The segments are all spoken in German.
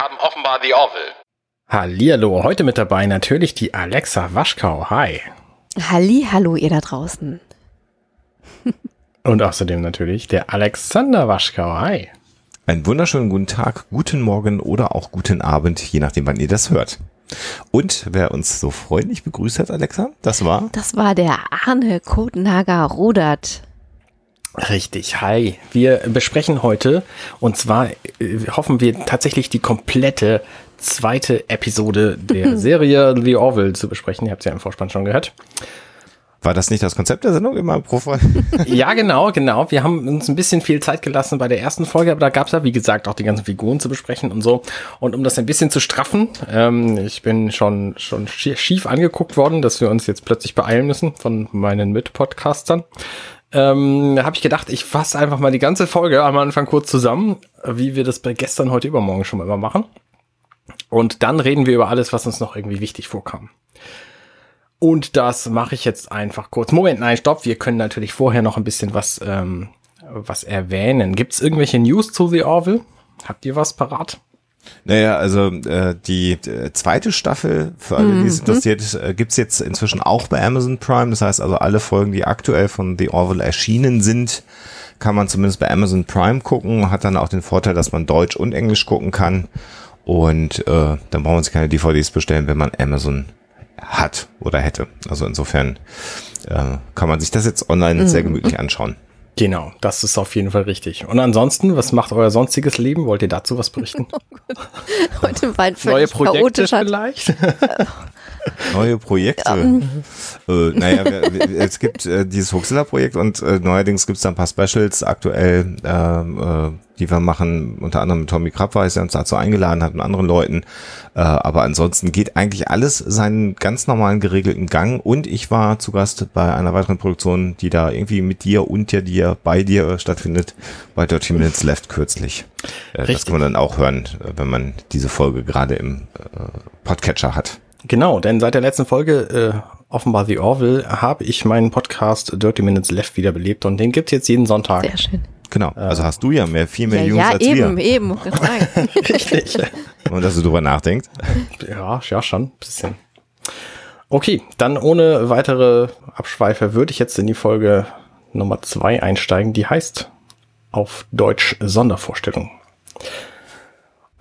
haben offenbar The Orville. Hallihallo, heute mit dabei natürlich die Alexa Waschkau. Hi. Halli, hallo ihr da draußen. Und außerdem natürlich der Alexander Waschkau. Hi. Einen wunderschönen guten Tag, guten Morgen oder auch guten Abend, je nachdem, wann ihr das hört. Und wer uns so freundlich begrüßt hat, Alexa, das war? Das war der Arne Kotenhager Rudert. Richtig, hi. Wir besprechen heute, und zwar äh, hoffen wir tatsächlich die komplette zweite Episode der Serie The Orville zu besprechen. Ihr habt es ja im Vorspann schon gehört. War das nicht das Konzept der Sendung immer pro Folge? ja, genau, genau. Wir haben uns ein bisschen viel Zeit gelassen bei der ersten Folge, aber da gab es ja, wie gesagt, auch die ganzen Figuren zu besprechen und so. Und um das ein bisschen zu straffen, ähm, ich bin schon, schon schief angeguckt worden, dass wir uns jetzt plötzlich beeilen müssen von meinen Mitpodcastern. Ähm, habe ich gedacht, ich fasse einfach mal die ganze Folge am Anfang kurz zusammen, wie wir das bei gestern, heute, übermorgen schon mal immer machen. Und dann reden wir über alles, was uns noch irgendwie wichtig vorkam. Und das mache ich jetzt einfach kurz. Moment, nein, stopp. Wir können natürlich vorher noch ein bisschen was, ähm, was erwähnen. Gibt es irgendwelche News zu The Orville? Habt ihr was parat? Naja, also äh, die äh, zweite Staffel, für alle, die es mhm. interessiert, äh, gibt's jetzt inzwischen auch bei Amazon Prime. Das heißt also, alle Folgen, die aktuell von The Orville erschienen sind, kann man zumindest bei Amazon Prime gucken. Hat dann auch den Vorteil, dass man Deutsch und Englisch gucken kann. Und äh, dann brauchen Sie keine DVDs bestellen, wenn man Amazon hat oder hätte. Also insofern äh, kann man sich das jetzt online mhm. sehr gemütlich anschauen. Genau, das ist auf jeden Fall richtig. Und ansonsten, was macht euer sonstiges Leben? Wollt ihr dazu was berichten? Oh Heute war ein Neue Projekte vielleicht? Neue Projekte. Ja. Äh, naja, es gibt äh, dieses Huxler-Projekt und äh, neuerdings gibt es da ein paar Specials aktuell, ähm, äh, die wir machen, unter anderem mit Tommy Krabweis, der uns dazu eingeladen hat und anderen Leuten. Äh, aber ansonsten geht eigentlich alles seinen ganz normalen geregelten Gang und ich war zu Gast bei einer weiteren Produktion, die da irgendwie mit dir, unter dir, bei dir stattfindet, bei 30 Minutes Left kürzlich. Äh, das kann man dann auch hören, wenn man diese Folge gerade im äh, Podcatcher hat. Genau, denn seit der letzten Folge äh, offenbar The Orville habe ich meinen Podcast 30 Minutes Left wiederbelebt und den gibt's jetzt jeden Sonntag. Sehr schön. Genau, also hast du ja mehr, viel mehr ja, Jungs ja, als eben, wir. eben, eben. Richtig. Und dass du drüber nachdenkst. Ja, ja, schon, ein bisschen. Okay, dann ohne weitere Abschweife würde ich jetzt in die Folge Nummer zwei einsteigen, die heißt auf Deutsch Sondervorstellung.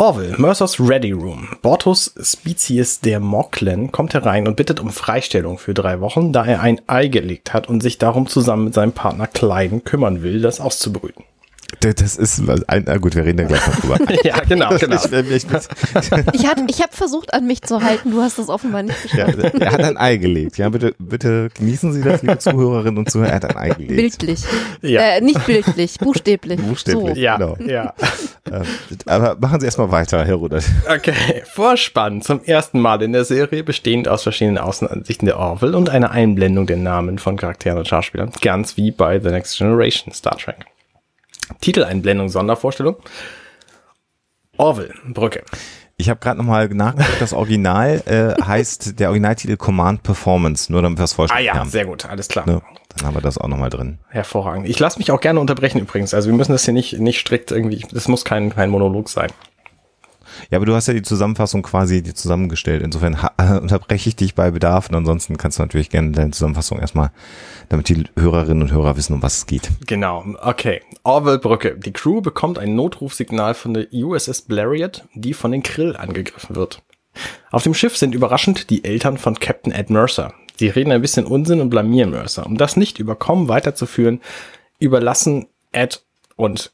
Orville, Mercers Ready Room. Bortus Spezies der Moklen kommt herein und bittet um Freistellung für drei Wochen, da er ein Ei gelegt hat und sich darum zusammen mit seinem Partner Kleiden kümmern will, das auszubrüten. Das ist ein, na gut, wir reden da gleich noch drüber. ja, genau, genau. Ich, ich, ich habe versucht, an mich zu halten, du hast das offenbar nicht geschafft. Ja, er hat ein Ei gelegt. Ja, bitte, bitte genießen Sie das, liebe Zuhörerinnen und Zuhörer, er hat ein Ei gelegt. Bildlich. Ja. Äh, nicht bildlich, buchstäblich. Buchstäblich, so. ja, genau. Ja. Ähm, aber machen Sie erstmal weiter, Herr Rudert. Okay, Vorspann zum ersten Mal in der Serie, bestehend aus verschiedenen Außenansichten der Orville und einer Einblendung der Namen von Charakteren und Schauspielern, ganz wie bei The Next Generation Star Trek. Titeleinblendung, Sondervorstellung. Orville, Brücke. Ich habe gerade nochmal nachgeguckt, das Original äh, heißt der Originaltitel Command Performance, nur damit wir es vorstellen. Ah ja, haben. sehr gut, alles klar. Ne? Dann haben wir das auch nochmal drin. Hervorragend. Ich lasse mich auch gerne unterbrechen übrigens. Also wir müssen das hier nicht, nicht strikt irgendwie, das muss kein, kein Monolog sein. Ja, aber du hast ja die Zusammenfassung quasi die zusammengestellt. Insofern unterbreche ich dich bei Bedarf und ansonsten kannst du natürlich gerne deine Zusammenfassung erstmal, damit die Hörerinnen und Hörer wissen, um was es geht. Genau, okay. Orwell Brücke. Die Crew bekommt ein Notrufsignal von der USS Blariot, die von den Krill angegriffen wird. Auf dem Schiff sind überraschend die Eltern von Captain Ed Mercer. Sie reden ein bisschen Unsinn und blamieren Mercer. Um das nicht überkommen weiterzuführen, überlassen Ed und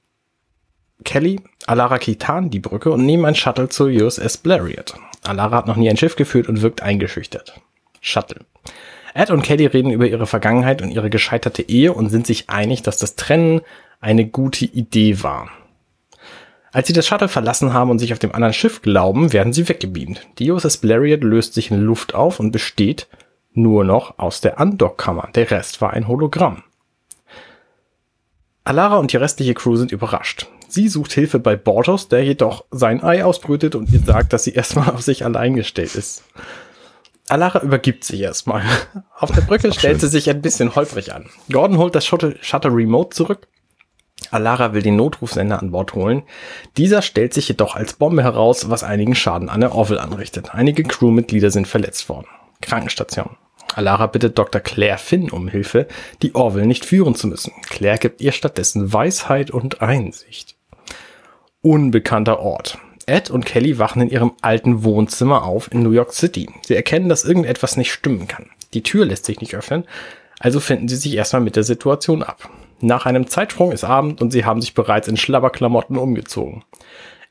Kelly Alara Kitan die Brücke und nehmen ein Shuttle zur USS Blariot. Alara hat noch nie ein Schiff geführt und wirkt eingeschüchtert. Shuttle. Ed und Kelly reden über ihre Vergangenheit und ihre gescheiterte Ehe und sind sich einig, dass das Trennen eine gute Idee war. Als sie das Shuttle verlassen haben und sich auf dem anderen Schiff glauben, werden sie weggebeamt. Die USS Blariot löst sich in Luft auf und besteht nur noch aus der Andockkammer. Der Rest war ein Hologramm. Alara und die restliche Crew sind überrascht. Sie sucht Hilfe bei Bortos, der jedoch sein Ei ausbrütet und ihr sagt, dass sie erstmal auf sich allein gestellt ist. Alara übergibt sich erstmal. Auf der Brücke stellt schön. sie sich ein bisschen holprig an. Gordon holt das Shuttle, Shuttle Remote zurück Alara will den Notrufsender an Bord holen. Dieser stellt sich jedoch als Bombe heraus, was einigen Schaden an der Orville anrichtet. Einige Crewmitglieder sind verletzt worden. Krankenstation. Alara bittet Dr. Claire Finn um Hilfe, die Orville nicht führen zu müssen. Claire gibt ihr stattdessen Weisheit und Einsicht. Unbekannter Ort. Ed und Kelly wachen in ihrem alten Wohnzimmer auf in New York City. Sie erkennen, dass irgendetwas nicht stimmen kann. Die Tür lässt sich nicht öffnen, also finden sie sich erstmal mit der Situation ab. Nach einem Zeitsprung ist Abend und sie haben sich bereits in Schlabberklamotten umgezogen.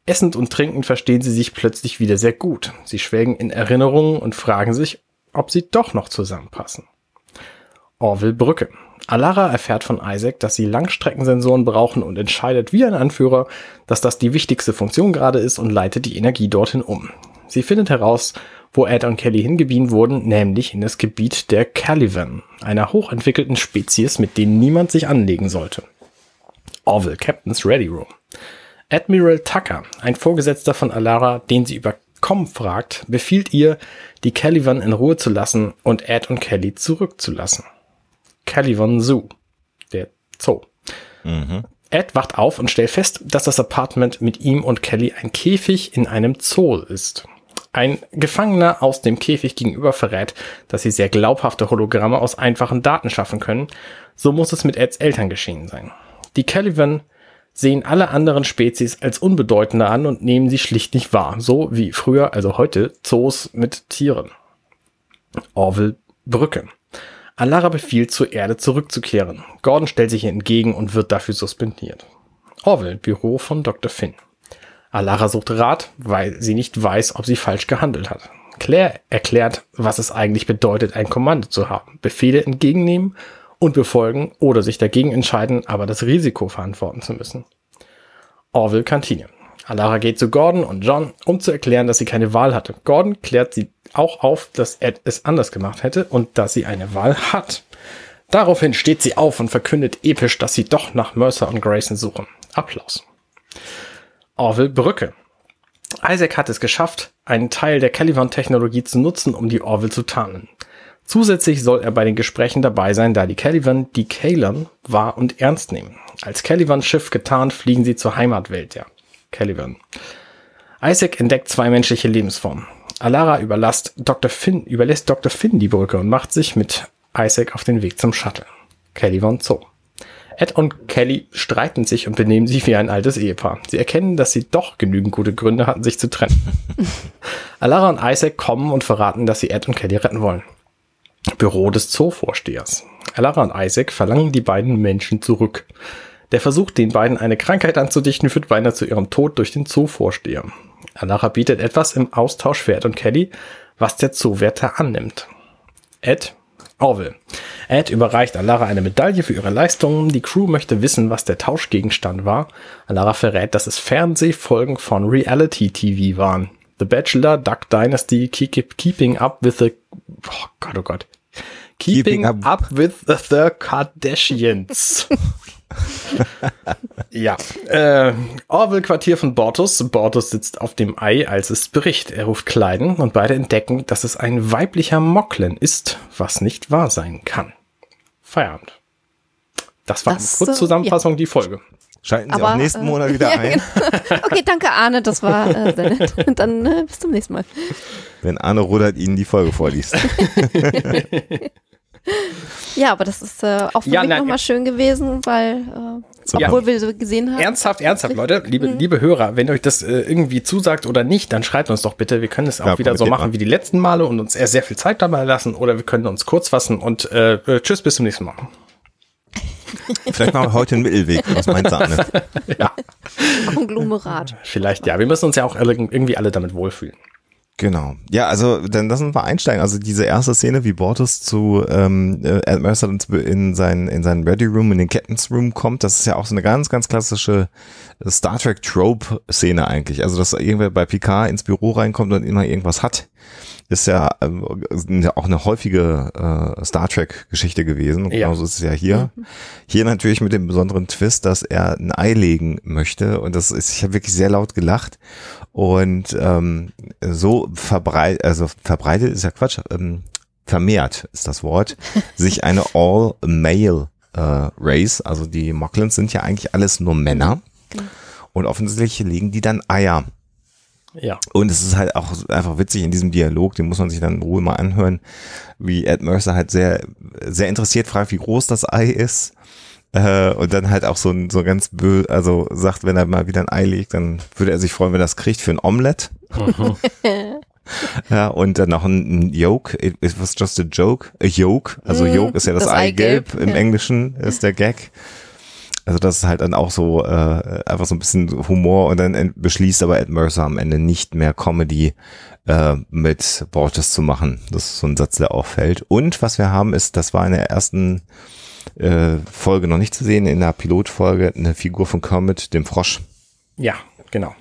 Essend und trinkend verstehen sie sich plötzlich wieder sehr gut. Sie schwelgen in Erinnerungen und fragen sich, ob sie doch noch zusammenpassen. Orville Brücke. Alara erfährt von Isaac, dass sie Langstreckensensoren brauchen und entscheidet wie ein Anführer, dass das die wichtigste Funktion gerade ist und leitet die Energie dorthin um. Sie findet heraus, wo Ed und Kelly hingebeamt wurden, nämlich in das Gebiet der Caliban, einer hochentwickelten Spezies, mit denen niemand sich anlegen sollte. Orville, Captain's Ready Room. Admiral Tucker, ein Vorgesetzter von Alara, den sie über Com fragt, befiehlt ihr, die Caliban in Ruhe zu lassen und Ed und Kelly zurückzulassen. Caliban Zoo, der Zoo. Mhm. Ed wacht auf und stellt fest, dass das Apartment mit ihm und Kelly ein Käfig in einem Zoo ist. Ein Gefangener aus dem Käfig gegenüber verrät, dass sie sehr glaubhafte Hologramme aus einfachen Daten schaffen können. So muss es mit Eds Eltern geschehen sein. Die Caliban sehen alle anderen Spezies als unbedeutender an und nehmen sie schlicht nicht wahr. So wie früher, also heute, Zoos mit Tieren. Orville Brücke. Alara befiehlt, zur Erde zurückzukehren. Gordon stellt sich ihr entgegen und wird dafür suspendiert. Orville, Büro von Dr. Finn. Alara sucht Rat, weil sie nicht weiß, ob sie falsch gehandelt hat. Claire erklärt, was es eigentlich bedeutet, ein Kommando zu haben. Befehle entgegennehmen und befolgen oder sich dagegen entscheiden, aber das Risiko verantworten zu müssen. Orville Kantine. Alara geht zu Gordon und John, um zu erklären, dass sie keine Wahl hatte. Gordon klärt sie auch auf, dass Ed es anders gemacht hätte und dass sie eine Wahl hat. Daraufhin steht sie auf und verkündet episch, dass sie doch nach Mercer und Grayson suchen. Applaus. Orville Brücke. Isaac hat es geschafft, einen Teil der Caliban-Technologie zu nutzen, um die Orville zu tarnen. Zusätzlich soll er bei den Gesprächen dabei sein, da die Caliban die Kalan wahr und ernst nehmen. Als Caliban-Schiff getarnt fliegen sie zur Heimatwelt der Caliban. Isaac entdeckt zwei menschliche Lebensformen. Alara überlässt Dr. Finn, überlässt Dr. Finn die Brücke und macht sich mit Isaac auf den Weg zum Shuttle. Caliban Zoo. Ed und Kelly streiten sich und benehmen sich wie ein altes Ehepaar. Sie erkennen, dass sie doch genügend gute Gründe hatten, sich zu trennen. Alara und Isaac kommen und verraten, dass sie Ed und Kelly retten wollen. Büro des Zoovorstehers. Alara und Isaac verlangen die beiden Menschen zurück. Der Versuch, den beiden eine Krankheit anzudichten, führt beinahe zu ihrem Tod durch den Zoovorsteher. Alara bietet etwas im Austausch für Ed und Kelly, was der Zoowärter annimmt. Ed Orville. Ed überreicht Alara eine Medaille für ihre Leistungen. Die Crew möchte wissen, was der Tauschgegenstand war. Alara verrät, dass es Fernsehfolgen von Reality TV waren. The Bachelor, Duck Dynasty, Keep, Keeping Up with the, oh Gott, oh Gott. Keeping, Keeping up. up with the Kardashians. ja. Äh, Orville-Quartier von Bortus. Bortus sitzt auf dem Ei, als es bricht. Er ruft Kleiden und beide entdecken, dass es ein weiblicher Moklen ist, was nicht wahr sein kann. Feierabend. Das war das, eine Kurzzusammenfassung, ja. die Folge. Schalten Sie Aber, auch nächsten äh, Monat wieder ja, ein. Genau. okay, danke Arne, das war äh, sehr nett. Dann äh, bis zum nächsten Mal. Wenn Arne Rudert Ihnen die Folge vorliest. Ja, aber das ist äh, auch für ja, mich nochmal schön gewesen, weil äh, obwohl ja. wir so gesehen haben. Ernsthaft, ernsthaft, Leute, liebe, mhm. liebe Hörer, wenn euch das äh, irgendwie zusagt oder nicht, dann schreibt uns doch bitte. Wir können es auch ja, wieder so machen wie die letzten Male und uns sehr, sehr viel Zeit dabei lassen oder wir können uns kurz fassen und äh, äh tschüss, bis zum nächsten Mal. Vielleicht machen wir heute einen Mittelweg. Was meinst du, Anne? ja. Konglomerat. Vielleicht, ja. Wir müssen uns ja auch irgendwie alle damit wohlfühlen. Genau. Ja, also dann lassen wir einsteigen. Also diese erste Szene, wie Bortus zu ähm, äh, Ed Mercer in sein in seinen Ready Room, in den Captain's Room kommt, das ist ja auch so eine ganz, ganz klassische Star Trek Trope Szene eigentlich. Also dass irgendwer bei Picard ins Büro reinkommt und immer irgendwas hat ist ja ähm, auch eine häufige äh, Star Trek-Geschichte gewesen. Ja. Genauso ist es ja hier. Mhm. Hier natürlich mit dem besonderen Twist, dass er ein Ei legen möchte. Und das ist, ich habe wirklich sehr laut gelacht. Und ähm, so verbreitet, also verbreitet ist ja Quatsch, ähm, vermehrt ist das Wort, sich eine All-Male äh, Race, also die Mocklins sind ja eigentlich alles nur Männer. Genau. Und offensichtlich legen die dann Eier. Ja. Und es ist halt auch einfach witzig in diesem Dialog, den muss man sich dann in Ruhe mal anhören, wie Ed Mercer halt sehr, sehr interessiert fragt, wie groß das Ei ist. Äh, und dann halt auch so, ein so ganz böse, also sagt, wenn er mal wieder ein Ei legt, dann würde er sich freuen, wenn er das kriegt für ein Omelette. Mhm. ja, und dann noch ein, ein Yolk, it, it, was just a joke, a yolk, also mm, Yolk ist ja das, das Eigelb, Eigelb im ja. Englischen, ist der Gag. Also das ist halt dann auch so äh, einfach so ein bisschen Humor und dann beschließt aber Ed Mercer am Ende nicht mehr Comedy äh, mit Borges zu machen. Das ist so ein Satz, der auffällt. Und was wir haben ist, das war in der ersten äh, Folge noch nicht zu sehen, in der Pilotfolge eine Figur von Kermit, dem Frosch. Ja, genau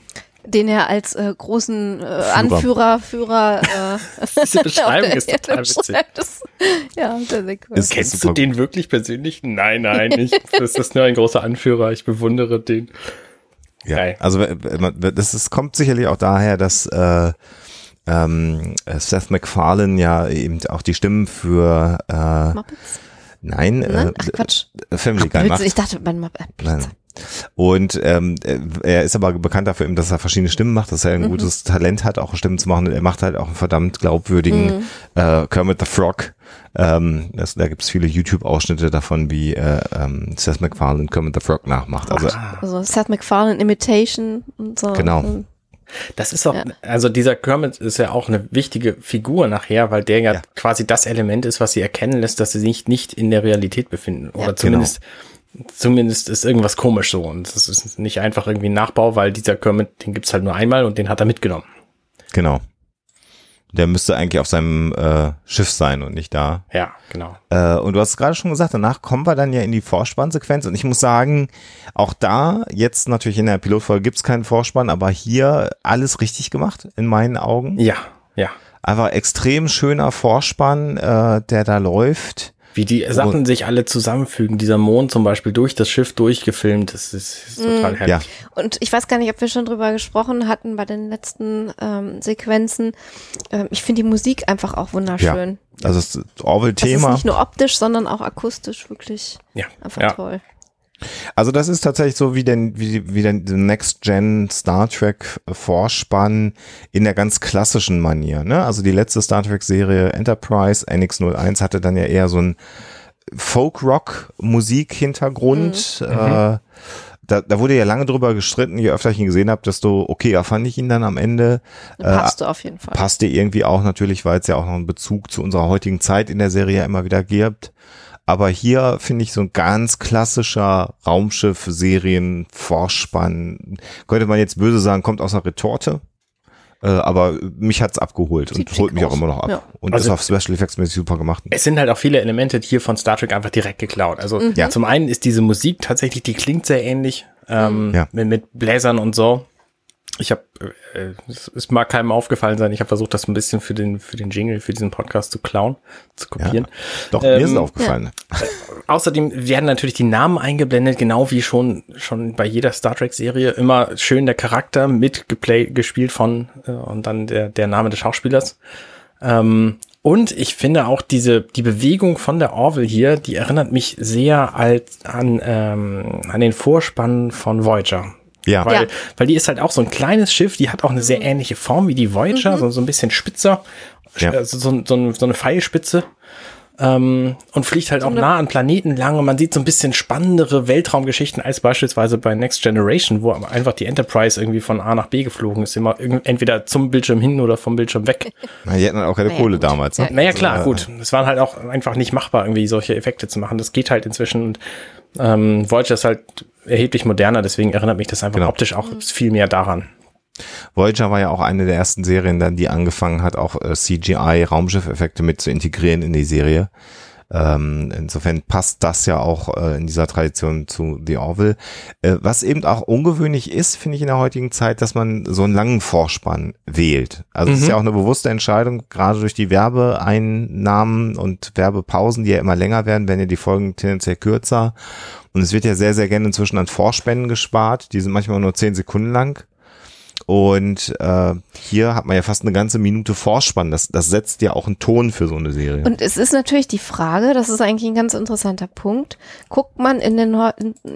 den er als äh, großen äh, Anführer, Führer. Äh, Diese Beschreibung ist total witzig. Das, ja, sehr, sehr cool. Kennst du den wirklich persönlich? Nein, nein, nicht. das ist nur ein großer Anführer. Ich bewundere den. Ja, Geil. also das ist, kommt sicherlich auch daher, dass äh, ähm, Seth MacFarlane ja eben auch die Stimmen für äh, Muppets? Nein, Nein? Äh, Ach, Quatsch. Family Guy macht. Ich dachte, mein Muppet. Nein. Und ähm, er ist aber bekannt dafür, dass er verschiedene Stimmen macht, dass er ein mhm. gutes Talent hat, auch Stimmen zu machen. Und er macht halt auch einen verdammt glaubwürdigen mhm. äh, Kermit the Frog. Ähm, das, da gibt es viele YouTube-Ausschnitte davon, wie äh, ähm, Seth MacFarlane Kermit the Frog nachmacht. Also, also Seth MacFarlane Imitation und so. Genau. Mhm. Das ist auch, ja. also dieser Kermit ist ja auch eine wichtige Figur nachher, weil der ja, ja, quasi das Element ist, was sie erkennen lässt, dass sie sich nicht in der Realität befinden. Oder ja, zumindest genau zumindest ist irgendwas komisch so. Und das ist nicht einfach irgendwie ein Nachbau, weil dieser Kermit, den gibt's halt nur einmal und den hat er mitgenommen. Genau. Der müsste eigentlich auf seinem äh, Schiff sein und nicht da. Ja, genau. Äh, und du hast es gerade schon gesagt, danach kommen wir dann ja in die Vorspannsequenz. Und ich muss sagen, auch da, jetzt natürlich in der Pilotfolge gibt's keinen Vorspann, aber hier alles richtig gemacht, in meinen Augen. Ja, ja. Einfach extrem schöner Vorspann, äh, der da läuft wie die Sachen und, sich alle zusammenfügen. Dieser Mond zum Beispiel durch das Schiff durchgefilmt, das ist, ist total mm. herrlich. Ja. Und ich weiß gar nicht, ob wir schon drüber gesprochen hatten bei den letzten ähm, Sequenzen. Ähm, ich finde die Musik einfach auch wunderschön. Ja. Also das Orwell-Thema. Nicht nur optisch, sondern auch akustisch wirklich ja. einfach ja. toll. Also das ist tatsächlich so wie den, wie, wie den Next Gen Star Trek Vorspann in der ganz klassischen Manier. Ne? Also die letzte Star Trek Serie Enterprise NX01 hatte dann ja eher so ein Folk-Rock-Musik-Hintergrund. Mhm. Äh, da, da wurde ja lange drüber gestritten, je öfter ich ihn gesehen habe, desto okayer fand ich ihn dann am Ende. Passte äh, auf jeden Fall. Passte irgendwie auch natürlich, weil es ja auch noch einen Bezug zu unserer heutigen Zeit in der Serie immer wieder gibt. Aber hier finde ich so ein ganz klassischer Raumschiff-Serien-Vorspann. Könnte man jetzt böse sagen, kommt aus der Retorte. Äh, aber mich hat's abgeholt Sieht und holt mich aus. auch immer noch ab. Ja. Und also, ist auf Special Effects mäßig super gemacht. Es sind halt auch viele Elemente hier von Star Trek einfach direkt geklaut. Also mhm. ja. zum einen ist diese Musik tatsächlich, die klingt sehr ähnlich ähm, ja. mit, mit Bläsern und so ich habe, äh, es mag keinem aufgefallen sein, ich habe versucht, das ein bisschen für den, für den Jingle, für diesen Podcast zu klauen, zu kopieren. Ja, doch, ähm, mir ist es ähm, aufgefallen. Ja. Außerdem werden natürlich die Namen eingeblendet, genau wie schon, schon bei jeder Star Trek-Serie. Immer schön der Charakter mitgespielt von äh, und dann der, der Name des Schauspielers. Ähm, und ich finde auch diese, die Bewegung von der Orville hier, die erinnert mich sehr als, an, ähm, an den Vorspann von Voyager ja. Weil, ja. weil die ist halt auch so ein kleines Schiff, die hat auch eine sehr mhm. ähnliche Form wie die Voyager, mhm. so, so ein bisschen spitzer, ja. also so, so, so eine Pfeilspitze. Ähm, und fliegt halt auch nah an Planeten lang und man sieht so ein bisschen spannendere Weltraumgeschichten als beispielsweise bei Next Generation, wo einfach die Enterprise irgendwie von A nach B geflogen ist, immer entweder zum Bildschirm hin oder vom Bildschirm weg. Na, die hatten halt auch keine naja, Kohle gut. damals. Ne? Naja, klar, also, gut. Es war halt auch einfach nicht machbar, irgendwie solche Effekte zu machen. Das geht halt inzwischen und ähm, Voyager ist halt erheblich moderner, deswegen erinnert mich das einfach genau. optisch auch viel mehr daran. Voyager war ja auch eine der ersten Serien, dann die angefangen hat, auch äh, CGI-Raumschiffeffekte mit zu integrieren in die Serie. Ähm, insofern passt das ja auch äh, in dieser Tradition zu The Orville. Äh, was eben auch ungewöhnlich ist, finde ich in der heutigen Zeit, dass man so einen langen Vorspann wählt. Also es mhm. ist ja auch eine bewusste Entscheidung, gerade durch die Werbeeinnahmen und Werbepausen, die ja immer länger werden, werden ja die Folgen tendenziell kürzer. Und es wird ja sehr, sehr gerne inzwischen an Vorspänen gespart. Die sind manchmal nur zehn Sekunden lang. Und äh, hier hat man ja fast eine ganze Minute Vorspann. Das, das setzt ja auch einen Ton für so eine Serie. Und es ist natürlich die Frage, das ist eigentlich ein ganz interessanter Punkt. Guckt man in den,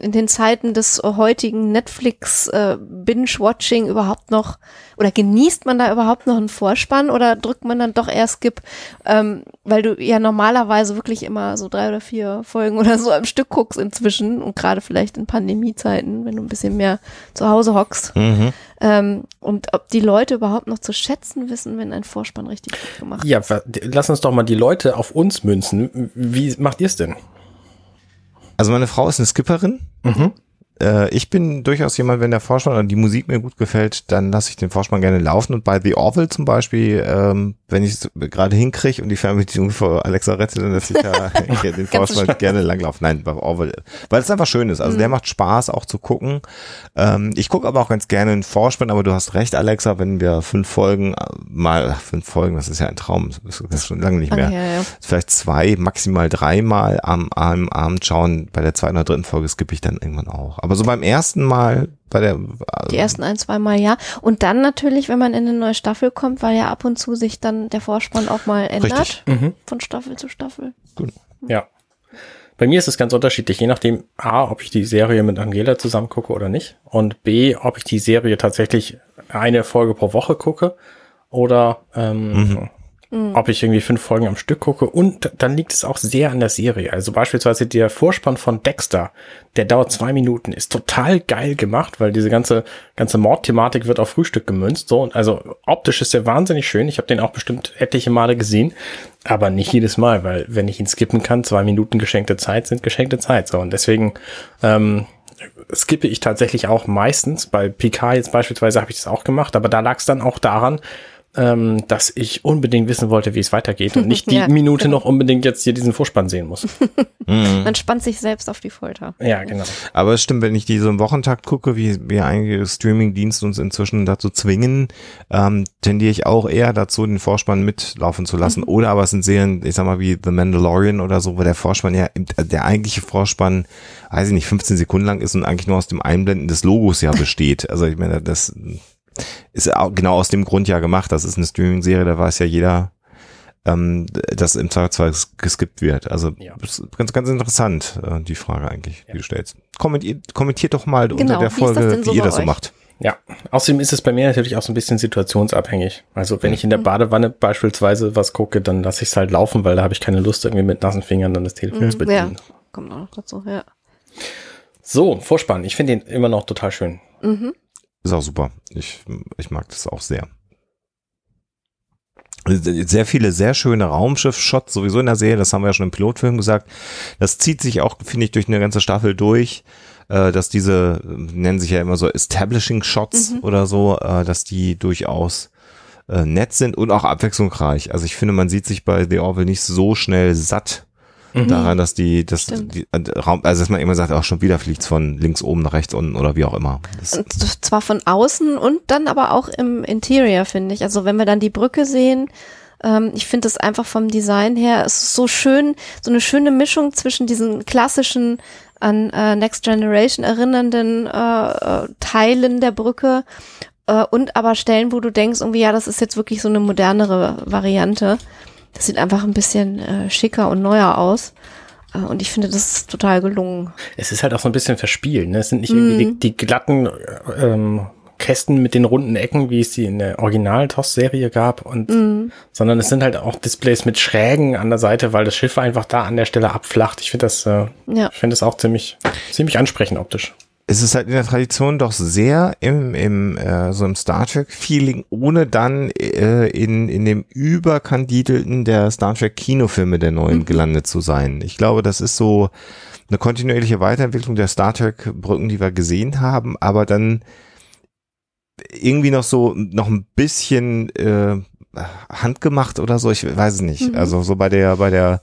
in den Zeiten des heutigen Netflix äh, überhaupt noch oder genießt man da überhaupt noch einen Vorspann oder drückt man dann doch eher Skip, ähm, weil du ja normalerweise wirklich immer so drei oder vier Folgen oder so am Stück guckst inzwischen und gerade vielleicht in Pandemiezeiten, wenn du ein bisschen mehr zu Hause hockst. Mhm. Ähm, und ob die Leute überhaupt noch zu schätzen wissen, wenn ein Vorspann richtig gut gemacht ist. Ja, lass uns doch mal die Leute auf uns münzen. Wie macht ihr es denn? Also meine Frau ist eine Skipperin. Mhm äh, ich bin durchaus jemand, wenn der Vorspann oder die Musik mir gut gefällt, dann lasse ich den Vorspann gerne laufen. Und bei The Orville zum Beispiel, ähm, wenn ich es gerade hinkriege und die Fernbedienung für Alexa rettet, dann lasse ich da den Vorspann gerne langlaufen. Nein, bei Orville. Weil es einfach schön ist. Also mhm. der macht Spaß auch zu gucken. Ähm, ich gucke aber auch ganz gerne den Vorspann, aber du hast recht, Alexa, wenn wir fünf Folgen äh, mal, ach, fünf Folgen, das ist ja ein Traum, das ist schon lange nicht mehr. Okay, ja, ja. Vielleicht zwei, maximal dreimal am, am Abend schauen. Bei der zweiten oder dritten Folge skippe ich dann irgendwann auch. Aber so beim ersten Mal, bei der. Also die ersten ein, zwei Mal, ja. Und dann natürlich, wenn man in eine neue Staffel kommt, weil ja ab und zu sich dann der Vorspann auch mal ändert. Mhm. Von Staffel zu Staffel. Gut. Ja. Bei mir ist es ganz unterschiedlich, je nachdem, A, ob ich die Serie mit Angela zusammen gucke oder nicht. Und B, ob ich die Serie tatsächlich eine Folge pro Woche gucke oder ähm, mhm. Mhm. Ob ich irgendwie fünf Folgen am Stück gucke und dann liegt es auch sehr an der Serie. Also beispielsweise der Vorspann von Dexter, der dauert zwei Minuten, ist total geil gemacht, weil diese ganze ganze Mordthematik wird auf Frühstück gemünzt. So, also optisch ist der wahnsinnig schön. Ich habe den auch bestimmt etliche Male gesehen, aber nicht jedes Mal, weil wenn ich ihn skippen kann, zwei Minuten geschenkte Zeit sind geschenkte Zeit. So und deswegen ähm, skippe ich tatsächlich auch meistens. Bei PK jetzt beispielsweise habe ich das auch gemacht, aber da lag es dann auch daran, ähm, dass ich unbedingt wissen wollte, wie es weitergeht und nicht die ja, Minute genau. noch unbedingt jetzt hier diesen Vorspann sehen muss. Mhm. Man spannt sich selbst auf die Folter. Ja, genau. Aber es stimmt, wenn ich diese im Wochentakt gucke, wie, wie einige Streaming-Dienste uns inzwischen dazu zwingen, ähm, tendiere ich auch eher dazu, den Vorspann mitlaufen zu lassen. Mhm. Oder aber es sind Serien, ich sag mal, wie The Mandalorian oder so, wo der Vorspann ja, der eigentliche Vorspann, weiß ich nicht, 15 Sekunden lang ist und eigentlich nur aus dem Einblenden des Logos ja besteht. Also ich meine, das ist auch genau aus dem Grund ja gemacht. Das ist eine Streaming-Serie, da weiß ja jeder, ähm, dass im Zweifelsfall geskippt wird. Also ja. ganz, ganz interessant, äh, die Frage eigentlich, ja. die du stellst. Kommentiert, kommentiert doch mal genau. unter der Folge, so wie ihr das so macht. Ja, außerdem ist es bei mir natürlich auch so ein bisschen situationsabhängig. Also wenn ich in der mhm. Badewanne beispielsweise was gucke, dann lasse ich es halt laufen, weil da habe ich keine Lust, irgendwie mit nassen Fingern dann das Telefon mhm, zu bedienen. Ja, kommt auch noch dazu, ja. So, Vorspann. Ich finde den immer noch total schön. Mhm. Ist auch super. Ich, ich mag das auch sehr. Sehr viele sehr schöne Raumschiff-Shots sowieso in der Serie, das haben wir ja schon im Pilotfilm gesagt. Das zieht sich auch, finde ich, durch eine ganze Staffel durch, äh, dass diese, nennen sich ja immer so Establishing Shots mhm. oder so, äh, dass die durchaus äh, nett sind und auch abwechslungsreich. Also ich finde, man sieht sich bei The Orville nicht so schnell satt mhm. daran, dass die, dass die äh, Raum, also dass man immer sagt, auch schon wieder fliegt von links oben nach rechts unten oder wie auch immer. Das und zwar von außen und dann aber auch im Interior, finde ich. Also wenn wir dann die Brücke sehen, ähm, ich finde es einfach vom Design her, es ist so schön, so eine schöne Mischung zwischen diesen klassischen an äh, Next Generation erinnernden äh, äh Teilen der Brücke äh, und aber Stellen, wo du denkst, irgendwie, ja, das ist jetzt wirklich so eine modernere Variante. Das sieht einfach ein bisschen äh, schicker und neuer aus. Äh, und ich finde, das ist total gelungen. Es ist halt auch so ein bisschen verspielt. Ne? Es sind nicht mm. irgendwie die, die glatten äh, ähm, Kästen mit den runden Ecken, wie es sie in der Original-TOS-Serie gab, und, mm. sondern es sind halt auch Displays mit Schrägen an der Seite, weil das Schiff einfach da an der Stelle abflacht. Ich finde das, äh, ja. ich finde das auch ziemlich, ziemlich ansprechend optisch es ist halt in der Tradition doch sehr im, im äh, so im Star Trek-Feeling, ohne dann äh, in, in dem überkandidelten der Star Trek-Kinofilme der neuen mhm. gelandet zu sein. Ich glaube, das ist so eine kontinuierliche Weiterentwicklung der Star Trek-Brücken, die wir gesehen haben, aber dann irgendwie noch so noch ein bisschen äh, handgemacht oder so, ich weiß es nicht. Mhm. Also so bei der, bei der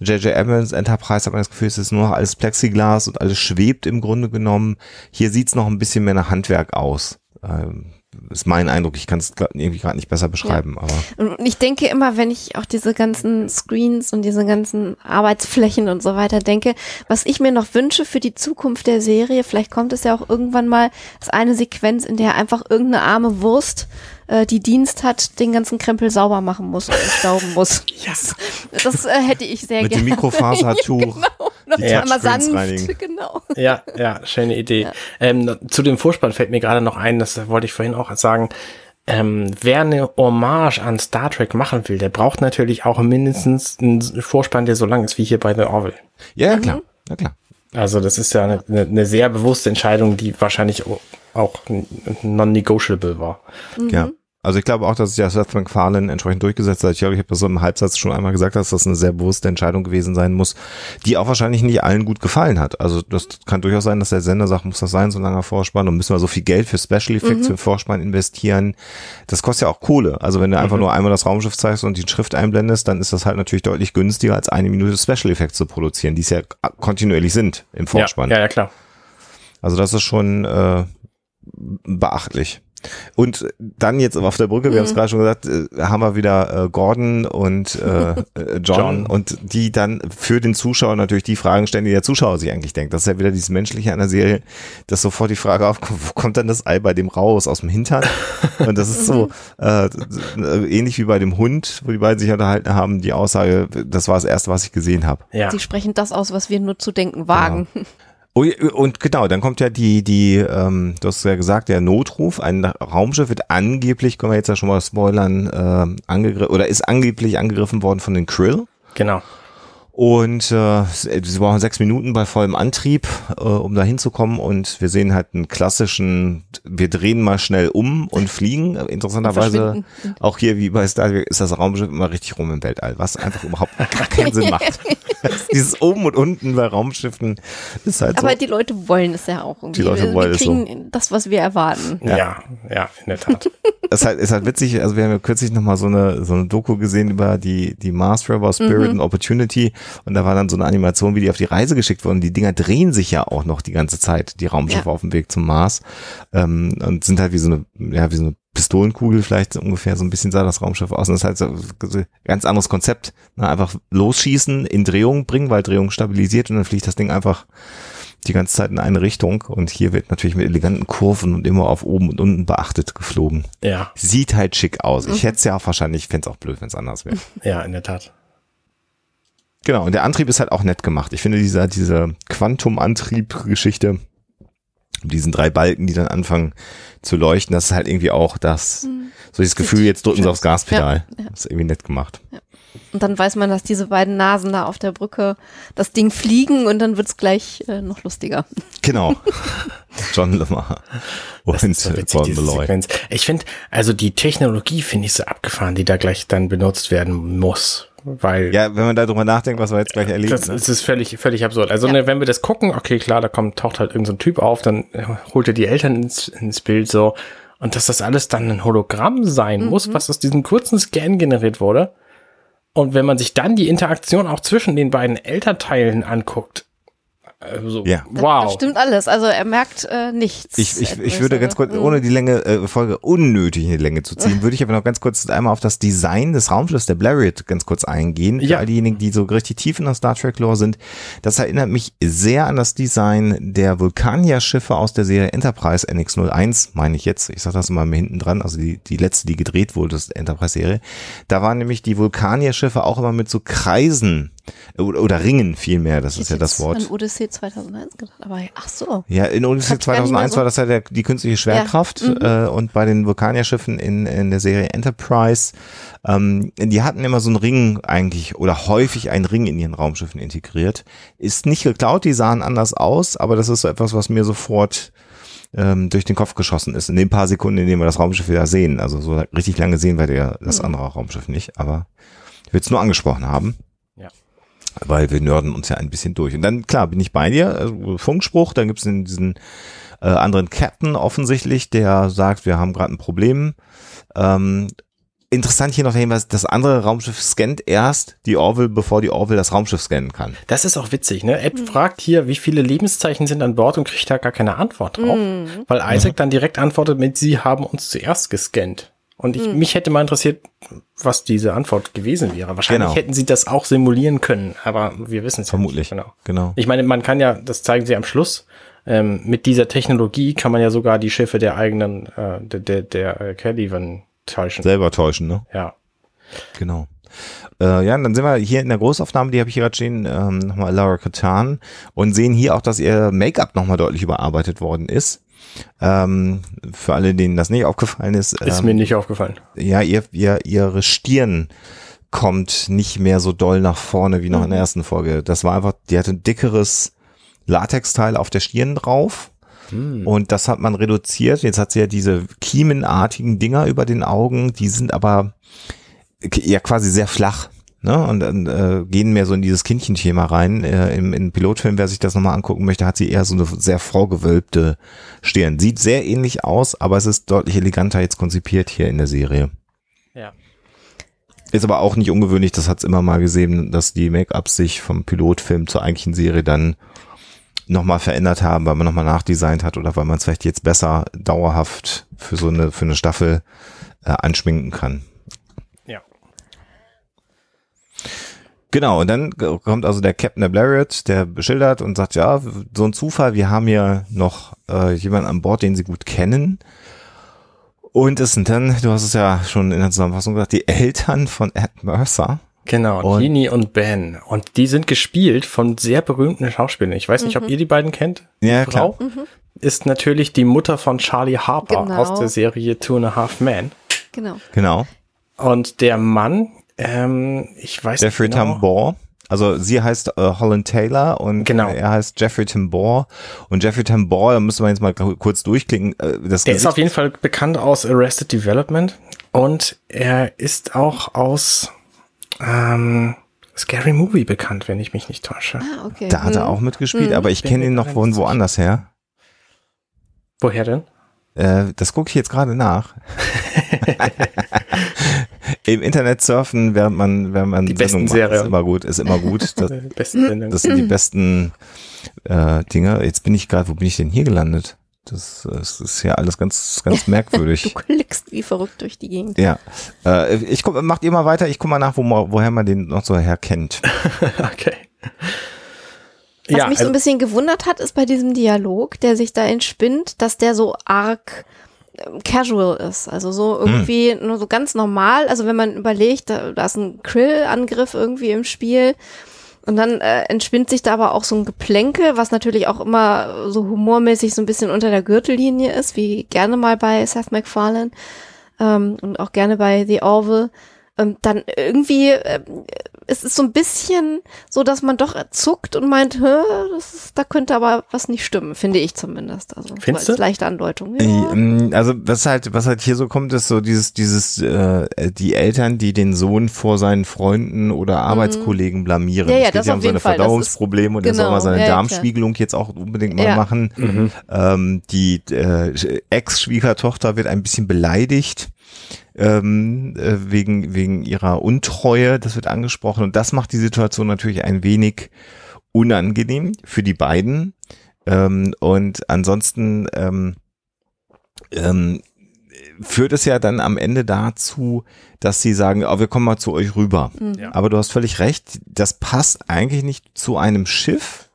J.J. Evans Enterprise hat man das Gefühl, es ist nur noch alles Plexiglas und alles schwebt im Grunde genommen. Hier sieht's noch ein bisschen mehr nach Handwerk aus. Ähm, ist mein Eindruck. Ich kann es irgendwie gerade nicht besser beschreiben. Ja. Aber und ich denke immer, wenn ich auch diese ganzen Screens und diese ganzen Arbeitsflächen und so weiter denke, was ich mir noch wünsche für die Zukunft der Serie, vielleicht kommt es ja auch irgendwann mal, ist eine Sequenz, in der einfach irgendeine arme Wurst äh, die Dienst hat, den ganzen Krempel sauber machen muss und stauben muss. Yes. Das äh, hätte ich sehr Mit gerne. dem Mikrofasertuch. genau. die Ja, mal Touchscreens sanft, reinigen. genau. Ja, ja, schöne Idee. Ähm, zu dem Vorspann fällt mir gerade noch ein, das wollte ich vorhin auch sagen. Ähm, wer eine Hommage an Star Trek machen will, der braucht natürlich auch mindestens einen Vorspann, der so lang ist wie hier bei The Orville. Ja, ja, klar. Ja, klar. Also das ist ja eine, eine, eine sehr bewusste Entscheidung, die wahrscheinlich auch non-negotiable war. Ja. Also ich glaube auch, dass sich ja Seth MacFarlane entsprechend durchgesetzt hat. Ich glaube, ich habe das so im Halbsatz schon einmal gesagt, dass das eine sehr bewusste Entscheidung gewesen sein muss, die auch wahrscheinlich nicht allen gut gefallen hat. Also das kann durchaus sein, dass der Sender sagt, muss das sein, so langer Vorspann und müssen wir so viel Geld für Special Effects für Vorspann investieren. Das kostet ja auch Kohle. Also wenn du einfach nur einmal das Raumschiff zeigst und die Schrift einblendest, dann ist das halt natürlich deutlich günstiger, als eine Minute Special Effects zu produzieren, die es ja kontinuierlich sind im Vorspann. Ja, ja, ja, klar. Also das ist schon äh, beachtlich. Und dann jetzt auf der Brücke, wir haben es gerade schon gesagt, äh, haben wir wieder äh, Gordon und äh, äh, John, John. und die dann für den Zuschauer natürlich die Fragen stellen, die der Zuschauer sich eigentlich denkt. Das ist ja wieder dieses Menschliche an der Serie, dass sofort die Frage aufkommt, wo kommt dann das Ei bei dem raus? Aus dem Hintern? Und das ist so äh, ähnlich wie bei dem Hund, wo die beiden sich unterhalten haben, die Aussage, das war das Erste, was ich gesehen habe. Ja. Sie sprechen das aus, was wir nur zu denken wagen. Oh, und genau, dann kommt ja die, die, ähm, du hast ja gesagt, der Notruf. Ein Raumschiff wird angeblich, können wir jetzt ja schon mal spoilern, äh, angegriffen oder ist angeblich angegriffen worden von den Krill. Genau. Und äh, sie brauchen sechs Minuten bei vollem Antrieb, äh, um da hinzukommen. Und wir sehen halt einen klassischen, wir drehen mal schnell um und fliegen. Interessanterweise, Verschwinden. auch hier wie bei Star Trek ist das Raumschiff immer richtig rum im Weltall, was einfach überhaupt gar keinen Sinn macht. Dieses oben und unten bei Raumschiffen ist halt so. Aber die Leute wollen es ja auch irgendwie. Die Leute wollen wir es kriegen das, was wir erwarten. Ja. ja, in der Tat. es ist halt, ist halt witzig, also wir haben ja kürzlich nochmal so eine, so eine Doku gesehen über die, die Mars Rover Spirit and Opportunity und da war dann so eine Animation, wie die auf die Reise geschickt wurden. Die Dinger drehen sich ja auch noch die ganze Zeit, die Raumschiffe Ja. auf dem Weg zum Mars ähm, und sind halt wie so eine, ja, wie so eine Pistolenkugel vielleicht ungefähr, so ein bisschen sah das Raumschiff aus und das ist halt so, ein ganz anderes Konzept. Ne? Einfach losschießen, in Drehung bringen, weil Drehung stabilisiert und dann fliegt das Ding einfach die ganze Zeit in eine Richtung und hier wird natürlich mit eleganten Kurven und immer auf oben und unten beachtet geflogen. Ja, Sieht halt schick aus. Ich hätte es ja auch wahrscheinlich, ich fände es auch blöd, wenn es anders wäre. ja, in der Tat. Genau, und der Antrieb ist halt auch nett gemacht. Ich finde diese, diese Quantum-Antrieb-Geschichte, mit diesen drei Balken, die dann anfangen zu leuchten, das ist halt irgendwie auch das, so dieses Gefühl, jetzt drücken sie aufs Gaspedal. Ja, ja. Das ist irgendwie nett gemacht. Und dann weiß man, dass diese beiden Nasen da auf der Brücke das Ding fliegen und dann wird's gleich äh, noch lustiger. Genau. John Lemar und So witzig. Sequenz. Ich finde, also die Technologie finde ich so abgefahren, die da gleich dann benutzt werden muss. Weil Ja, wenn man da drüber nachdenkt, was wir jetzt gleich erleben. das, ne? das ist völlig, völlig absurd. Also Ja. ne, wenn wir das gucken, okay, klar, da kommt, taucht halt irgendein so ein Typ auf, dann äh, holt er die Eltern ins, ins Bild so. Und dass das alles dann ein Hologramm sein muss, was aus diesem kurzen Scan generiert wurde. Und wenn man sich dann die Interaktion auch zwischen den beiden Elternteilen anguckt, also, Ja. Wow. Da stimmt alles. Also er merkt äh, nichts. Ich, ich, ich würde ganz kurz, Mhm. ohne die Länge, äh, Folge unnötig in die Länge zu ziehen, würde ich aber noch ganz kurz einmal auf das Design des Raumschiffs der Blariot ganz kurz eingehen. Für Ja. all diejenigen, die so richtig tief in der Star Trek Lore sind. Das erinnert mich sehr an das Design der Vulkanier-Schiffe aus der Serie Enterprise NX01, meine ich jetzt. Ich sage das immer mal hinten dran, also die, die letzte, die gedreht wurde, das ist die Enterprise-Serie. Da waren nämlich die Vulkanier-Schiffe auch immer mit so Kreisen oder, oder Ringen vielmehr, das Ich ist ja das Wort. An Odyssey 2001 gedacht, aber ach so. Ja, in Odyssey Hab ich gar nicht mehr 2001 so- war das ja der, die künstliche Schwerkraft äh, und bei den Vulkanierschiffen in, in der Serie Enterprise, ähm, die hatten immer so einen Ring eigentlich oder häufig einen Ring in ihren Raumschiffen integriert. Ist nicht geklaut, die sahen anders aus, aber das ist so etwas, was mir sofort ähm, durch den Kopf geschossen ist. In den paar Sekunden, in denen wir das Raumschiff wieder sehen. Also so richtig lange sehen wir ja das andere Raumschiff nicht, aber ich will es nur angesprochen haben Ja. Weil wir nörden uns ja ein bisschen durch. Und dann, klar, bin ich bei dir, also Funkspruch, dann gibt's diesen äh, anderen Captain offensichtlich, der sagt, wir haben gerade ein Problem. Ähm, interessant hier noch der Hinweis, das andere Raumschiff scannt erst die Orville, bevor die Orville das Raumschiff scannen kann. Das ist auch witzig, ne? Ed fragt hier, wie viele Lebenszeichen sind an Bord und kriegt da gar keine Antwort drauf, weil Isaac dann direkt antwortet mit, sie haben uns zuerst gescannt. Und ich, mich hätte mal interessiert, was diese Antwort gewesen wäre. Wahrscheinlich Genau. hätten sie das auch simulieren können, aber wir wissen es ja Vermutlich. nicht. Genau. Genau. Ich meine, man kann ja, das zeigen sie am Schluss, ähm, mit dieser Technologie kann man ja sogar die Schiffe der eigenen, äh, der, der, der äh, Caliban täuschen. Selber täuschen, ne? Ja. Genau. Äh, ja, und dann sind wir hier in der Großaufnahme, die habe ich hier gerade stehen, ähm, nochmal Laura Katan und sehen hier auch, dass ihr Make-up nochmal deutlich überarbeitet worden ist. Ähm, für alle, denen das nicht aufgefallen ist. Ist ähm, mir nicht aufgefallen. ja, ihr, ihr, ihre Stirn kommt nicht mehr so doll nach vorne wie noch in der ersten Folge. Das war einfach, die hatte ein dickeres Latexteil auf der Stirn drauf. Und das hat man reduziert. Jetzt hat sie ja diese kiemenartigen Dinger über den Augen, die sind aber ja quasi sehr flach. Ne? Und dann äh, gehen mehr so in dieses Kindchenthema rein. Äh, im, Im Pilotfilm, wer sich das nochmal angucken möchte, hat sie eher so eine sehr vorgewölbte Stirn. Sieht sehr ähnlich aus, aber es ist deutlich eleganter jetzt konzipiert hier in der Serie. Ja. Ist aber auch nicht ungewöhnlich, das hat's immer mal gesehen, dass die Make-ups sich vom Pilotfilm zur eigentlichen Serie dann nochmal verändert haben, weil man nochmal nachdesignt hat oder weil man es vielleicht jetzt besser dauerhaft für so eine, für eine Staffel äh, anschminken kann. Ja. Genau, und dann kommt also der Captain der Blariot, der beschildert und sagt, ja, so ein Zufall, wir haben hier noch äh, jemanden an Bord, den sie gut kennen. Und es sind dann, du hast es ja schon in der Zusammenfassung gesagt, die Eltern von Ed Mercer. Genau, Und- und Ben. Und die sind gespielt von sehr berühmten Schauspielern. Ich weiß nicht, ob ihr die beiden kennt. Ja, Frau ist natürlich die Mutter von Charlie Harper Genau. aus der Serie Two and a Half Men. Genau. Genau. Und der Mann, ähm, ich weiß Jeffrey nicht genau. Tambor. Also sie heißt äh, Holland Taylor und Genau. er heißt Jeffrey Tambor. Und Jeffrey Tambor, da müssen wir jetzt mal kurz durchklicken. Äh, das Der ist Gesicht- auf jeden Fall bekannt aus Arrested Development und er ist auch aus ähm, Scary Movie bekannt, wenn ich mich nicht täusche. Ah, okay. da hat er Hm. auch mitgespielt, Mhm. aber ich kenne ihn noch von woanders her. Woher denn? Äh, das gucke ich jetzt gerade nach. Im Internet surfen, während man, während man Die besten Sendung macht, ist immer gut, ist immer gut. Das, Äh, Besten das sind die besten äh, Dinge. Jetzt bin ich gerade, wo bin ich denn hier gelandet? Das, das ist ja alles ganz, ganz Du merkwürdig. klickst wie verrückt durch die Gegend. Ja, äh, ich guck, macht ihr mal weiter. Ich guck mal nach, wo, woher man den noch so herkennt. okay. Was ja, mich so ein also, bisschen gewundert hat, ist bei diesem Dialog, der sich da entspinnt, dass der so arg ähm, casual ist. Also so irgendwie nur so ganz normal. Also wenn man überlegt, da, da ist ein Krill-Angriff irgendwie im Spiel. Und dann äh, entspinnt sich da aber auch so ein Geplänkel, was natürlich auch immer so humormäßig so ein bisschen unter der Gürtellinie ist, wie gerne mal bei Seth MacFarlane ähm, und auch gerne bei The Orville. Ähm, dann irgendwie, ähm, es ist so ein bisschen so, dass man doch zuckt und meint, das ist, da könnte aber was nicht stimmen, finde ich zumindest. Also Findest so als du? leichte Andeutung. Äh, Ja. ähm, Also was halt, was halt hier so kommt, ist so dieses, dieses, äh, die Eltern, die den Sohn vor seinen Freunden oder Arbeitskollegen blamieren. Mhm. Ja, ja, es geht das ja um auf jeden seine Fall, Verdauungsprobleme und er soll genau, mal seine ja, ja, Darmspiegelung jetzt auch unbedingt mal Ja. machen. Mhm. Ähm, die äh, Ex-Schwiegertochter wird ein bisschen beleidigt ähm, äh, wegen, wegen ihrer Untreue, das wird angesprochen und das macht die Situation natürlich ein wenig unangenehm für die beiden. Ähm, und ansonsten ähm, ähm, führt es ja dann am Ende dazu, dass sie sagen, oh, wir kommen mal zu euch rüber. Ja. Aber du hast völlig recht, das passt eigentlich nicht zu einem Schiff,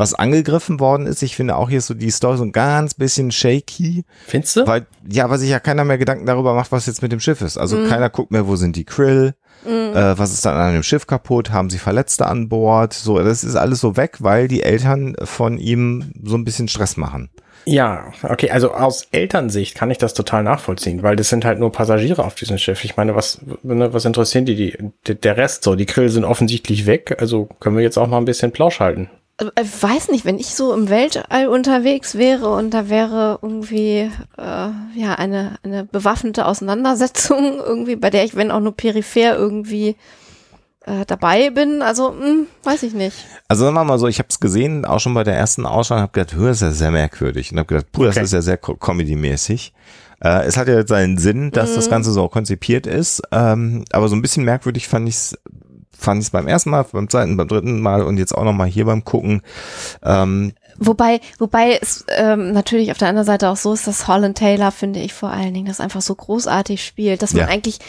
was angegriffen worden ist. Ich finde auch hier so die Story so ein ganz bisschen shaky, findest du? weil, ja, weil sich ja keiner mehr Gedanken darüber macht, was jetzt mit dem Schiff ist. Also Mhm. keiner guckt mehr, wo sind die Krill, äh, was ist dann an dem Schiff kaputt, haben sie Verletzte an Bord, so, das ist alles so weg, weil die Eltern von ihm so ein bisschen Stress machen. Ja, okay, also aus Elternsicht kann ich das total nachvollziehen, weil das sind halt nur Passagiere auf diesem Schiff. Ich meine, was, ne, was interessieren die, die, die- der Rest so? Die Grill sind offensichtlich weg, also können wir jetzt auch mal ein bisschen Plausch halten. Äh, Ich weiß nicht, wenn ich so im Weltall unterwegs wäre und da wäre irgendwie äh, ja eine, eine bewaffnete Auseinandersetzung irgendwie, bei der ich, wenn auch nur peripher irgendwie äh, dabei bin, also hm, weiß ich nicht. Also sagen wir mal so, ich habe es gesehen, auch schon bei der ersten Ausstrahlung, habe gedacht, hör, ist ja sehr merkwürdig. Und habe gedacht, puh, das Okay. ist ja sehr co- comedy-mäßig. Äh, es hat ja seinen Sinn, dass das Ganze so konzipiert ist, ähm, aber so ein bisschen merkwürdig fand ich es fand ich es beim ersten Mal, beim zweiten, beim dritten Mal und jetzt auch nochmal hier beim Gucken. Ähm, Wobei, wobei es ähm, natürlich auf der anderen Seite auch so ist, dass Holland Taylor, finde ich vor allen Dingen, das einfach so großartig spielt, dass man Ja. eigentlich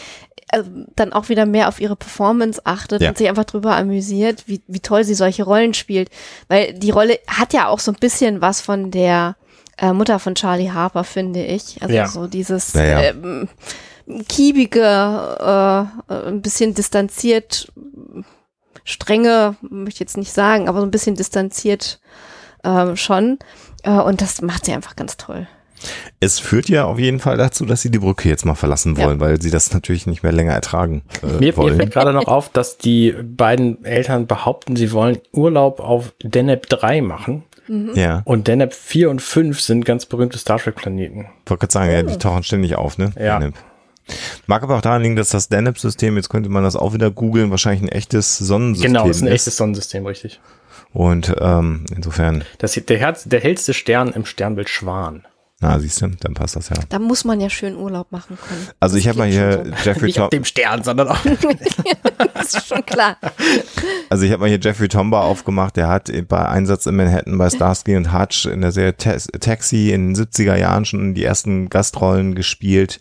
äh, dann auch wieder mehr auf ihre Performance achtet Ja. und sich einfach drüber amüsiert, wie, wie toll sie solche Rollen spielt. Weil die Rolle hat ja auch so ein bisschen was von der äh, Mutter von Charlie Harper, finde ich. Also Ja. so dieses Ja, ja. Ähm, kiebige, äh, äh, ein bisschen distanziert, strenge, möchte ich jetzt nicht sagen, aber so ein bisschen distanziert ähm, schon. Äh, und das macht sie einfach ganz toll. es führt ja auf jeden Fall dazu, dass sie die Brücke jetzt mal verlassen Ja. wollen, weil sie das natürlich nicht mehr länger ertragen äh, Mir, mir wollen. fällt gerade noch auf, dass die beiden Eltern behaupten, sie wollen Urlaub auf Deneb 3 machen. ja, Und Deneb 4 und 5 sind ganz berühmte Star Trek Planeten. wollte gerade sagen, ja, die tauchen ständig auf, ne? Ja. Deneb. Mag aber auch daran liegen, dass das Deneb-System, jetzt könnte man das auch wieder googeln, wahrscheinlich ein echtes Sonnensystem Genau, ist ein echtes Sonnensystem, richtig. Und ähm, insofern, Das, der, Herz, der hellste Stern im Sternbild Schwan. na siehst du, dann passt das ja. Da muss man ja schön Urlaub machen können. Also ich Das habe mal hier schon Jeffrey Nicht auf Tom dem Stern, sondern auch. So. Das ist schon klar. Also ich habe mal hier Jeffrey Tomba aufgemacht, der hat bei Einsatz in Manhattan bei Starsky und Hutch in der Serie Ta- Taxi in den 70er Jahren schon die ersten Gastrollen gespielt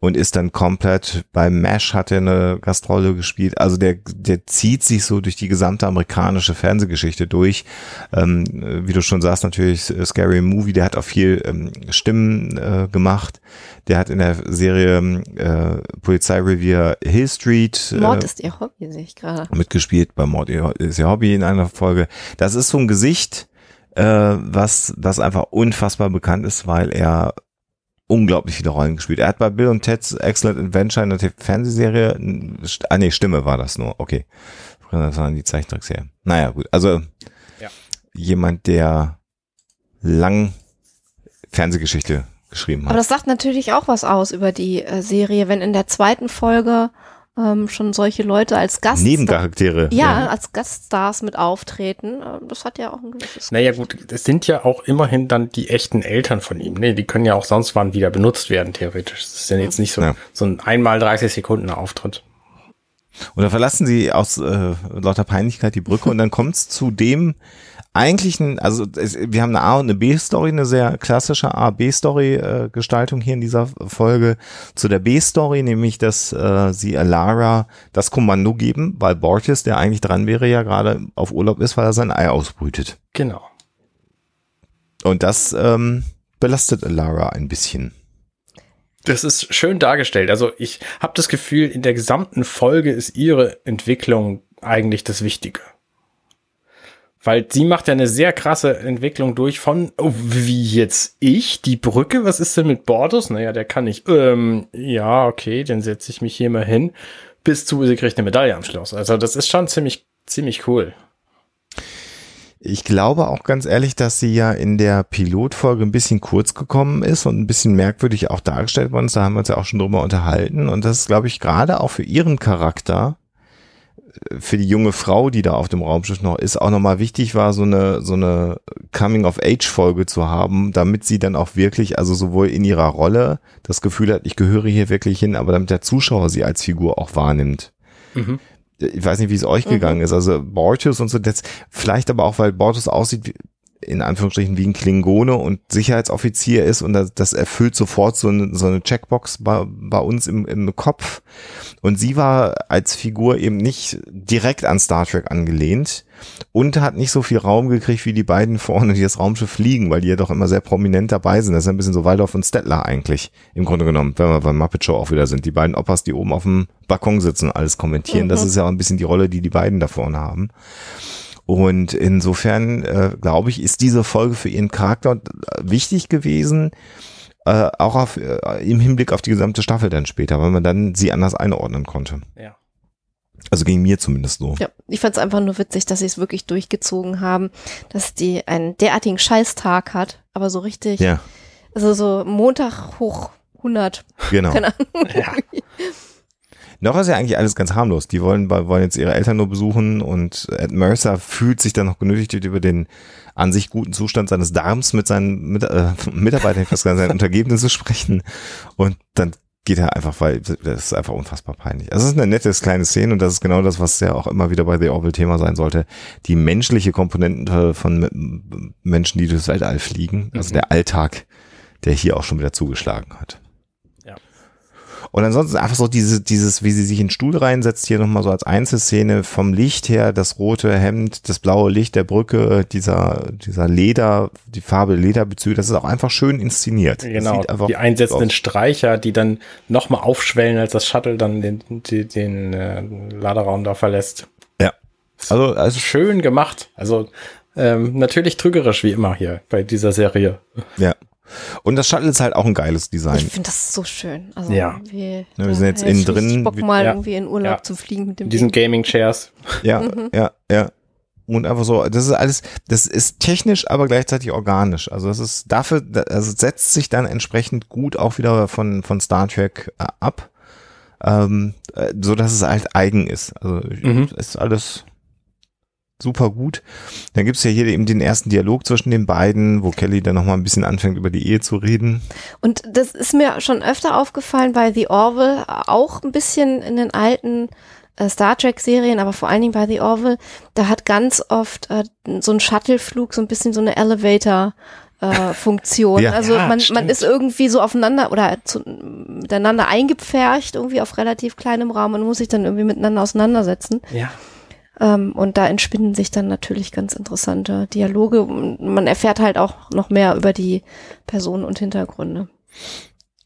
und ist dann komplett bei MASH hat er eine Gastrolle gespielt. Also der, der zieht sich so durch die gesamte amerikanische Fernsehgeschichte durch. Ähm, wie du schon sagst, natürlich äh, Scary Movie, der hat auch viel ähm, Stimmen äh, gemacht. Der hat in der Serie äh, Polizeirevier Hill Street äh, Mord ist ihr Hobby, sehe ich gerade. mitgespielt bei Mord ist ihr Hobby in einer Folge. Das ist so ein Gesicht, äh, was, was einfach unfassbar bekannt ist, weil er unglaublich viele Rollen gespielt. Er hat bei Bill und Ted's Excellent Adventure in der Fernsehserie, ah nee, Stimme war das nur, okay. Das waren die Zeichentrickserie. Naja, gut, also Ja. jemand, der lang Fernsehgeschichte geschrieben Aber hat. das sagt natürlich auch was aus über die äh, Serie, wenn in der zweiten Folge ähm, schon solche Leute als Gast Nebencharaktere. ja, als Gaststars mit auftreten. Äh, das hat ja auch ein gewisses. Naja, gut, es sind ja auch immerhin dann die echten Eltern von ihm. Nee, die können ja auch sonst wann wieder benutzt werden, theoretisch. Das ist ja jetzt nicht so, Ja. so ein einmal 30 Sekunden Auftritt. Und dann verlassen sie aus äh, lauter Peinlichkeit die Brücke und dann kommt es zu dem eigentlichen, also es, wir haben eine A- und eine B-Story, eine sehr klassische A-B-Story-Gestaltung hier in dieser Folge. Zu der B-Story, nämlich, dass äh, sie Alara das Kommando geben, weil Borges, der eigentlich dran wäre, ja gerade auf Urlaub ist, weil er sein Ei ausbrütet. Genau. Und das ähm, belastet Alara ein bisschen. Das ist schön dargestellt. Also ich habe das Gefühl, in der gesamten Folge ist ihre Entwicklung eigentlich das Wichtige. Weil sie macht ja eine sehr krasse Entwicklung durch von, oh, wie jetzt ich, die Brücke, was ist denn mit Bordus? Naja, der kann nicht. Ähm, ja, okay, dann setze ich mich hier mal hin. Bis zu, sie kriegt eine Medaille am Schluss. Also das ist schon ziemlich, ziemlich cool. Ich glaube auch ganz ehrlich, dass sie ja in der Pilotfolge ein bisschen kurz gekommen ist und ein bisschen merkwürdig auch dargestellt worden ist. Da haben wir uns ja auch schon drüber unterhalten. Und das ist, glaube ich, gerade auch für ihren Charakter, für die junge Frau, die da auf dem Raumschiff noch ist, auch nochmal wichtig war, so eine, so eine Coming-of-Age-Folge zu haben, damit sie dann auch wirklich, also sowohl in ihrer Rolle das Gefühl hat, ich gehöre hier wirklich hin, aber damit der Zuschauer sie als Figur auch wahrnimmt Mhm. ich weiß nicht, wie es euch Mhm. gegangen ist. Also Bortus und so, das, vielleicht aber auch, weil Bortus aussieht in Anführungsstrichen wie ein Klingone und Sicherheitsoffizier ist und das, das erfüllt sofort so eine, so eine Checkbox bei, bei uns im, im Kopf. Und sie war als Figur eben nicht direkt an Star Trek angelehnt und hat nicht so viel Raum gekriegt wie die beiden vorne, die das Raumschiff fliegen, weil die ja doch immer sehr prominent dabei sind. Das ist ein bisschen so Waldorf und Stettler eigentlich, im Grunde genommen, wenn wir beim Muppet Show auch wieder sind. Die beiden Opas, die oben auf dem Balkon sitzen und alles kommentieren. Das ist ja auch ein bisschen die Rolle, die die beiden da vorne haben. Und insofern, äh, glaube ich, ist diese Folge für ihren Charakter äh, wichtig gewesen, äh, auch auf, äh, im Hinblick auf die gesamte Staffel dann später, weil man dann sie anders einordnen konnte. Ja. Also ging mir zumindest so. Ja, ich fand es einfach nur witzig, dass sie es wirklich durchgezogen haben, dass die einen derartigen Scheißtag hat, aber so richtig, Ja, also so Montag hoch 100. genau. Keine Ahnung. Ja. Noch ist ja eigentlich alles ganz harmlos. Die wollen, wollen jetzt ihre Eltern nur besuchen und Ed Mercer fühlt sich dann noch genötigt, über den an sich guten Zustand seines Darms mit seinen mit, äh, Mitarbeitern, fast gar seinen Untergebenen zu sprechen. Und dann geht er einfach, weil das ist einfach unfassbar peinlich. Also es ist eine nette kleine Szene und das ist genau das, was ja auch immer wieder bei The Orville Thema sein sollte. Die menschliche Komponente von Menschen, die durchs Weltall fliegen, also mhm. der Alltag, der hier auch schon wieder zugeschlagen hat. Und ansonsten einfach so diese, dieses, wie sie sich in den Stuhl reinsetzt, hier nochmal so als Einzelszene vom Licht her, das rote Hemd, das blaue Licht der Brücke, dieser, dieser Leder, die Farbe Lederbezüge, das ist auch einfach schön inszeniert. Genau, die einsetzenden Streicher, die dann nochmal aufschwellen, als das Shuttle dann den, den, den äh, Laderaum da verlässt. Ja. Also, also schön gemacht. Also ähm, natürlich trügerisch wie immer hier bei dieser Serie. Ja. Und das Shuttle ist halt auch ein geiles Design. Ich finde das so schön. Also ja. ja wir sind jetzt innen drin. Bock mal ja. irgendwie in Urlaub ja. zu fliegen mit dem. Diesen Gaming Chairs. Ja, mhm. ja, ja. Und einfach so, das ist alles, das ist technisch, aber gleichzeitig organisch. Also das ist dafür, also setzt sich dann entsprechend gut auch wieder von, von Star Trek äh, ab, ähm, äh, so dass es halt eigen ist. Also mhm. ist alles, super gut. Dann gibt's ja hier eben den ersten Dialog zwischen den beiden, wo Kelly dann nochmal ein bisschen anfängt, über die Ehe zu reden. Und das ist mir schon öfter aufgefallen bei The Orville, auch ein bisschen in den alten äh, Star Trek-Serien, aber vor allen Dingen bei The Orville, da hat ganz oft äh, so ein Shuttle-Flug so ein bisschen so eine Elevator- äh, Funktion. Ja, also man, man ist irgendwie so aufeinander oder zu, miteinander eingepfercht, irgendwie auf relativ kleinem Raum und muss sich dann irgendwie miteinander auseinandersetzen. Ja. Ähm, und da entspinnen sich dann natürlich ganz interessante Dialoge. Man erfährt halt auch noch mehr über die Personen und Hintergründe.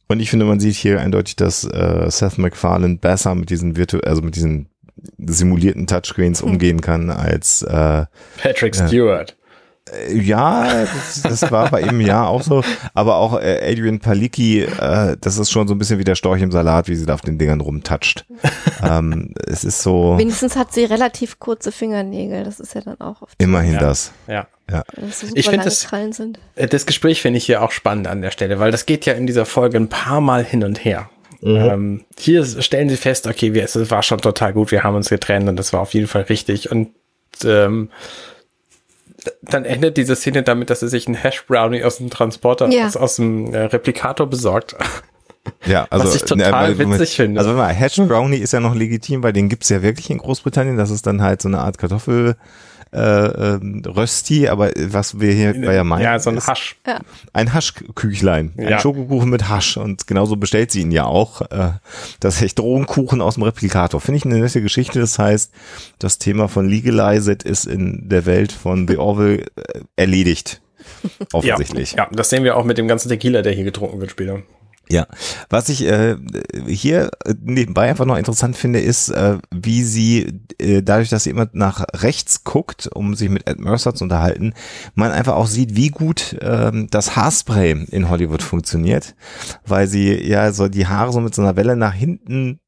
Und ich finde, man sieht hier eindeutig, dass äh, Seth MacFarlane besser mit diesen virtu also mit diesen simulierten Touchscreens hm. umgehen kann als äh, Patrick Stewart. Äh, ja, das, das war bei ihm ja auch so. Aber auch äh, Adrian Palicki, äh, das ist schon so ein bisschen wie der Storch im Salat, wie sie da auf den Dingern rumtatscht. ähm, es ist so. Wenigstens hat sie relativ kurze Fingernägel. Das ist ja dann auch oft. Immerhin ja. das. Ja. Ja. So ich finde das, äh, das Gespräch finde ich hier auch spannend an der Stelle, weil das geht ja in dieser Folge ein paar Mal hin und her. Mhm. Ähm, hier stellen sie fest, okay, wir, es war schon total gut, wir haben uns getrennt und das war auf jeden Fall richtig. Und ähm, dann endet diese Szene damit, dass er sich einen Hash Brownie aus dem Transporter, ja. aus, aus dem äh, Replikator besorgt. Ja, also was ich total ne, witzig finde. Also man Hash Brownie ist ja noch legitim, weil den gibt's ja wirklich in Großbritannien. Das ist dann halt so eine Art Kartoffel äh, äh, Rösti, aber was wir hier bei ja meinen. Ja, so ein Hasch. Ja. Ein Haschküchlein. Ein ja. Schokokuchen mit Hasch. Und genauso bestellt sie ihn ja auch. Äh, das ist echt Drogenkuchen aus dem Replikator. Finde ich eine nette Geschichte. Das heißt, das Thema von Legalized ist in der Welt von The Orville äh, erledigt. Offensichtlich. Ja, ja, das sehen wir auch mit dem ganzen Tequila, der hier getrunken wird später. Ja, was ich äh, hier nebenbei einfach noch interessant finde, ist, äh, wie sie, äh, dadurch, dass sie immer nach rechts guckt, um sich mit Ed Mercer zu unterhalten, man einfach auch sieht, wie gut äh, das Haarspray in Hollywood funktioniert, weil sie ja so die Haare so mit so einer Welle nach hinten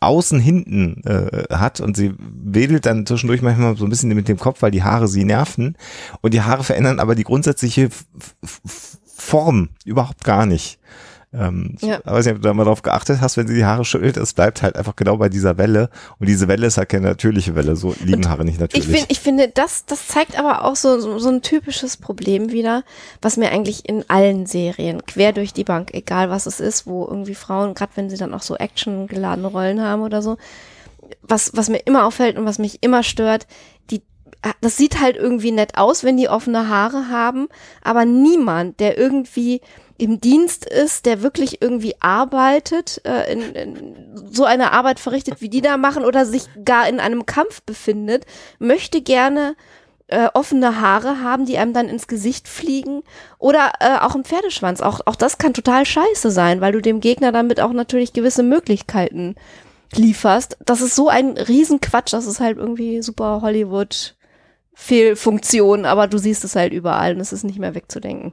außen hinten äh, hat und sie wedelt dann zwischendurch manchmal so ein bisschen mit dem Kopf, weil die Haare sie nerven. Und die Haare verändern aber die grundsätzliche F F Form überhaupt gar nicht. Ähm, ja. Ich weiß nicht, ob du da mal drauf geachtet hast, wenn sie die Haare schüttelt, es bleibt halt einfach genau bei dieser Welle. Und diese Welle ist halt keine natürliche Welle, so liegen und Haare nicht natürlich. Ich, find, ich finde, das, das zeigt aber auch so, so, so ein typisches Problem wieder, was mir eigentlich in allen Serien, quer durch die Bank, egal was es ist, wo irgendwie Frauen, gerade wenn sie dann auch so actiongeladene Rollen haben oder so, was, was mir immer auffällt und was mich immer stört, die das sieht halt irgendwie nett aus, wenn die offene Haare haben, aber niemand, der irgendwie im Dienst ist, der wirklich irgendwie arbeitet, äh, in, in so eine Arbeit verrichtet, wie die da machen, oder sich gar in einem Kampf befindet, möchte gerne äh, offene Haare haben, die einem dann ins Gesicht fliegen oder äh, auch ein Pferdeschwanz. Auch, auch das kann total scheiße sein, weil du dem Gegner damit auch natürlich gewisse Möglichkeiten lieferst. Das ist so ein Riesenquatsch, das ist halt irgendwie super Hollywood Fehlfunktion, aber du siehst es halt überall und es ist nicht mehr wegzudenken.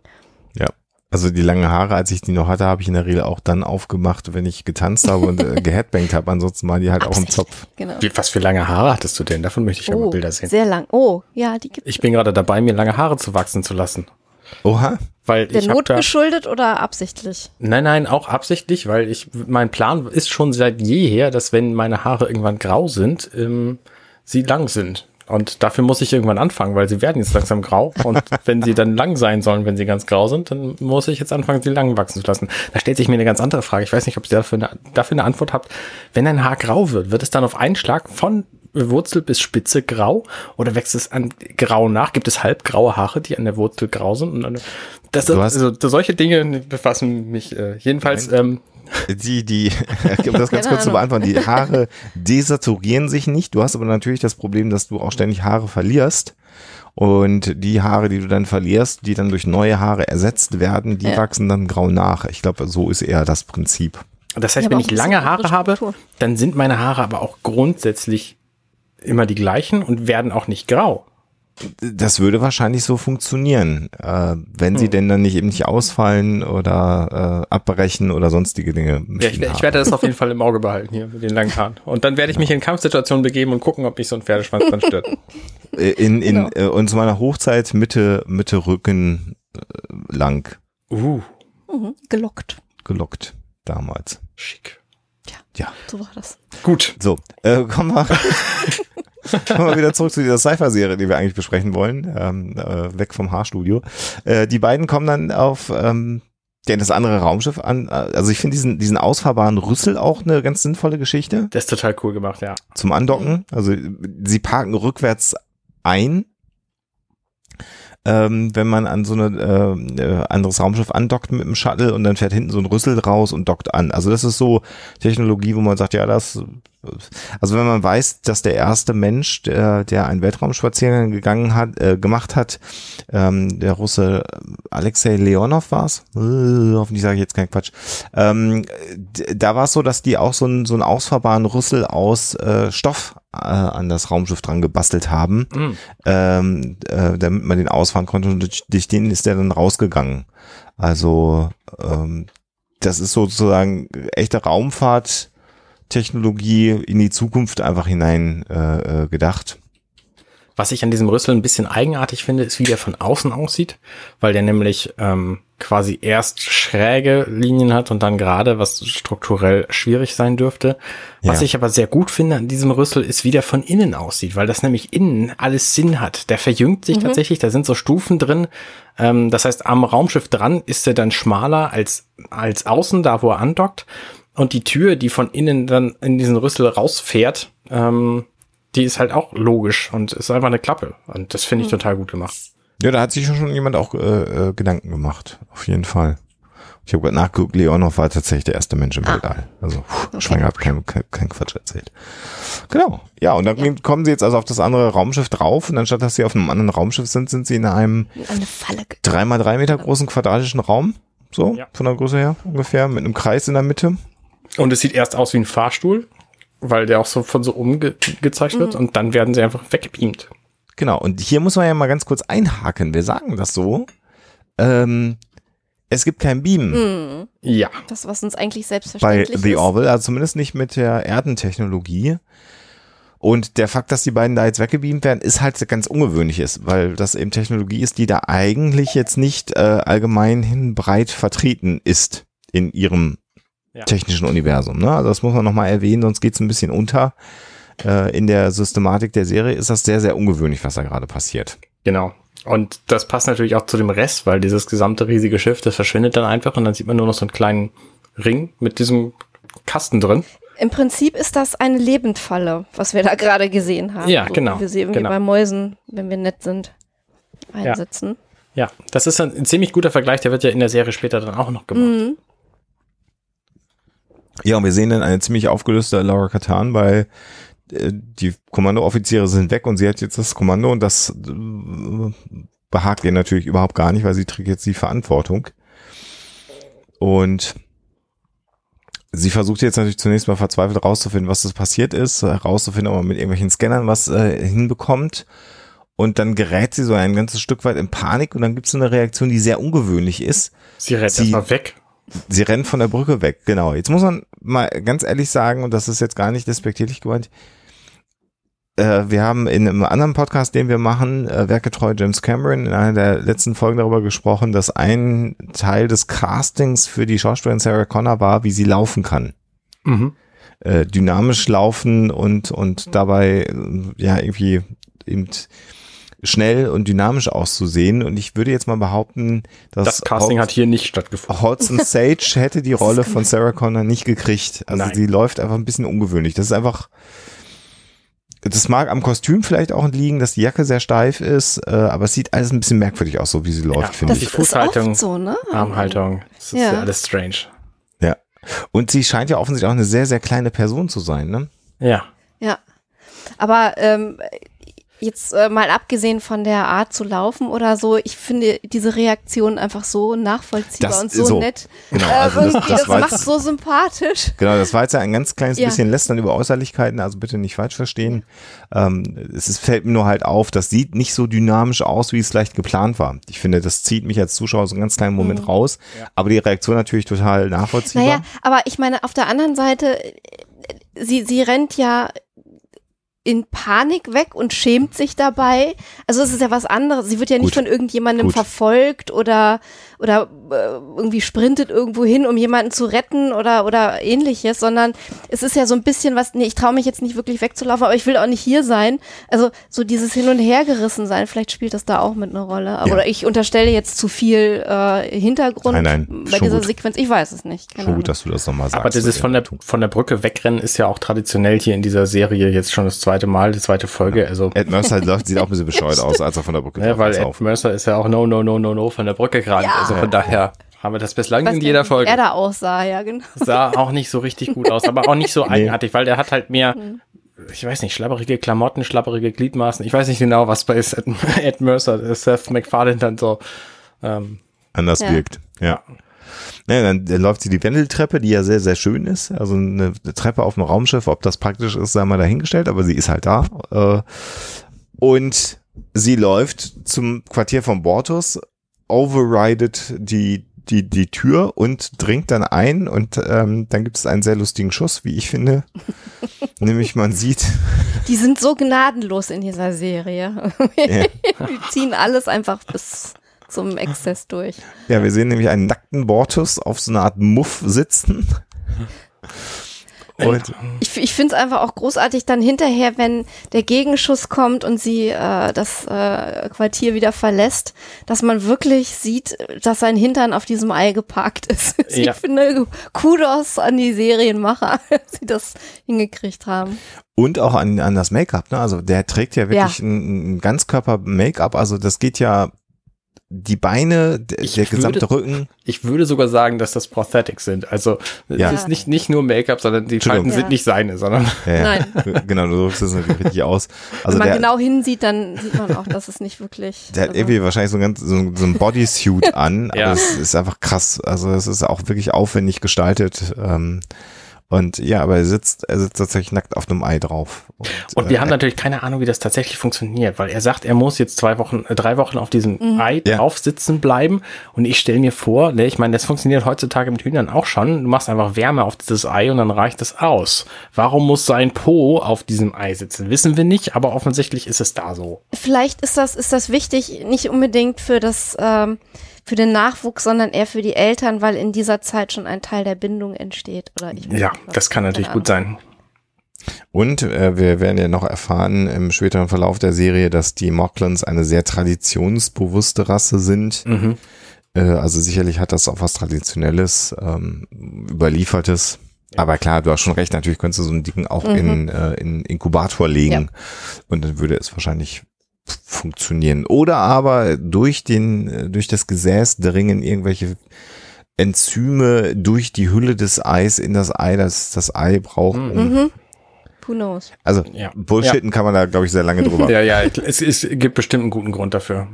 Ja, also die langen Haare, als ich die noch hatte, habe ich in der Regel auch dann aufgemacht, wenn ich getanzt habe und äh, geheadbangt habe. Ansonsten waren die halt auch im Zopf. Genau. Wie, was für lange Haare hattest du denn? Davon möchte ich ja oh, mal Bilder sehen. Sehr lang. Oh, ja, die gibt's. Ich bin gerade dabei, mir lange Haare zu wachsen zu lassen. Oha. Weil der ich Not geschuldet oder absichtlich? Nein, nein, auch absichtlich, weil ich mein Plan ist schon seit jeher, dass wenn meine Haare irgendwann grau sind, ähm, sie lang sind. Und dafür muss ich irgendwann anfangen, weil sie werden jetzt langsam grau. Und wenn sie dann lang sein sollen, wenn sie ganz grau sind, dann muss ich jetzt anfangen, sie lang wachsen zu lassen. Da stellt sich mir eine ganz andere Frage. Ich weiß nicht, ob ihr dafür eine, dafür eine Antwort habt. Wenn ein Haar grau wird, wird es dann auf einen Schlag von Wurzel bis Spitze grau oder wächst es an grau nach? Gibt es halbgraue Haare, die an der Wurzel grau sind? Und dann, das, also, solche Dinge befassen mich äh, jedenfalls. Ähm, die, die, um das ganz kurz zu beantworten, die Haare desaturieren sich nicht. Du hast aber natürlich das Problem, dass du auch ständig Haare verlierst. Und die Haare, die du dann verlierst, die dann durch neue Haare ersetzt werden, die ja. wachsen dann grau nach. Ich glaube, so ist eher das Prinzip. Das heißt, wenn ich lange Haare habe, dann sind meine Haare aber auch grundsätzlich immer die gleichen und werden auch nicht grau. Das würde wahrscheinlich so funktionieren, äh, wenn hm. sie denn dann nicht eben nicht ausfallen oder äh, abbrechen oder sonstige Dinge. Ja, ich, ich, werde das auf jeden Fall im Auge behalten hier mit den langen Haaren. Und dann werde ich mich in Kampfsituationen begeben und gucken, ob mich so ein Pferdeschwanz dann stört. Äh, in, in, genau. äh, und zu meiner Hochzeit Mitte, Mitte Rücken äh, lang. Uh. Mhm, gelockt. Gelockt damals. Schick. Ja, ja. So war das. Gut. So, äh, kommen wir. Kommen wir wieder zurück zu dieser Cypher-Serie, die wir eigentlich besprechen wollen, ähm, äh, weg vom Haarstudio. Äh, die beiden kommen dann auf ähm, ja, das andere Raumschiff an. Also ich finde diesen, diesen ausfahrbaren Rüssel auch eine ganz sinnvolle Geschichte. Das ist total cool gemacht, ja. Zum Andocken. Also sie parken rückwärts ein ähm, wenn man an so ein äh, äh, anderes Raumschiff andockt mit dem Shuttle und dann fährt hinten so ein Rüssel raus und dockt an. Also das ist so Technologie, wo man sagt, ja, das also wenn man weiß, dass der erste Mensch, der, der einen Weltraumspaziergang gegangen hat, äh, gemacht hat, ähm, der Russe Alexei Leonov war es, äh, hoffentlich sage ich jetzt keinen Quatsch, ähm, da war es so, dass die auch so, ein, so einen ausfahrbaren Rüssel aus äh, Stoff äh, an das Raumschiff dran gebastelt haben, mhm. ähm, äh, damit man den ausfahren konnte und durch, durch den ist der dann rausgegangen. Also ähm, das ist sozusagen echte Raumfahrt Technologie in die Zukunft einfach hinein äh, äh, gedacht. Was ich an diesem Rüssel ein bisschen eigenartig finde, ist, wie der von außen aussieht, weil der nämlich ähm, quasi erst schräge Linien hat und dann gerade, was strukturell schwierig sein dürfte. Was ja. ich aber sehr gut finde an diesem Rüssel, ist, wie der von innen aussieht, weil das nämlich innen alles Sinn hat. Der verjüngt sich mhm. tatsächlich, da sind so Stufen drin. Ähm, das heißt, am Raumschiff dran ist er dann schmaler als, als außen, da wo er andockt. Und die Tür, die von innen dann in diesen Rüssel rausfährt, ähm, die ist halt auch logisch und ist einfach eine Klappe. Und das finde ich mhm. total gut gemacht. Ja, da hat sich schon jemand auch äh, äh, Gedanken gemacht. Auf jeden Fall. Ich habe gerade nachgeguckt, Leonov war tatsächlich der erste Mensch im ah. Weltall. Also pff, okay. Schwanger hat kein, kein, kein Quatsch erzählt. Genau. Ja, und dann ja. kommen sie jetzt also auf das andere Raumschiff drauf und anstatt dass sie auf einem anderen Raumschiff sind, sind sie in einem dreimal drei Meter großen quadratischen Raum. So, ja. von der Größe her ungefähr, mit einem Kreis in der Mitte. Und es sieht erst aus wie ein Fahrstuhl, weil der auch so von so oben ge gezeigt wird mhm. und dann werden sie einfach weggebeamt. Genau, und hier muss man ja mal ganz kurz einhaken. Wir sagen das so. Ähm, es gibt kein Beam. Mhm. Ja. Das, was uns eigentlich selbstverständlich Bei The Orville, also zumindest nicht mit der Erdentechnologie. Und der Fakt, dass die beiden da jetzt weggebeamt werden, ist halt ganz ungewöhnlich ist, weil das eben Technologie ist, die da eigentlich jetzt nicht äh, allgemein hin breit vertreten ist in ihrem ja. technischen Universum. Ne? Also das muss man nochmal erwähnen, sonst geht es ein bisschen unter. Äh, in der Systematik der Serie ist das sehr, sehr ungewöhnlich, was da gerade passiert. Genau. Und das passt natürlich auch zu dem Rest, weil dieses gesamte riesige Schiff, das verschwindet dann einfach und dann sieht man nur noch so einen kleinen Ring mit diesem Kasten drin. Im Prinzip ist das eine Lebendfalle, was wir da gerade gesehen haben. Ja, so, genau. Wir sehen genau. wie bei Mäusen, wenn wir nett sind, einsetzen. Ja. ja, das ist ein, ein, ziemlich guter Vergleich, der wird ja in der Serie später dann auch noch gemacht. Mhm. Ja, und wir sehen dann eine ziemlich aufgelöste Laura Katan, weil äh, die Kommandooffiziere sind weg und sie hat jetzt das Kommando und das äh, behagt ihr natürlich überhaupt gar nicht, weil sie trägt jetzt die Verantwortung. Und sie versucht jetzt natürlich zunächst mal verzweifelt rauszufinden, was das passiert ist, herauszufinden, ob man mit irgendwelchen Scannern was äh, hinbekommt. Und dann gerät sie so ein ganzes Stück weit in Panik und dann gibt es eine Reaktion, die sehr ungewöhnlich ist. Sie rennt erstmal weg. Sie rennt von der Brücke weg, genau. Jetzt muss man mal ganz ehrlich sagen, und das ist jetzt gar nicht despektierlich gemeint, äh, wir haben in einem anderen Podcast, den wir machen, äh, werkgetreu James Cameron, in einer der letzten Folgen darüber gesprochen, dass ein Teil des Castings für die Schauspielerin Sarah Connor war, wie sie laufen kann. Mhm. Äh, dynamisch laufen und, und dabei, ja, irgendwie eben schnell und dynamisch auszusehen. Und ich würde jetzt mal behaupten, dass Das Casting Hod- hat hier nicht stattgefunden. Hodson Sage hätte die Rolle von Sarah Connor nicht gekriegt. Also Nein. sie läuft einfach ein bisschen ungewöhnlich. Das ist einfach, das mag am Kostüm vielleicht auch liegen, dass die Jacke sehr steif ist, äh, aber es sieht alles ein bisschen merkwürdig aus, so wie sie läuft, Ja, finde Das ich. Die Fußhaltung, so, ne? Armhaltung. Das ist Ja. ja alles strange. Ja. Und sie scheint ja offensichtlich auch eine sehr, sehr kleine Person zu sein, ne? Ja. Ja. Aber ähm, jetzt äh, mal abgesehen von der Art zu laufen oder so, ich finde diese Reaktion einfach so nachvollziehbar Das und so, so. nett. Genau, Äh, also das- irgendwie, das das, war macht so sympathisch. Genau, das war jetzt ja ein ganz kleines Ja. bisschen lästern über Äußerlichkeiten, also bitte nicht falsch verstehen. Ähm, es ist, fällt mir nur halt auf, das sieht nicht so dynamisch aus, wie es vielleicht geplant war. Ich finde, das zieht mich als Zuschauer so einen ganz kleinen Moment raus, aber die Reaktion natürlich total nachvollziehbar. Naja, aber ich meine, auf der anderen Seite, äh, sie, sie rennt ja in Panik weg und schämt sich dabei. Also es ist ja was anderes. Sie wird ja nicht Gut. von irgendjemandem Gut. verfolgt oder oder äh, irgendwie sprintet irgendwo hin, um jemanden zu retten oder oder ähnliches, sondern es ist ja so ein bisschen was, nee, ich traue mich jetzt nicht wirklich wegzulaufen, aber ich will auch nicht hier sein. Also so dieses Hin und Her gerissen sein, vielleicht spielt das da auch mit einer Rolle. Aber Ja. Ich unterstelle jetzt zu viel äh, Hintergrund Nein, nein, bei dieser gut. Sequenz. Ich weiß es nicht. Keine Schon Ahnung. gut, dass du das nochmal sagst. Aber dieses von der, von der Brücke wegrennen ist ja auch traditionell hier in dieser Serie jetzt schon das zweite Mal, die zweite Folge. Also, Ed Mercer läuft, sieht auch ein bisschen bescheuert aus, als er von der Brücke ja, drauf weil ist Ed auf. Mercer ist ja auch no, no, no, no, no von der Brücke gerannt. Ja. Also von daher haben wir das bislang in jeder Folge. Er da aussah, ja, genau. Sah auch nicht so richtig gut aus, aber auch nicht so eigenartig, weil der hat halt mehr, ich weiß nicht, schlabberige Klamotten, schlabberige Gliedmaßen. Ich weiß nicht genau, was bei Ed, Ed Mercer, äh, Seth MacFarlane dann so. Ähm, anders Ja. wirkt. Ja. Ja, dann läuft sie die Wendeltreppe, die ja sehr, sehr schön ist. Also eine Treppe auf dem Raumschiff, ob das praktisch ist, sei mal dahingestellt, aber sie ist halt da. Äh, Und sie läuft zum Quartier von Bortus, overridet die, die, die Tür und dringt dann ein und ähm, dann gibt es einen sehr lustigen Schuss, wie ich finde. Nämlich man sieht, Die sind so gnadenlos in dieser Serie. Ja. Die ziehen alles einfach bis zum Exzess durch. ja, wir sehen nämlich einen nackten Bortus auf so einer Art Muff sitzen. Und Ich, ich finde es einfach auch großartig dann hinterher, wenn der Gegenschuss kommt und sie äh, das äh, Quartier wieder verlässt, dass man wirklich sieht, dass sein Hintern auf diesem Ei geparkt ist. Ja. Ich finde Kudos an die Serienmacher, dass sie das hingekriegt haben. Und auch an, an das Make-up, ne? Also der trägt ja wirklich ein, ein Ganzkörper-Make-up. Also das geht ja die Beine, d- Ich der gesamte würde- Rücken. ich würde sogar sagen, dass das Prosthetics sind. Also Ja. es ist nicht, nicht nur Make-up, sondern die. Falten sind Ja. nicht seine, sondern Ja, ja. Nein. Genau, du drückst das natürlich richtig aus. Also Wenn man der, genau hinsieht, dann sieht man auch, dass es nicht wirklich. der hat also- irgendwie wahrscheinlich so ein, ganz, so, ein- so ein Bodysuit an. Ja. Aber es ist einfach krass. Also es ist auch wirklich aufwendig gestaltet. Ähm, und ja, aber er sitzt, er sitzt tatsächlich nackt auf einem Ei drauf. Und, Und wir äh, haben natürlich keine Ahnung, wie das tatsächlich funktioniert, weil er sagt, er muss jetzt zwei Wochen, äh, drei Wochen auf diesem Ei Ja. drauf sitzen bleiben. Und ich stelle mir vor, ne, ich meine, das funktioniert heutzutage mit Hühnern auch schon. Du machst einfach Wärme auf dieses Ei und dann reicht es aus. Warum muss sein Po auf diesem Ei sitzen? Wissen wir nicht, aber offensichtlich ist es da so. Vielleicht ist das, ist das wichtig, nicht unbedingt für das, ähm, für den Nachwuchs, sondern eher für die Eltern, weil in dieser Zeit schon ein Teil der Bindung entsteht. Oder ich Ja, nicht, das kann natürlich gut sein. Und äh, wir werden ja noch erfahren im späteren Verlauf der Serie, dass die Mocklans eine sehr traditionsbewusste Rasse sind. Mhm. Äh, also sicherlich hat das auch was Traditionelles, ähm, Überliefertes. Aber klar, du hast schon recht, natürlich könntest du so ein Ding auch in, äh, in Inkubator legen und dann würde es wahrscheinlich funktionieren. Oder aber durch den, durch das Gesäß dringen irgendwelche Enzyme durch die Hülle des Eis in das Ei, das das Ei braucht. Mhm. Um, Mhm. Who knows? Also Ja. Bullshitten kann man da, glaube ich, sehr lange drüber. Ja, ja, es, es gibt bestimmt einen guten Grund dafür.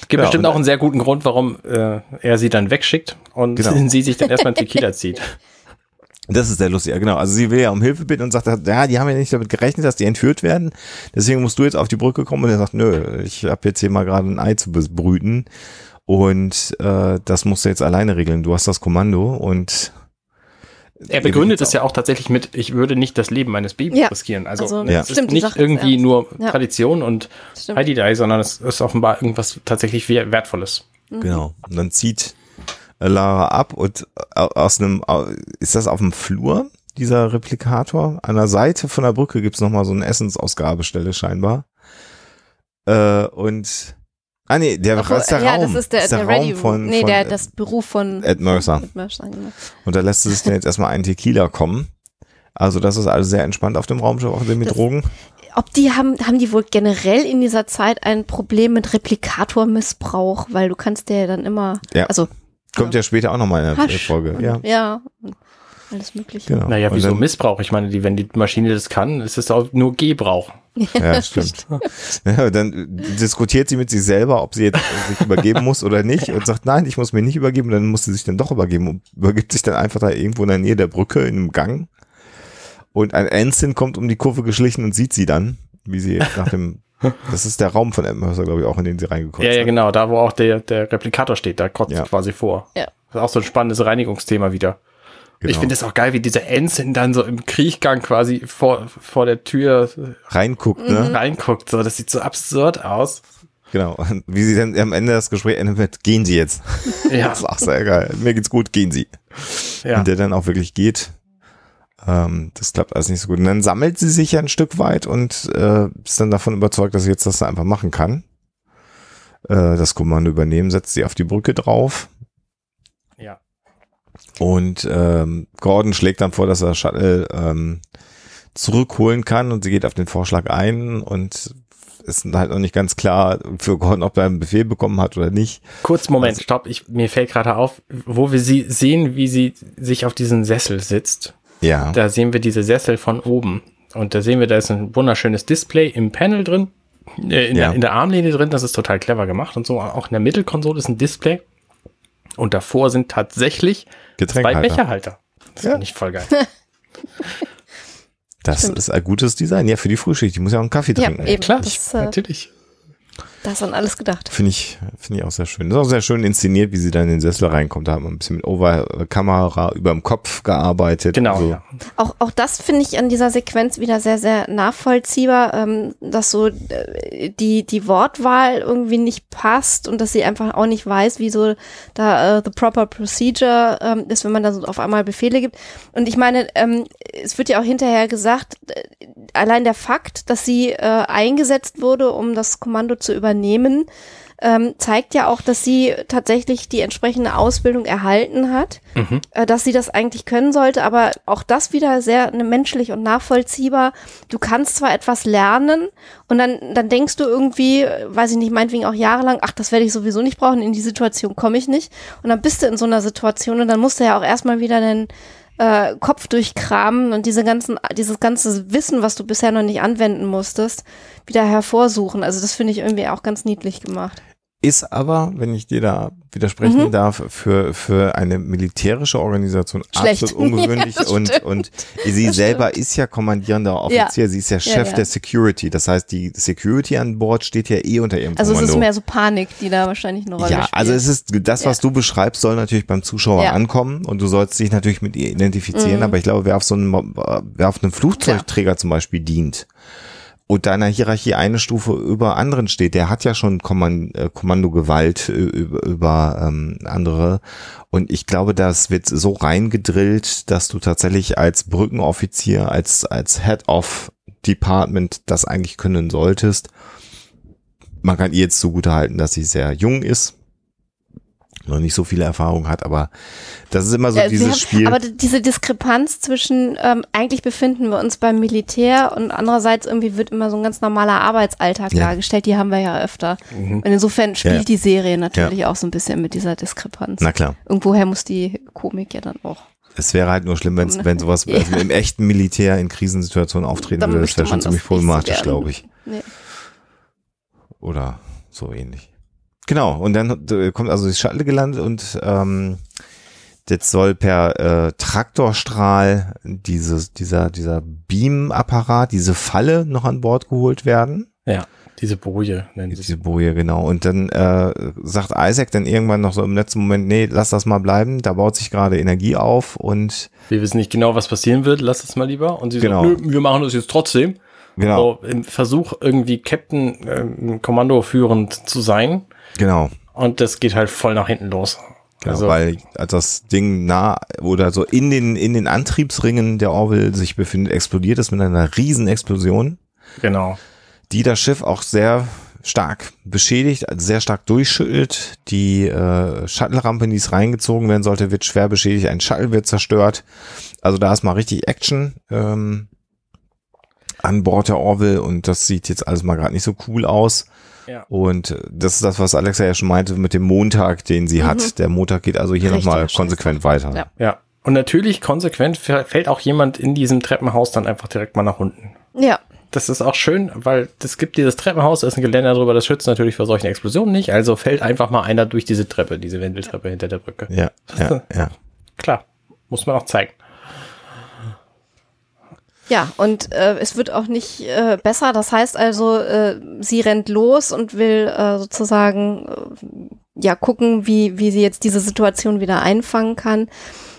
Es gibt Ja, bestimmt auch einen sehr guten Grund, warum äh, er sie dann wegschickt und Genau. sie sich dann erstmal einen Tequila zieht. Das ist sehr lustig, ja genau. Also sie will ja um Hilfe bitten und sagt, ja, die haben ja nicht damit gerechnet, dass die entführt werden. Deswegen musst du jetzt auf die Brücke kommen. Und er sagt, nö, ich habe jetzt hier mal gerade ein Ei zu brüten. Und äh, das musst du jetzt alleine regeln. Du hast das Kommando und Er begründet es ja auch tatsächlich mit, ich würde nicht das Leben meines Babys Ja. riskieren. Also, Also, Ja. es ist stimmt, nicht ist irgendwie ernst. nur Ja. Tradition und Stimmt. Heidi Dai, sondern es ist offenbar irgendwas tatsächlich wer- Wertvolles. Genau. Und dann zieht Lara ab und äh, aus einem, ist das auf dem Flur, dieser Replikator? An der Seite von der Brücke gibt's noch nochmal so eine Essensausgabestelle scheinbar. Äh, und Ah nee, der, Obwohl, ist der ja, Raum. das ist der, ist der, Raum Ready von, Nee, von der, Ed, das Beruf von Ed Mercer. Ed Mercer genau. Und da lässt es sich dann jetzt erstmal einen Tequila kommen. Also das ist also sehr entspannt auf dem Raumschiff, auch mit Das- Drogen. Ob die haben, haben die wohl generell in dieser Zeit ein Problem mit Replikatormissbrauch, weil du kannst der ja dann immer, Ja. also Kommt ja später auch nochmal in der Hasch Folge. und, Ja, ja, alles mögliche. genau. Naja, wieso dann- Missbrauch? Ich meine, die, wenn die Maschine das kann, ist es auch nur Gebrauch. Ja, stimmt. Ja, dann diskutiert sie mit sich selber, ob sie jetzt sich übergeben muss oder nicht und sagt, nein, ich muss mir nicht übergeben. Dann muss sie sich dann doch übergeben und übergibt sich dann einfach da irgendwo in der Nähe der Brücke in einem Gang. Und ein Ensign kommt um die Kurve geschlichen und sieht sie dann, wie sie nach dem, das ist der Raum von Mercer, glaube ich, auch in den sie reingekommen Ja, ja, ist. genau. Da, wo auch der, der Replikator steht, da kotzt Ja. sie quasi vor. Ja. Das ist auch so ein spannendes Reinigungsthema wieder. Ich Genau. finde es auch geil, wie dieser Ensign dann so im Kriechgang quasi vor, vor der Tür Reinguckt, Mhm. ne? reinguckt. So, das sieht so absurd aus. Genau. Und wie sie dann am Ende das Gespräch endet mit, gehen Sie jetzt. Ja, Das ist auch sehr geil. Mir geht's gut, gehen Sie. ja. und der dann auch wirklich geht. Ähm, das klappt alles nicht so gut. Und dann sammelt sie sich ja ein Stück weit und äh, ist dann davon überzeugt, dass sie jetzt das einfach machen kann. Äh, das Kommando übernehmen, setzt sie auf die Brücke drauf ja. und ähm, Gordon schlägt dann vor, dass er Shuttle ähm, zurückholen kann und sie geht auf den Vorschlag ein und ist halt noch nicht ganz klar für Gordon, ob er einen Befehl bekommen hat oder nicht. Kurz Moment, Also- stopp. Ich, mir fällt gerade auf, wo wir sie sehen, wie sie sich auf diesen Sessel sitzt. Ja. Da sehen wir diese Sessel von oben. Und da sehen wir, da ist ein wunderschönes Display im Panel drin, äh, in, Ja. der, in der Armlehne drin. Das ist total clever gemacht und so. Auch in der Mittelkonsole ist ein Display. Und davor sind tatsächlich zwei. Becherhalter. Das Ja. finde ich voll geil. Das ist ein gutes Design. Ja, für die Frühschicht. Die muss ja auch einen Kaffee Ja, trinken. eben. Klar, das, äh, natürlich. Da ist an alles gedacht. Finde ich, finde ich auch sehr schön. Ist auch sehr schön inszeniert, wie sie dann in den Sessel reinkommt. Da hat man ein bisschen mit Overkamera über dem Kopf gearbeitet. Genau. So. Ja. Auch, auch das finde ich an dieser Sequenz wieder sehr, sehr nachvollziehbar, ähm, dass so äh, die, die Wortwahl irgendwie nicht passt und dass sie einfach auch nicht weiß, wie so da äh, the proper procedure ähm, ist, wenn man da so auf einmal Befehle gibt. Und ich meine, ähm, es wird ja auch hinterher gesagt, äh, allein der Fakt, dass sie äh, eingesetzt wurde, um das Kommando zu übernehmen, ähm, zeigt ja auch, dass sie tatsächlich die entsprechende Ausbildung erhalten hat, äh, dass sie das eigentlich können sollte, aber auch das wieder sehr ne, menschlich und nachvollziehbar. Du kannst zwar etwas lernen und dann, dann denkst du irgendwie, weiß ich nicht, meinetwegen auch jahrelang, ach, das werde ich sowieso nicht brauchen, in die Situation komme ich nicht. Und dann bist du in so einer Situation und dann musst du ja auch erstmal wieder den äh, Kopf durchkramen und diese ganzen, dieses ganze Wissen, was du bisher noch nicht anwenden musstest, wieder hervorsuchen. Also das finde ich irgendwie auch ganz niedlich gemacht. Ist aber, wenn ich dir da widersprechen Mhm. darf, für, für eine militärische Organisation Schlecht. absolut ungewöhnlich. Ja, und, stimmt. und sie Das selber ist ja kommandierender Offizier. Sie ist ja Chef ja. der Security. Das heißt, die Security an Bord steht ja eh unter ihrem Also es Kommando. ist mehr so Panik, die da wahrscheinlich eine Rolle Ja, spielt. also es ist das, was du beschreibst, soll natürlich beim Zuschauer Ja. ankommen und du sollst dich natürlich mit ihr identifizieren, Mhm. aber ich glaube, wer auf so einem, wer auf einem Flugzeugträger zum Beispiel dient und deiner Hierarchie eine Stufe über anderen steht, der hat ja schon Kommand äh, Kommandogewalt äh, über, über ähm, andere. Und ich glaube, das wird so reingedrillt, dass du tatsächlich als Brückenoffizier, als als Head of Department das eigentlich können solltest. Man kann ihr jetzt zugutehalten, dass sie sehr jung ist, noch nicht so viele Erfahrung hat, aber das ist immer so Ja, sie dieses haben- Spiel. Aber diese Diskrepanz zwischen, ähm, eigentlich befinden wir uns beim Militär und andererseits irgendwie wird immer so ein ganz normaler Arbeitsalltag Ja. dargestellt. Die haben wir ja öfter. Mhm. Und insofern spielt Ja, ja. die Serie natürlich auch so ein bisschen mit dieser Diskrepanz. Na klar. Irgendwoher muss die Komik ja dann auch. Es wäre halt nur schlimm, wenn's, wenn sowas Ja. also im echten Militär in Krisensituationen auftreten Dann würde. Das wäre schon ziemlich problematisch, glaube ich. Nee. Oder so ähnlich. Genau, und dann kommt also das Shuttle gelandet und ähm, jetzt soll per äh, Traktorstrahl dieses, dieser, dieser Beam-Apparat, diese Falle noch an Bord geholt werden. Ja, diese Boje nennen sie Diese Boje, genau. Und dann äh, sagt Isaac dann irgendwann noch so im letzten Moment, nee, lass das mal bleiben, da baut sich gerade Energie auf und Wir wissen nicht genau, was passieren wird, lass es mal lieber. Und sie Genau. sagt, nö, wir machen das jetzt trotzdem. genau, So, im Versuch, irgendwie Captain ähm, Kommando führend zu sein. Genau. Und das geht halt voll nach hinten los. Genau, also, weil als das Ding nah oder so in den, in den Antriebsringen der Orville sich befindet, explodiert es mit einer riesen Explosion, genau. die das Schiff auch sehr stark beschädigt, sehr stark durchschüttelt. Die äh, Shuttle-Rampe, in die es reingezogen werden sollte, wird schwer beschädigt. Ein Shuttle wird zerstört. Also da ist mal richtig Action ähm, an Bord der Orville und das sieht jetzt alles mal gerade nicht so cool aus. Ja. Und das ist das, was Alexa ja schon meinte mit dem Montag, den sie Mhm. hat. Der Montag geht also hier nochmal scheiße. konsequent weiter. Ja. Ja. Und natürlich konsequent fä- fällt auch jemand in diesem Treppenhaus dann einfach direkt mal nach unten. Ja, Das ist auch schön, weil es gibt dieses Treppenhaus, da ist ein Geländer drüber, das schützt natürlich vor solchen Explosionen nicht. Also fällt einfach mal einer durch diese Treppe, diese Wendeltreppe hinter der Brücke. Ja, ja, ja. Klar, muss man auch zeigen. Ja, und äh, es wird auch nicht äh, besser. Das heißt also, äh, sie rennt los und will äh, sozusagen äh, ja gucken, wie, wie sie jetzt diese Situation wieder einfangen kann.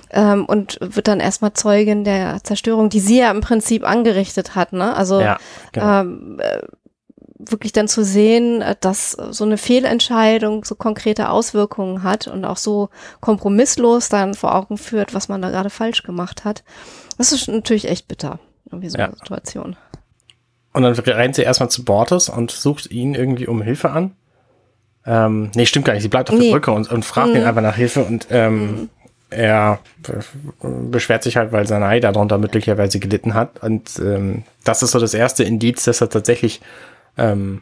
Ähm, und wird dann erstmal Zeugin der Zerstörung, die sie ja im Prinzip angerichtet hat. Ne? Also Ja, genau. ähm, äh, wirklich dann zu sehen, äh, dass so eine Fehlentscheidung so konkrete Auswirkungen hat und auch so kompromisslos dann vor Augen führt, was man da gerade falsch gemacht hat. Das ist natürlich echt bitter, irgendwie so Ja. eine Situation. Und dann rennt sie erstmal zu Bortes und sucht ihn irgendwie um Hilfe an. Ähm, nee, stimmt gar nicht. Sie bleibt auf Nee. der Brücke und, und fragt Mhm. ihn einfach nach Hilfe und ähm, er äh, beschwert sich halt, weil Sanai darunter möglicherweise gelitten hat. Und ähm, das ist so das erste Indiz, dass er tatsächlich ähm,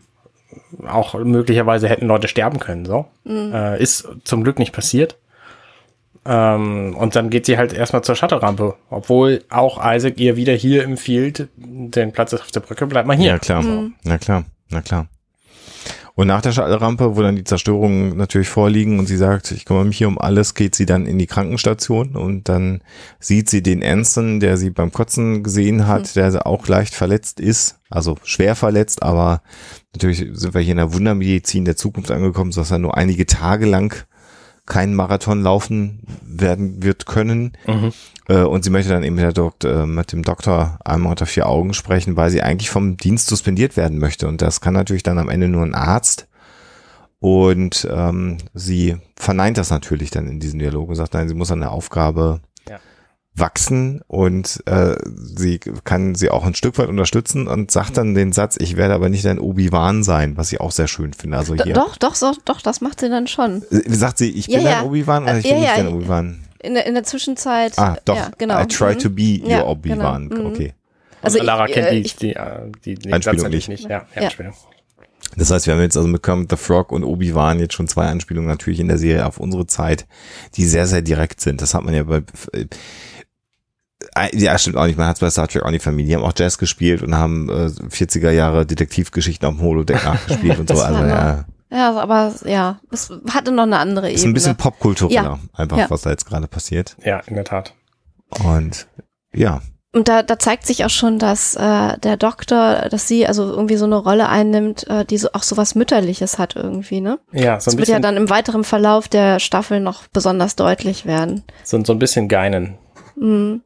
auch möglicherweise hätten Leute sterben können. So äh, ist zum Glück nicht passiert. Ähm, und dann geht sie halt erstmal zur Shuttle-Rampe, obwohl auch Isaac ihr wieder hier empfiehlt, den Platz ist auf der Brücke, bleib mal hier. Ja, klar. Na klar, na klar. Und nach der Shuttle-Rampe, wo dann die Zerstörungen natürlich vorliegen und sie sagt, ich kümmere mich hier um alles, geht sie dann in die Krankenstation und dann sieht sie den Anson, der sie beim Kotzen gesehen hat, der auch leicht verletzt ist, also schwer verletzt, aber natürlich sind wir hier in der Wundermedizin der Zukunft angekommen, sodass er nur einige Tage lang keinen Marathon laufen werden wird können. Äh, und sie möchte dann eben mit, der Dokt, äh, mit dem Doktor einmal unter vier Augen sprechen, weil sie eigentlich vom Dienst suspendiert werden möchte. Und das kann natürlich dann am Ende nur ein Arzt. Und ähm, sie verneint das natürlich dann in diesem Dialog und sagt, nein, sie muss an der Aufgabe. Wachsen und äh, sie kann sie auch ein Stück weit unterstützen und sagt dann den Satz, ich werde aber nicht ein Obi-Wan sein, was ich auch sehr schön finde. Also hier doch, doch, so, doch, das macht sie dann schon. Äh, sagt sie, ich Ja, bin ja. ein Obi-Wan oder ich Äh, bin ja, nicht ja. ein Obi-Wan? In der, in der Zwischenzeit. Ah, doch. Ja, genau. I try Mhm. to be your Ja, Obi-Wan. genau. Mhm. Okay. Also Also Lara ich, kennt äh, die, ich- die, äh, die, die Anspielung Satz nicht. nicht. Ja, ja, Ja. Anspielung. Das heißt, wir haben jetzt also mit Kermit the Frog und Obi-Wan jetzt schon zwei Anspielungen natürlich in der Serie auf unsere Zeit, die sehr, sehr direkt sind. Das hat man ja bei, äh, ja, stimmt auch nicht. Man hat es bei Star Trek auch nicht vermieden. Die haben auch Jazz gespielt und haben äh, 40er Jahre Detektivgeschichten auf dem Holodeck nachgespielt und so. Das Also ja, ja, aber ja, es hatte noch eine andere Ebene. ist ein bisschen popkultureller, Ja. einfach, Ja. was da jetzt gerade passiert. Ja, in der Tat. Und ja, Und da, da zeigt sich auch schon, dass äh, der Doktor, dass sie also irgendwie so eine Rolle einnimmt, äh, die so, auch so was Mütterliches hat irgendwie, ne? Ja, so Das ein wird ja bisschen, dann im weiteren Verlauf der Staffel noch besonders deutlich werden. so, so ein bisschen Geinen. Mhm.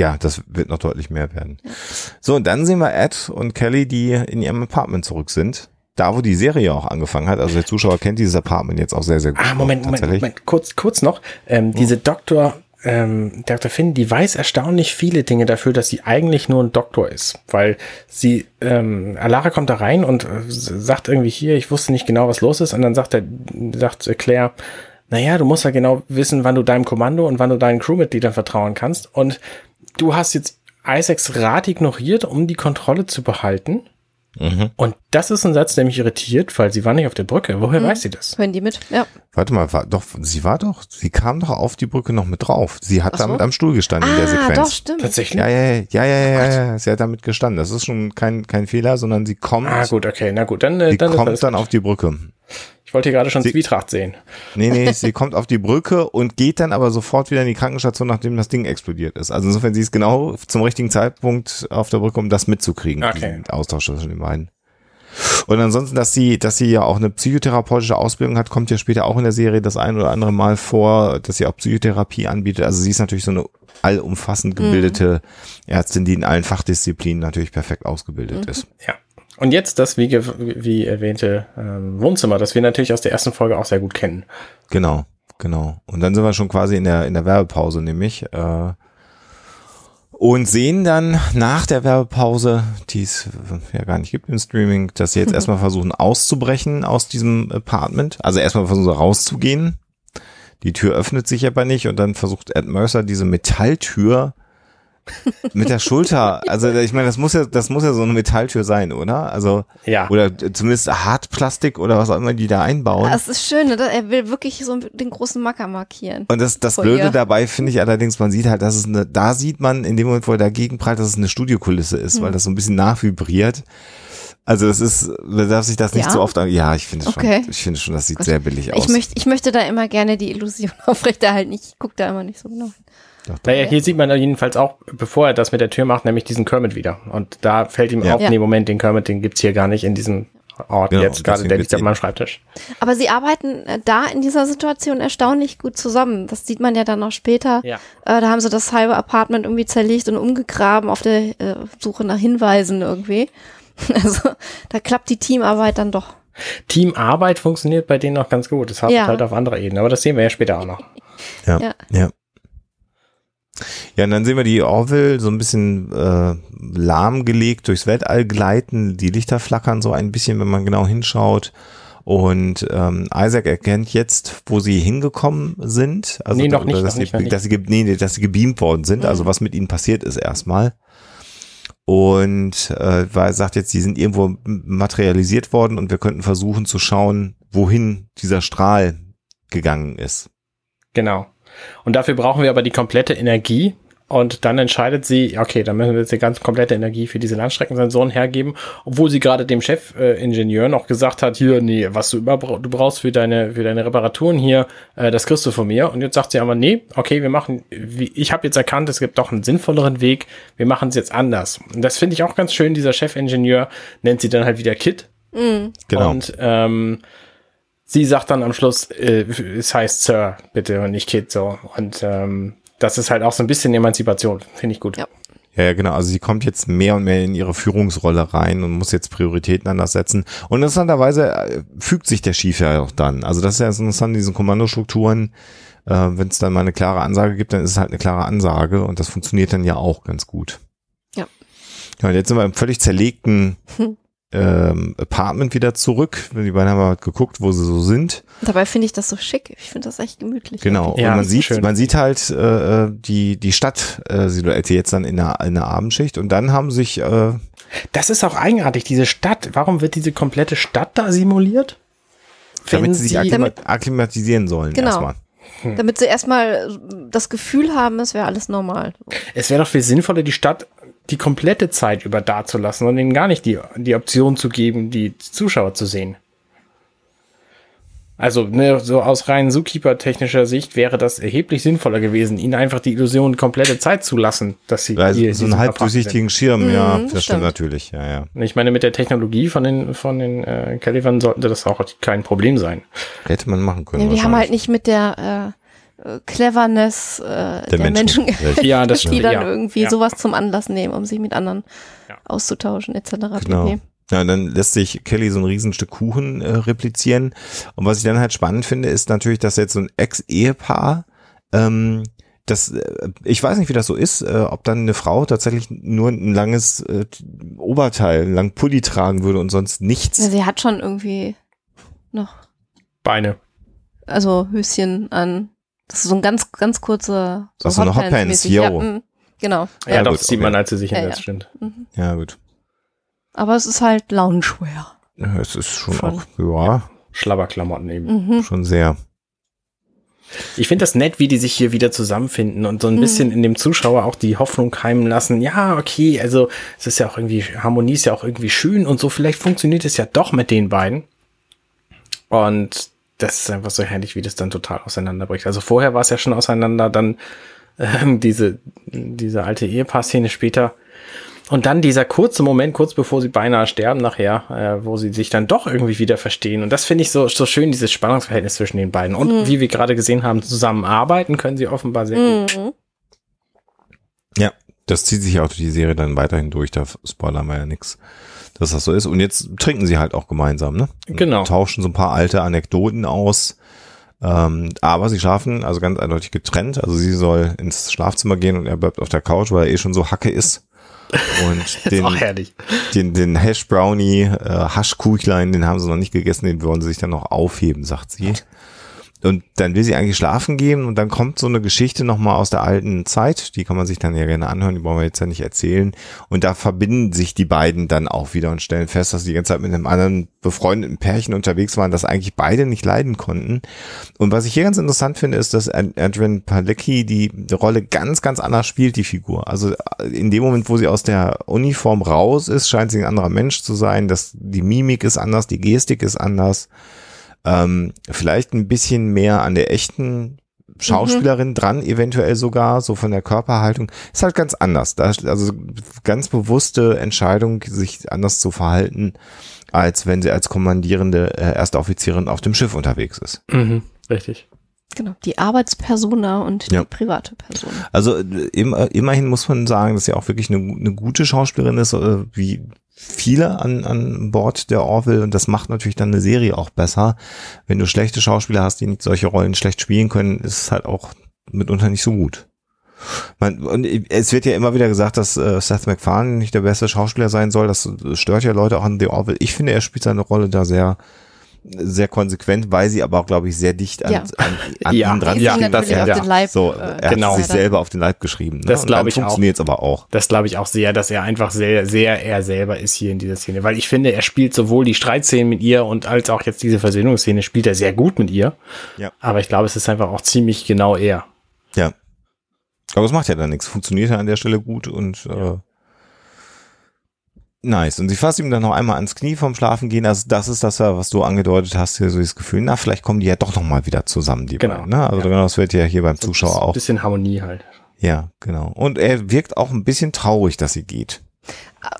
Ja, das wird noch deutlich mehr werden. So, und dann sehen wir Ed und Kelly, die in ihrem Apartment zurück sind. Da, wo die Serie auch angefangen hat. Also der Zuschauer kennt dieses Apartment jetzt auch sehr, sehr gut. Ah, Moment, Moment, tatsächlich. Moment, kurz, kurz noch. Ähm, Diese Doktor, ähm, Dr. Finn, die weiß erstaunlich viele Dinge dafür, dass sie eigentlich nur ein Doktor ist. Weil sie, ähm, Alara kommt da rein und äh, sagt irgendwie hier, ich wusste nicht genau, was los ist. Und dann sagt er, sagt äh, Claire, naja, du musst ja genau wissen, wann du deinem Kommando und wann du deinen Crewmitgliedern vertrauen kannst. Und du hast jetzt Isaacs Rat ignoriert, um die Kontrolle zu behalten. Mhm. Und das ist ein Satz, der mich irritiert, weil sie war nicht auf der Brücke. Woher weiß sie das? Hören die mit? Ja. Warte mal, war, doch, sie war doch, sie kam doch auf die Brücke noch mit drauf. Sie hat so. mit am Stuhl gestanden in der Ah, Sequenz. doch, stimmt. Tatsächlich? Ja, ja, ja, ja, ja, ja, ja, sie hat damit gestanden. Das ist schon kein, kein Fehler, sondern sie kommt, Ah, gut, okay, na gut, dann, äh, sie dann kommt dann gut. auf die Brücke. Ich wollte hier gerade schon Sie- Zwietracht sehen. Nee, nee, sie kommt auf die Brücke und geht dann aber sofort wieder in die Krankenstation, nachdem das Ding explodiert ist. Also insofern, sie ist genau zum richtigen Zeitpunkt auf der Brücke, um das mitzukriegen, Okay. diesen Austausch zwischen den beiden. Und ansonsten, dass sie, dass sie ja auch eine psychotherapeutische Ausbildung hat, kommt ja später auch in der Serie das ein oder andere Mal vor, dass sie auch Psychotherapie anbietet. Also sie ist natürlich so eine allumfassend gebildete Ärztin, die in allen Fachdisziplinen natürlich perfekt ausgebildet ist. Ja. Und jetzt das, wie, wie erwähnte, ähm, Wohnzimmer, das wir natürlich aus der ersten Folge auch sehr gut kennen. Genau, genau. Und dann sind wir schon quasi in der, in der Werbepause nämlich. Äh, Und sehen dann nach der Werbepause, die es ja gar nicht gibt im Streaming, dass sie jetzt erstmal versuchen auszubrechen aus diesem Apartment. Also erstmal versuchen rauszugehen. Die Tür öffnet sich aber nicht und dann versucht Ed Mercer diese Metalltür mit der Schulter, also ich meine, das muss ja, das muss ja so eine Metalltür sein, oder? Also Ja. oder zumindest Hartplastik oder was auch immer die da einbauen. Das ist schön, ne? er will wirklich so den großen Macker markieren. Und das, das Blöde ihr. dabei finde ich allerdings, man sieht halt, dass es eine, da sieht man in dem Moment, wo er dagegen prallt, dass es eine Studiokulisse ist, Hm. weil das so ein bisschen nachvibriert. Also es ist, man darf sich das nicht Ja? so oft an, ja, ich finde Okay. schon, ich finde schon, das sieht Gott. sehr billig aus. Ich möchte, ich möchte da immer gerne die Illusion aufrechterhalten. Ich gucke da immer nicht so genau hin. Naja, hier sieht man jedenfalls auch, bevor er das mit der Tür macht, nämlich diesen Kermit wieder. Und da fällt ihm Ja. auf, Ja. nee, Moment, den Kermit, den gibt's hier gar nicht in diesem Ort Genau, jetzt gerade, der liegt auf meinem Schreibtisch. Aber sie arbeiten äh, da in dieser Situation erstaunlich gut zusammen. Das sieht man ja dann auch später. Ja. Äh, da haben sie das halbe Apartment irgendwie zerlegt und umgegraben auf der äh, Suche nach Hinweisen irgendwie. Also da klappt die Teamarbeit dann doch. Teamarbeit funktioniert bei denen auch ganz gut. Das hat Ja. halt auf anderer Ebene, aber das sehen wir ja später auch noch. Ja. Ja. Ja. Ja, und dann sehen wir die Orville so ein bisschen äh, lahmgelegt durchs Weltall gleiten. Die Lichter flackern so ein bisschen, wenn man genau hinschaut. Und ähm, Isaac erkennt jetzt, wo sie hingekommen sind. Also Nee, noch nicht, dass, noch sie, nicht, dass, sie, nee, nee, dass sie gebeamt worden sind. Also was mit ihnen passiert ist erstmal. Und äh, weil er sagt jetzt, sie sind irgendwo materialisiert worden und wir könnten versuchen zu schauen, wohin dieser Strahl gegangen ist. Genau. Und dafür brauchen wir aber die komplette Energie. Und dann entscheidet sie, okay, dann müssen wir jetzt die ganz komplette Energie für diese Landstreckensensoren hergeben, obwohl sie gerade dem Chefingenieur äh, noch gesagt hat, hier, nee, was du immer bra- du brauchst für deine, für deine Reparaturen hier, äh, das kriegst du von mir. Und jetzt sagt sie aber, nee, okay, wir machen, wie, ich habe jetzt erkannt, es gibt doch einen sinnvolleren Weg, wir machen es jetzt anders. Und das finde ich auch ganz schön, dieser Chefingenieur nennt sie dann halt wieder Kit. Genau. Und ähm, sie sagt dann am Schluss, äh, es heißt Sir, bitte und nicht Kid so. Und ähm, das ist halt auch so ein bisschen Emanzipation, finde ich gut. Ja. Ja, genau. Also sie kommt jetzt mehr und mehr in ihre Führungsrolle rein und muss jetzt Prioritäten anders setzen. Und interessanterweise äh, fügt sich der Schief ja auch dann. Also das ist ja interessant, diesen Kommandostrukturen. Äh, Wenn es dann mal eine klare Ansage gibt, dann ist es halt eine klare Ansage und das funktioniert dann ja auch ganz gut. Ja. Ja, und jetzt sind wir im völlig zerlegten ähm, Apartment wieder zurück. Die beiden haben mal geguckt, wo sie so sind. Dabei finde ich das so schick. Ich finde das echt gemütlich. Genau. Ja, und man sieht, schön. man sieht halt äh, äh, die die Stadt äh, Silhouette jetzt dann in der, in der Abendschicht und dann haben sich äh, Das ist auch eigenartig, diese Stadt. Warum wird diese komplette Stadt da simuliert? damit sie sich sie- akklima Damit- akklimatisieren sollen Genau. erstmal. Damit sie erstmal das Gefühl haben, es wäre alles normal. Es wäre doch viel sinnvoller, die Stadt die komplette Zeit über da zu lassen und ihnen gar nicht die, die Option zu geben, die Zuschauer zu sehen. Also, ne, so aus rein Zookeeper-technischer Sicht wäre das erheblich sinnvoller gewesen, ihnen einfach die Illusion komplette Zeit zu lassen, dass sie Also hier so in einen diesem halb durchsichtigen Schirm, ja, Mhm, das stimmt stimmt. natürlich, ja, ja. Ich meine, mit der Technologie von den, von den äh, Calivern sollte das auch kein Problem sein. Hätte man machen können. Ja, die haben halt nicht mit der äh, Cleverness äh, der, Menschen. Menschen, Richtig. Ja, das die dann ja. irgendwie ja. sowas zum Anlass nehmen, um sich mit anderen Ja. auszutauschen etc. Genau. pp. Ja, und dann lässt sich Kelly so ein Riesenstück Kuchen äh, replizieren. Und was ich dann halt spannend finde, ist natürlich, dass jetzt so ein Ex-Ehepaar, ähm, das, äh, ich weiß nicht, wie das so ist, äh, ob dann eine Frau tatsächlich nur ein langes äh, Oberteil, einen langen Pulli tragen würde und sonst nichts. Ja, sie hat schon irgendwie noch, Beine. also Höschen an. Das ist so ein ganz, ganz kurzer Ach so, eine. Hotpants, Ja, yo. mm, genau. Ja, Ja. doch, gut, das sieht okay. man, als sie sich Ja, hinsetzt, ja. stimmt. Ja, gut. Aber es ist halt Loungewear. Ja, Es ist schon, Schon. auch, ja, Schlabberklamotten eben. Mhm. schon sehr. Ich finde das nett, wie die sich hier wieder zusammenfinden und so ein Mhm. bisschen in dem Zuschauer auch die Hoffnung keimen lassen. Ja, okay, also es ist ja auch irgendwie, Harmonie ist ja auch irgendwie schön und so, vielleicht funktioniert es ja doch mit den beiden. Und das ist einfach so herrlich, wie das dann total auseinanderbricht. Also vorher war es ja schon auseinander, dann ähm, diese, diese alte Ehepaar-Szene später. Und dann dieser kurze Moment, kurz bevor sie beinahe sterben nachher, äh, wo sie sich dann doch irgendwie wieder verstehen. Und das finde ich so, so schön, dieses Spannungsverhältnis zwischen den beiden. Und wie wir gerade gesehen haben, zusammenarbeiten können sie offenbar sehr gut. Mhm. Ja, das zieht sich auch durch die Serie dann weiterhin durch, da spoilern wir ja nix, dass das so ist. Und jetzt trinken sie halt auch gemeinsam, ne? Und Genau. Tauschen so ein paar alte Anekdoten aus. Ähm, aber sie schlafen also ganz eindeutig getrennt. Also sie soll ins Schlafzimmer gehen und er bleibt auf der Couch, weil er eh schon so Hacke ist. Und den, den, den Hash Brownie, äh, Haschkuchlein, den haben sie noch nicht gegessen, den wollen sie sich dann noch aufheben, sagt sie. Und dann will sie eigentlich schlafen gehen und dann kommt so eine Geschichte nochmal aus der alten Zeit, die kann man sich dann ja gerne anhören, die wollen wir jetzt ja nicht erzählen. Und da verbinden sich die beiden dann auch wieder und stellen fest, dass sie die ganze Zeit mit einem anderen befreundeten Pärchen unterwegs waren, das eigentlich beide nicht leiden konnten. Und was ich hier ganz interessant finde, ist, dass Adrian Palecki die Rolle ganz, ganz anders spielt, die Figur. Also in dem Moment, wo sie aus der Uniform raus ist, scheint sie ein anderer Mensch zu sein, dass die Mimik ist anders, die Gestik ist anders ähm, vielleicht ein bisschen mehr an der echten Schauspielerin mhm. dran, eventuell sogar, so von der Körperhaltung. Ist halt ganz anders. Da, also ganz bewusste Entscheidung, sich anders zu verhalten, als wenn sie als kommandierende äh, erste Offizierin auf dem Schiff unterwegs ist. Mhm, richtig. Genau, die Arbeitspersona und die ja. private Person. Also immer, immerhin muss man sagen, dass sie auch wirklich eine, eine gute Schauspielerin ist, äh, wie viele an, an Bord der Orville und das macht natürlich dann eine Serie auch besser. Wenn du schlechte Schauspieler hast, die nicht solche Rollen schlecht spielen können, ist es halt auch mitunter nicht so gut. Man, und es wird ja immer wieder gesagt, dass äh, Seth MacFarlane nicht der beste Schauspieler sein soll. Das stört ja Leute auch an The Orville. Ich finde, er spielt seine Rolle da sehr sehr konsequent, weil sie aber auch, glaube ich, sehr dicht an, ja. an, an ja. ihm dran ja, stehen. Das, ja, den Leib, so, äh, er genau. hat sich selber auf den Leib geschrieben. Ne? Das glaube ich auch. funktioniert es aber auch. Das glaube ich auch sehr, dass er einfach sehr, sehr er selber ist hier in dieser Szene. Weil ich finde, er spielt sowohl die Streitszenen mit ihr und als auch jetzt diese Versöhnungsszene spielt er sehr gut mit ihr. Ja. Aber ich glaube, es ist einfach auch ziemlich genau er. Ja. Aber es macht ja dann nichts. Funktioniert ja an der Stelle gut und äh, Nice. Und sie fasst ihm dann noch einmal ans Knie vom Schlafen gehen. Also das ist das, was du angedeutet hast, hier so das Gefühl, na, vielleicht kommen die ja doch noch mal wieder zusammen, die Genau. beiden. Ne? Also Ja. genau, das wird ja hier beim Zuschauer Ein auch. bisschen Harmonie halt. Ja, genau. Und er wirkt auch ein bisschen traurig, dass sie geht.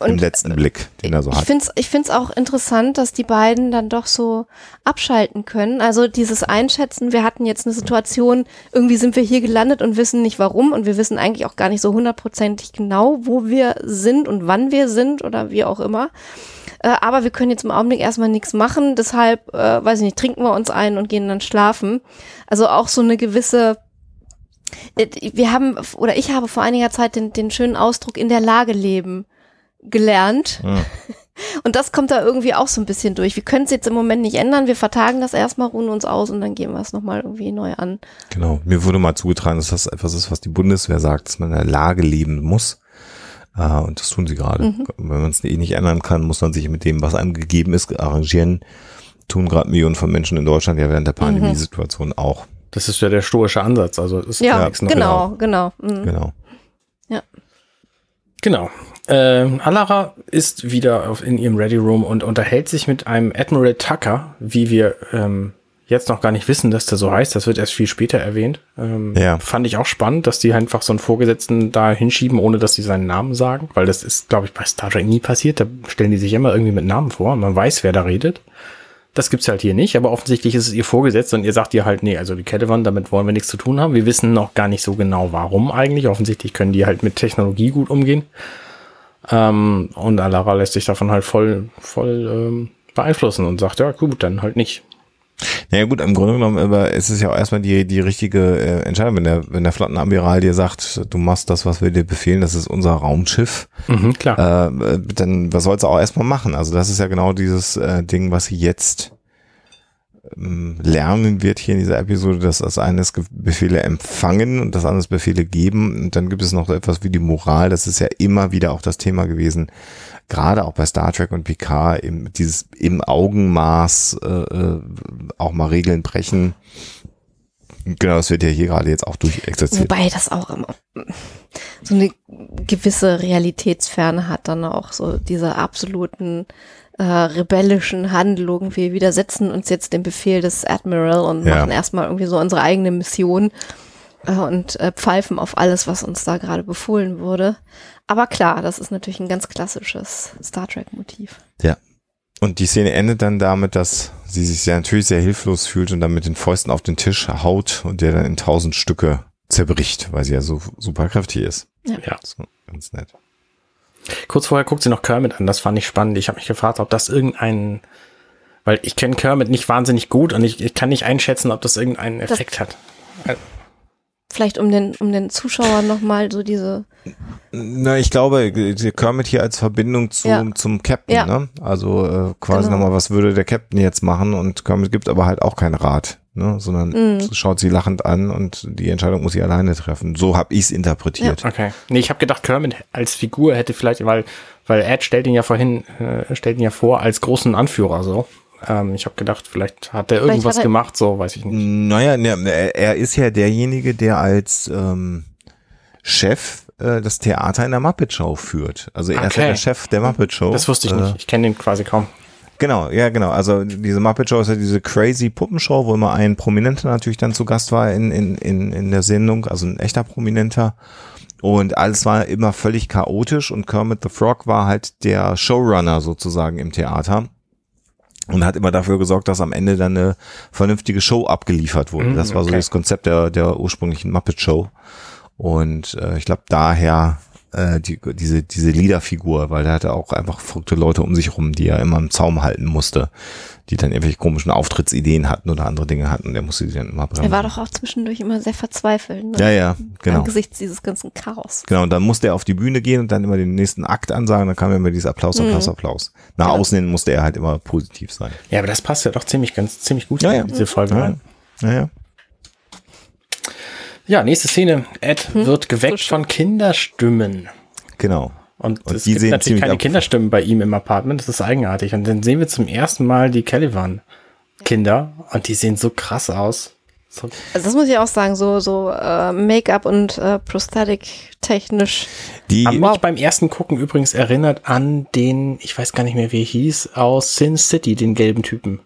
Im Und letzten Blick, den er so ich hat. finde es ich find's auch interessant, dass die beiden dann doch so abschalten können. Also dieses Einschätzen, wir hatten jetzt eine Situation, irgendwie sind wir hier gelandet und wissen nicht warum und wir wissen eigentlich auch gar nicht so hundertprozentig genau, wo wir sind und wann wir sind oder wie auch immer. Äh, aber wir können jetzt im Augenblick erstmal nichts machen, deshalb, äh, weiß ich nicht, trinken wir uns ein und gehen dann schlafen. Also auch so eine gewisse äh, wir haben, oder ich habe vor einiger Zeit den, den schönen Ausdruck in der Lage leben gelernt. Ja. Und das kommt da irgendwie auch so ein bisschen durch. Wir können es jetzt im Moment nicht ändern. Wir vertagen das erstmal, ruhen uns aus und dann gehen wir es nochmal irgendwie neu an. Genau. Mir wurde mal zugetragen, dass das etwas ist, was die Bundeswehr sagt, dass man in der Lage leben muss. Äh, und das tun sie gerade. Mhm. Wenn man es eh nicht ändern kann, muss man sich mit dem, was einem gegeben ist, arrangieren. Tun gerade Millionen von Menschen in Deutschland ja während der Mhm. Pandemiesituation auch. Das ist ja der stoische Ansatz. Also ist Ja, nichts Neues. genau, genau. Mhm. Genau. Genau. Ähm, Alara ist wieder auf, in ihrem Ready Room und unterhält sich mit einem Admiral Tucker, wie wir ähm, jetzt noch gar nicht wissen, dass der so heißt. Das wird erst viel später erwähnt. Ähm, Ja. Fand ich auch spannend, dass die einfach so einen Vorgesetzten da hinschieben, ohne dass sie seinen Namen sagen, weil das ist, glaube ich, bei Star Trek nie passiert. Da stellen die sich immer irgendwie mit Namen vor und man weiß, wer da redet. Das gibt's halt hier nicht, aber offensichtlich ist es ihr vorgesetzt und ihr sagt ihr halt, nee, also die Caravan, damit wollen wir nichts zu tun haben. Wir wissen noch gar nicht so genau, warum eigentlich. Offensichtlich können die halt mit Technologie gut umgehen. Ähm, und Alara lässt sich davon halt voll, voll ähm, beeinflussen und sagt, ja, gut, dann halt nicht. Naja gut, im Grunde genommen aber ist es ja auch erstmal die, die richtige äh, Entscheidung, wenn der, wenn der Flottenadmiral dir sagt, du machst das, was wir dir befehlen, das ist unser Raumschiff, Mhm, klar. äh, dann was sollst du auch erstmal machen? Also das ist ja genau dieses äh, Ding, was sie jetzt lernen wird hier in dieser Episode, dass das eine ist Befehle empfangen und das andere ist Befehle geben. Und dann gibt es noch so etwas wie die Moral, das ist ja immer wieder auch das Thema gewesen, gerade auch bei Star Trek und Picard, eben dieses im Augenmaß äh, äh, auch mal Regeln brechen. Genau, das wird ja hier gerade jetzt auch durchexerziert. Wobei das auch immer so eine gewisse Realitätsferne hat, dann auch so diese absoluten äh, rebellischen Handlungen. Wir widersetzen uns jetzt dem Befehl des Admiral und Ja. machen erstmal irgendwie so unsere eigene Mission äh, und äh, pfeifen auf alles, was uns da gerade befohlen wurde. Aber klar, das ist natürlich ein ganz klassisches Star Trek-Motiv. Ja. Und die Szene endet dann damit, dass sie sich sehr, natürlich sehr hilflos fühlt und dann mit den Fäusten auf den Tisch haut und der dann in tausend Stücke zerbricht, weil sie ja so super kräftig ist. ja. So, ganz nett. Kurz vorher guckt sie noch Kermit an, das fand ich spannend. Ich habe mich gefragt, ob das irgendein Weil ich kenne Kermit nicht wahnsinnig gut und ich, ich kann nicht einschätzen, ob das irgendeinen Effekt hat. Vielleicht um den, um den Zuschauer nochmal so diese. Na, ich glaube, Kermit hier als Verbindung zum, Ja. zum Captain, Ja. ne? Also äh, quasi Genau. nochmal, was würde der Captain jetzt machen? Und Kermit gibt aber halt auch keinen Rat, ne? Sondern Mhm. schaut sie lachend an und die Entscheidung muss sie alleine treffen. So habe ich es interpretiert. Okay. Nee, ich habe gedacht, Kermit als Figur hätte vielleicht, weil, weil Ed stellt ihn ja vorhin, äh, stellt ihn ja vor als großen Anführer so. Ähm, ich habe gedacht, vielleicht hat er Vielleicht irgendwas er- gemacht, so weiß ich nicht. Naja, ne, er er ist ja derjenige, der als ähm, Chef äh, das Theater in der Muppet Show führt. Also er ist ja Okay. der Chef der Muppet Show. Das wusste ich Äh, nicht. Ich kenne den quasi kaum. Genau, ja, genau. Also diese Muppet Show ist ja diese crazy Puppenshow, wo immer ein Prominenter natürlich dann zu Gast war in, in, in, in der Sendung, also ein echter Prominenter. Und alles war immer völlig chaotisch und Kermit the Frog war halt der Showrunner sozusagen im Theater und hat immer dafür gesorgt, dass am Ende dann eine vernünftige Show abgeliefert wurde. Mhm, das war so okay. das Konzept der, der ursprünglichen Muppet Show. Und äh, ich glaube daher äh, die, diese, diese Leaderfigur, weil der hatte auch einfach verrückte Leute um sich rum, die er immer im Zaum halten musste, die dann irgendwelche komischen Auftrittsideen hatten oder andere Dinge hatten. Der musste die dann immer bremsen. Er war doch auch zwischendurch immer sehr verzweifelt. Ne? ja, ja, genau. Angesichts dieses ganzen Chaos. Genau, und dann musste er auf die Bühne gehen und dann immer den nächsten Akt ansagen, dann kam immer dieses Applaus, Applaus, Applaus. Nach Ja. außen hin musste er halt immer positiv sein. Ja, aber das passt ja doch ziemlich, ganz, ziemlich gut Ja, ja. in diese Folge Ja. rein. Naja. Ja, nächste Szene. Ed Hm? wird geweckt von Kinderstimmen. Genau. Und, Und es die gibt sehen natürlich keine Kinderstimmen bei ihm im Apartment. Das ist eigenartig. Und dann sehen wir zum ersten Mal die Caliban-Kinder. Und die sehen so krass aus. So, Also das muss ich auch sagen, so, so äh, Make-up und äh, Prosthetic technisch. Die, Haben mich beim ersten Gucken übrigens erinnert an den, ich weiß gar nicht mehr, wie er hieß, aus Sin City, den gelben Typen.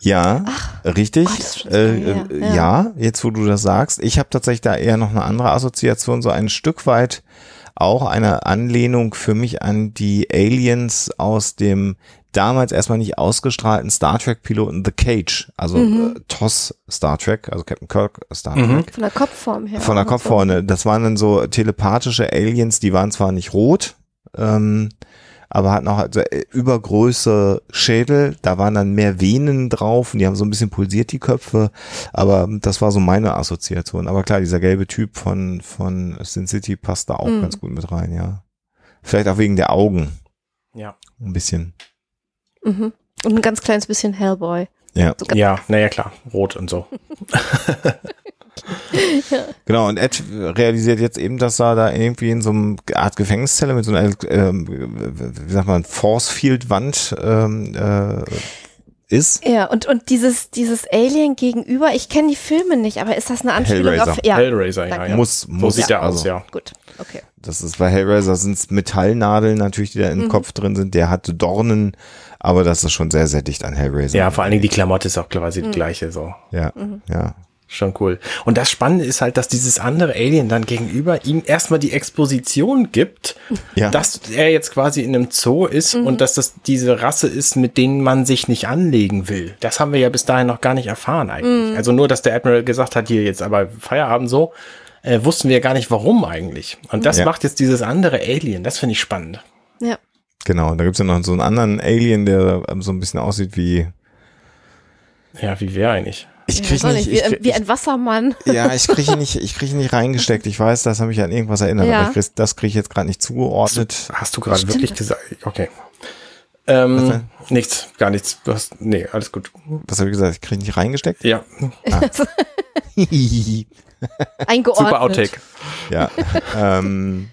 ja, richtig. Gott, schon äh, lange äh, her. ja. jetzt wo du das sagst. Ich habe tatsächlich da eher noch eine andere Assoziation, so ein Stück weit auch eine Anlehnung für mich an die Aliens aus dem damals erstmal nicht ausgestrahlten Star Trek Piloten The Cage, also Mhm. äh, TOS Star Trek, also Captain Kirk Star Trek. Von der Kopfform her. Von der Kopfform. Das waren dann so telepathische Aliens, die waren zwar nicht rot, ähm, aber hatten auch also äh, übergröße Schädel. Da waren dann mehr Venen drauf und die haben so ein bisschen pulsiert, die Köpfe. Aber das war so meine Assoziation. Aber klar, dieser gelbe Typ von, von Sin City passt da auch Mhm. ganz gut mit rein, ja. Vielleicht auch wegen der Augen. Ja. Ein bisschen. Mhm. Und ein ganz kleines bisschen Hellboy. Ja. So Ja, naja, klar. Rot und so. Genau, und Ed realisiert jetzt eben, dass er da irgendwie in so einem Art Gefängniszelle mit so einer, ähm, wie sagt man, Force-Field-Wand ähm, äh, ist. Ja, und, und dieses, dieses Alien gegenüber, ich kenne die Filme nicht, aber ist das eine Anspielung Hellraiser. auf. Ja, Hellraiser, ja, ja. Muss, so muss. sieht er aus, also, ja. gut, okay. Das ist bei Hellraiser sind es Metallnadeln natürlich, die da im Mhm. Kopf drin sind. Der hatte Dornen, aber das ist schon sehr, sehr dicht an Hellraiser. Ja, vor allen Dingen die Klamotte ist auch quasi die gleiche, so. Ja, Mhm. ja. Schon cool. Und das Spannende ist halt, dass dieses andere Alien dann gegenüber ihm erstmal die Exposition gibt, Ja. dass er jetzt quasi in einem Zoo ist und dass das diese Rasse ist, mit denen man sich nicht anlegen will. Das haben wir ja bis dahin noch gar nicht erfahren eigentlich. Also nur, dass der Admiral gesagt hat, hier jetzt aber Feierabend so, äh, wussten wir ja gar nicht warum eigentlich. Und das Ja. macht jetzt dieses andere Alien. Das finde ich spannend. Ja. Genau. Und da gibt's ja noch so einen anderen Alien, der so ein bisschen aussieht wie. Ja, wie wäre eigentlich? Ich Ja, krieg soll nicht. nicht, wie, Ich, wie ein Wassermann. Ja, ich kriege ihn nicht, ich kriege nicht reingesteckt. Ich weiß, das habe ich an irgendwas erinnert, Ja. aber ich krieg, das kriege ich jetzt gerade nicht zugeordnet. Hast du gerade wirklich gesagt? Okay. Ähm, nichts, gar nichts. Du hast, nee, alles gut. Was habe ich gesagt? Ich kriege nicht reingesteckt? Ja, Eingeordnet. super Outtake. ja. ähm,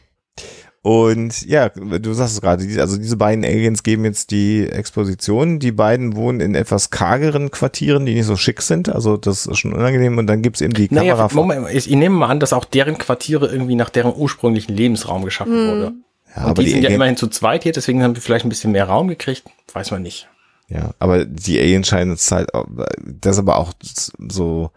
und ja, du sagst es gerade, also diese beiden Aliens geben jetzt die Exposition. Die beiden wohnen in etwas kargeren Quartieren, die nicht so schick sind. Also das ist schon unangenehm. Und dann gibt's eben die Naja, Kamera. Moment, ich, ich nehme mal an, dass auch deren Quartiere irgendwie nach deren ursprünglichen Lebensraum geschaffen wurde. ja, Und aber die, die, sind ja immerhin zu zweit hier, deswegen haben wir vielleicht ein bisschen mehr Raum gekriegt. Weiß man nicht. Ja, aber die Aliens scheinen es halt, das ist aber auch so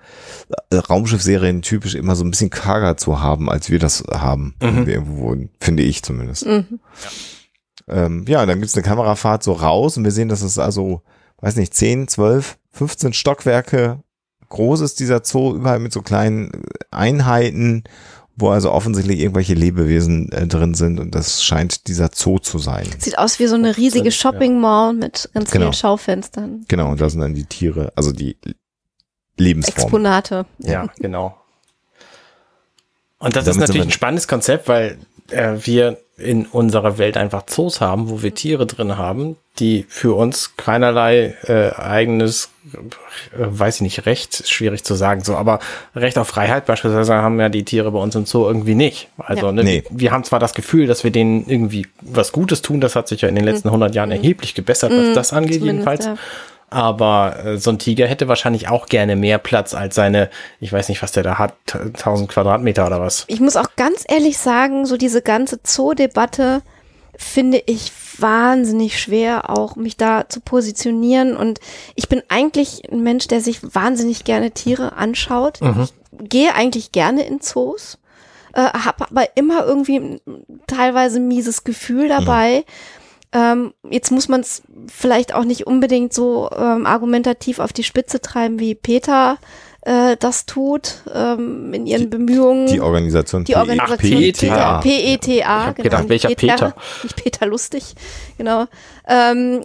äh, Raumschiffserien typisch immer so ein bisschen karger zu haben, als wir das haben, wenn wir irgendwo wohnen, finde ich zumindest. Mhm. Ähm, ja, dann gibt's eine Kamerafahrt so raus und wir sehen, dass es also, weiß nicht, 10, 12, 15 Stockwerke groß ist, dieser Zoo, überall mit so kleinen Einheiten wo also offensichtlich irgendwelche Lebewesen äh, drin sind und das scheint dieser Zoo zu sein. Sieht aus wie so eine riesige Shopping Mall mit ganz Genau. vielen Schaufenstern. Genau, und da sind dann die Tiere, also die Lebensformen. Exponate. Ja, genau. Und das Damit ist natürlich ein spannendes Konzept, weil äh, wir in unserer Welt einfach Zoos haben, wo wir Tiere drin haben, die für uns keinerlei äh, eigenes, äh, weiß ich nicht, Recht, ist schwierig zu sagen, so, aber Recht auf Freiheit beispielsweise haben ja die Tiere bei uns im Zoo irgendwie nicht. Also Ja. ne, Nee. wir haben zwar das Gefühl, dass wir denen irgendwie was Gutes tun, das hat sich ja in den letzten 100 Jahren erheblich gebessert, was das angeht Mhm. Zumindest, jedenfalls. ja. Aber äh, so ein Tiger hätte wahrscheinlich auch gerne mehr Platz als seine, ich weiß nicht, was der da hat, 1000 Quadratmeter oder was. Ich muss auch ganz ehrlich sagen, so diese ganze Zoo-Debatte finde ich wahnsinnig schwer, auch mich da zu positionieren. Und ich bin eigentlich ein Mensch, der sich wahnsinnig gerne Tiere anschaut. Ich gehe eigentlich gerne in Zoos, äh, habe aber immer irgendwie ein teilweise mieses Gefühl dabei. Ähm, jetzt muss man es vielleicht auch nicht unbedingt so ähm, argumentativ auf die Spitze treiben, wie Peter äh, das tut ähm, in ihren Bemühungen. Die Organisation. Die Organisation PETA. PETA, Ich hab genau. gedacht, welcher Peter? Nicht Peter Lustig, genau. Ähm,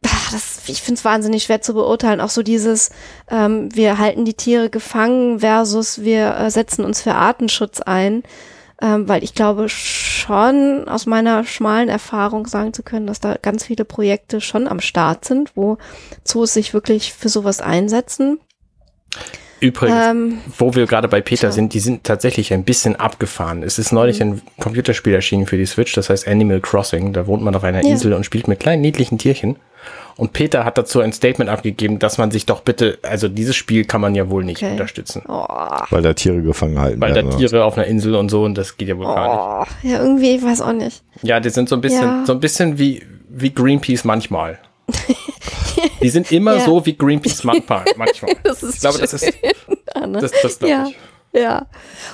das, ich finde es wahnsinnig schwer zu beurteilen. Auch so dieses, ähm, wir halten die Tiere gefangen versus wir äh, setzen uns für Artenschutz ein. Ähm, weil ich glaube schon aus meiner schmalen Erfahrung sagen zu können, dass da ganz viele Projekte schon am Start sind, wo Zoos sich wirklich für sowas einsetzen. Übrigens, Ähm, wo wir gerade bei Peter tja. sind, die sind tatsächlich ein bisschen abgefahren. Es ist neulich Mhm. ein Computerspiel erschienen für die Switch, das heißt Animal Crossing. Da wohnt man auf einer Ja. Insel und spielt mit kleinen niedlichen Tierchen. Und Peter hat dazu ein Statement abgegeben, dass man sich doch bitte, also dieses Spiel kann man ja wohl nicht Okay. unterstützen. oh, Weil da Tiere gefangen halten Weil da Tiere auf einer Insel und so und das geht ja wohl gar nicht. oh, ja, irgendwie, ich weiß auch nicht. Ja, die sind so ein bisschen, Ja. so ein bisschen wie, wie Greenpeace manchmal. die sind immer Ja. so wie Greenpeace manchmal. manchmal. Das ist ich glaube, das ist, das, das glaube ja. ich. Ja.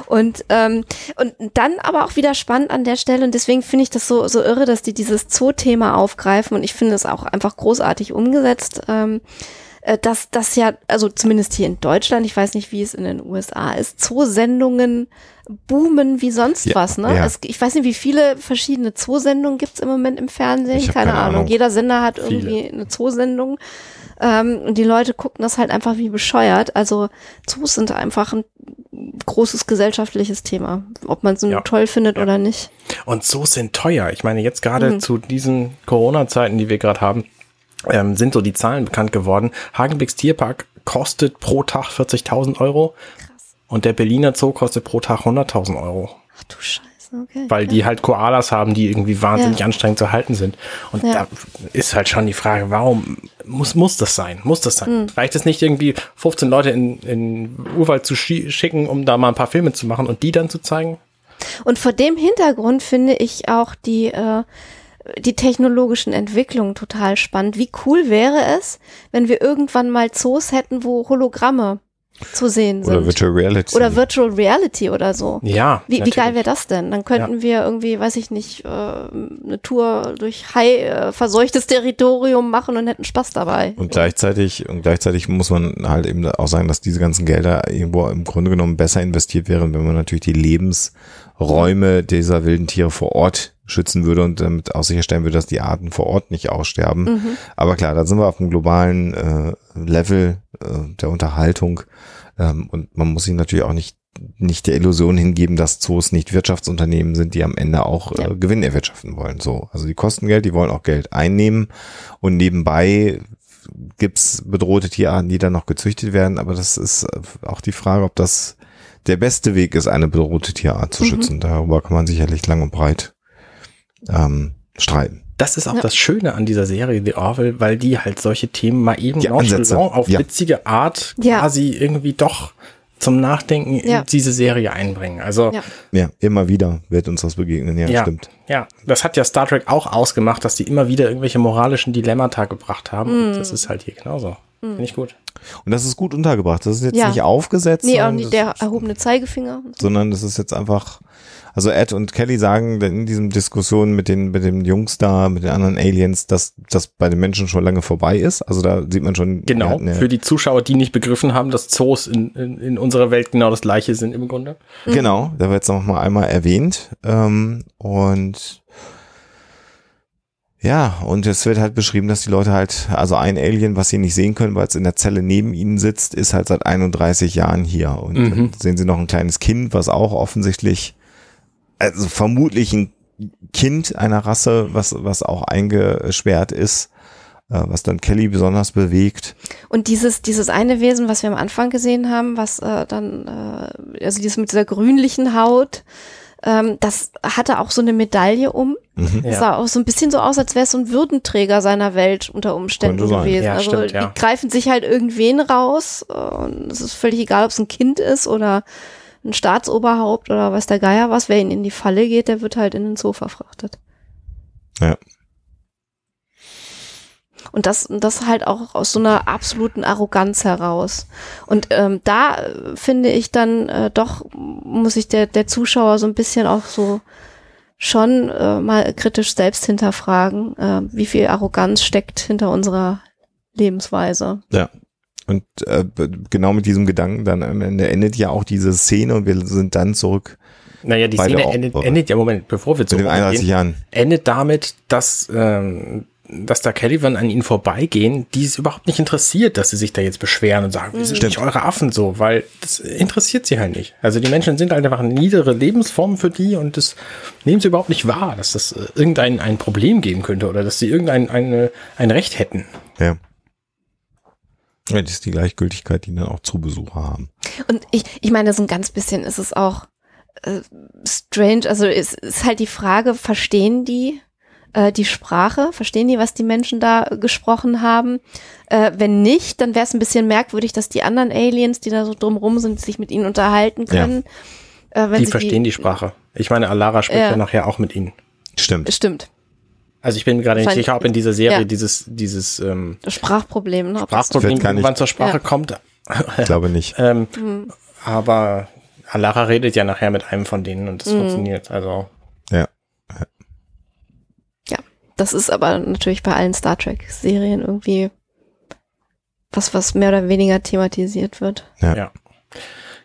Und, ähm, und dann aber auch wieder spannend an der Stelle und deswegen finde ich das so, so irre, dass die dieses Zoo-Thema aufgreifen und ich finde es auch einfach großartig umgesetzt, ähm, äh, dass das ja, also zumindest hier in Deutschland, ich weiß nicht, wie es in den USA ist, Zoosendungen boomen wie sonst Ja, was, ne? ja. Es, ich weiß nicht, wie viele verschiedene Zoosendungen gibt's im Moment im Fernsehen, keine, keine Ahnung. Ahnung. Jeder Sender hat Viele. irgendwie eine Zoosendung. Ähm, und die Leute gucken das halt einfach wie bescheuert. Also Zoos sind einfach ein großes gesellschaftliches Thema, ob man es nun Ja. toll findet Ja. oder nicht. Und so sind teuer. Ich meine, jetzt gerade Mhm. zu diesen Corona-Zeiten, die wir gerade haben, ähm, sind so die Zahlen bekannt geworden. Hagenbecks Tierpark kostet pro Tag 40.000 Euro. Und der Berliner Zoo kostet pro Tag 100.000 Euro. Ach du Scheiße, okay. Weil die halt Koalas haben, die irgendwie wahnsinnig anstrengend zu halten sind. Und da ist halt schon die Frage, warum muss, muss das sein? Muss das sein? Mhm. Reicht es nicht irgendwie 15 Leute in, in Urwald zu schi- schicken, um da mal ein paar Filme zu machen und die dann zu zeigen? Und vor dem Hintergrund finde ich auch die, äh, die technologischen Entwicklungen total spannend. Wie cool wäre es, wenn wir irgendwann mal Zoos hätten, wo Hologramme zu sehen sind? Oder Virtual Reality. Oder Virtual Reality oder so. Ja. Wie, wie geil wäre das denn? Dann könnten wir irgendwie, weiß ich nicht, äh, eine Tour durch Hai, äh, verseuchtes Territorium machen und hätten Spaß dabei. Und gleichzeitig, und gleichzeitig muss man halt eben auch sagen, dass diese ganzen Gelder irgendwo im Grunde genommen besser investiert wären, wenn man natürlich die Lebensräume dieser wilden Tiere vor Ort schützen würde und damit auch sicherstellen würde, dass die Arten vor Ort nicht aussterben. Mhm. Aber klar, da sind wir auf einem globalen äh, Level äh, der Unterhaltung ähm, und man muss sich natürlich auch nicht nicht der Illusion hingeben, dass Zoos nicht Wirtschaftsunternehmen sind, die am Ende auch Ja. äh, Gewinn erwirtschaften wollen. So, also die kosten Geld, die wollen auch Geld einnehmen und nebenbei gibt's bedrohte Tierarten, die dann noch gezüchtet werden, aber das ist äh, auch die Frage, ob das der beste Weg ist, eine bedrohte Tierart zu Mhm. schützen. Darüber kann man sicherlich lang und breit ähm, streiten. Das ist auch Ja. das Schöne an dieser Serie The Orville, weil die halt solche Themen mal eben Ansätze, nonchalant auf ja. witzige Art Ja. quasi irgendwie doch zum Nachdenken Ja. in diese Serie einbringen. Also Ja. Ja, immer wieder wird uns das begegnen. Ja, Ja. stimmt. Ja, das hat ja Star Trek auch ausgemacht, dass die immer wieder irgendwelche moralischen Dilemmata gebracht haben. Mhm. Und das ist halt hier genauso. Finde ich gut. Und das ist gut untergebracht. Das ist jetzt Ja. nicht aufgesetzt, Nee, auch nicht der erhobene Zeigefinger. sondern das ist jetzt einfach, also Ed und Kelly sagen in diesen Diskussionen mit den, mit den Jungs da, mit den anderen Aliens, dass das bei den Menschen schon lange vorbei ist. Also da sieht man schon. Genau, ja- für die Zuschauer, die nicht begriffen haben, dass Zoos in, in, in unserer Welt genau das gleiche sind im Grunde. Genau, da wird es noch mal einmal erwähnt. Ähm, und ja, und es wird halt beschrieben, dass die Leute halt, also ein Alien, was sie nicht sehen können, weil es in der Zelle neben ihnen sitzt, ist halt seit 31 Jahren hier. Und Mhm. dann sehen sie noch ein kleines Kind, was auch offensichtlich, also vermutlich ein Kind einer Rasse, was, was auch eingesperrt ist, äh, was dann Kelly besonders bewegt. Und dieses, dieses eine Wesen, was wir am Anfang gesehen haben, was äh, dann, äh, also dieses mit dieser grünlichen Haut, ähm, das hatte auch so eine Medaille um. Mhm. Das sah auch so ein bisschen so aus, als wäre es so ein Würdenträger seiner Welt unter Umständen gewesen. Ja, also stimmt, die ja. greifen sich halt irgendwen raus und es ist völlig egal, ob es ein Kind ist oder ein Staatsoberhaupt oder weiß der Geier was. Wer ihnen in die Falle geht, der wird halt in den Zoo verfrachtet. Ja. Und das, das halt auch aus so einer absoluten Arroganz heraus. Und ähm, da äh, finde ich dann äh, doch, muss ich der, der Zuschauer so ein bisschen auch so schon äh, mal kritisch selbst hinterfragen, äh, wie viel Arroganz steckt hinter unserer Lebensweise. Und äh, genau mit diesem Gedanken dann am Ende endet ja auch diese Szene und wir sind dann zurück Naja, die Szene endet, endet ja, Moment, bevor wir zu den 31 gehen, Jahren. endet damit, dass, ähm, dass da Caliban an ihnen vorbeigehen, die es überhaupt nicht interessiert, dass sie sich da jetzt beschweren und sagen, wir sind nicht eure Affen so, weil das interessiert sie halt nicht. Also die Menschen sind halt einfach niedere Lebensformen für die und das nehmen sie überhaupt nicht wahr, dass das äh, irgendein ein Problem geben könnte oder dass sie irgendein eine, ein Recht hätten. Ja. Ja, das ist die Gleichgültigkeit, die dann auch zu Besucher haben. Und ich, ich meine, so ein ganz bisschen ist es auch äh, strange. Also es ist halt die Frage, verstehen die äh, die Sprache? Verstehen die, was die Menschen da gesprochen haben? Äh, wenn nicht, dann wäre es ein bisschen merkwürdig, dass die anderen Aliens, die da so drumrum sind, sich mit ihnen unterhalten Ja. können. Äh, wenn Die sie verstehen die Sprache. Ich meine, Alara spricht ja, Ja. nachher auch mit ihnen. Stimmt. Stimmt. Also ich bin gerade nicht sicher, ob in dieser Serie Ja. dieses, dieses ähm, Sprachproblem. Ne? Sprachproblem Wird gar nicht- irgendwann zur Sprache Ja. kommt. Ich glaube nicht. Ähm, Hm. Aber Alara redet ja nachher mit einem von denen und das Mhm. funktioniert. Also Ja. Ja, das ist aber natürlich bei allen Star Trek-Serien irgendwie was, was mehr oder weniger thematisiert wird. Ja. ja.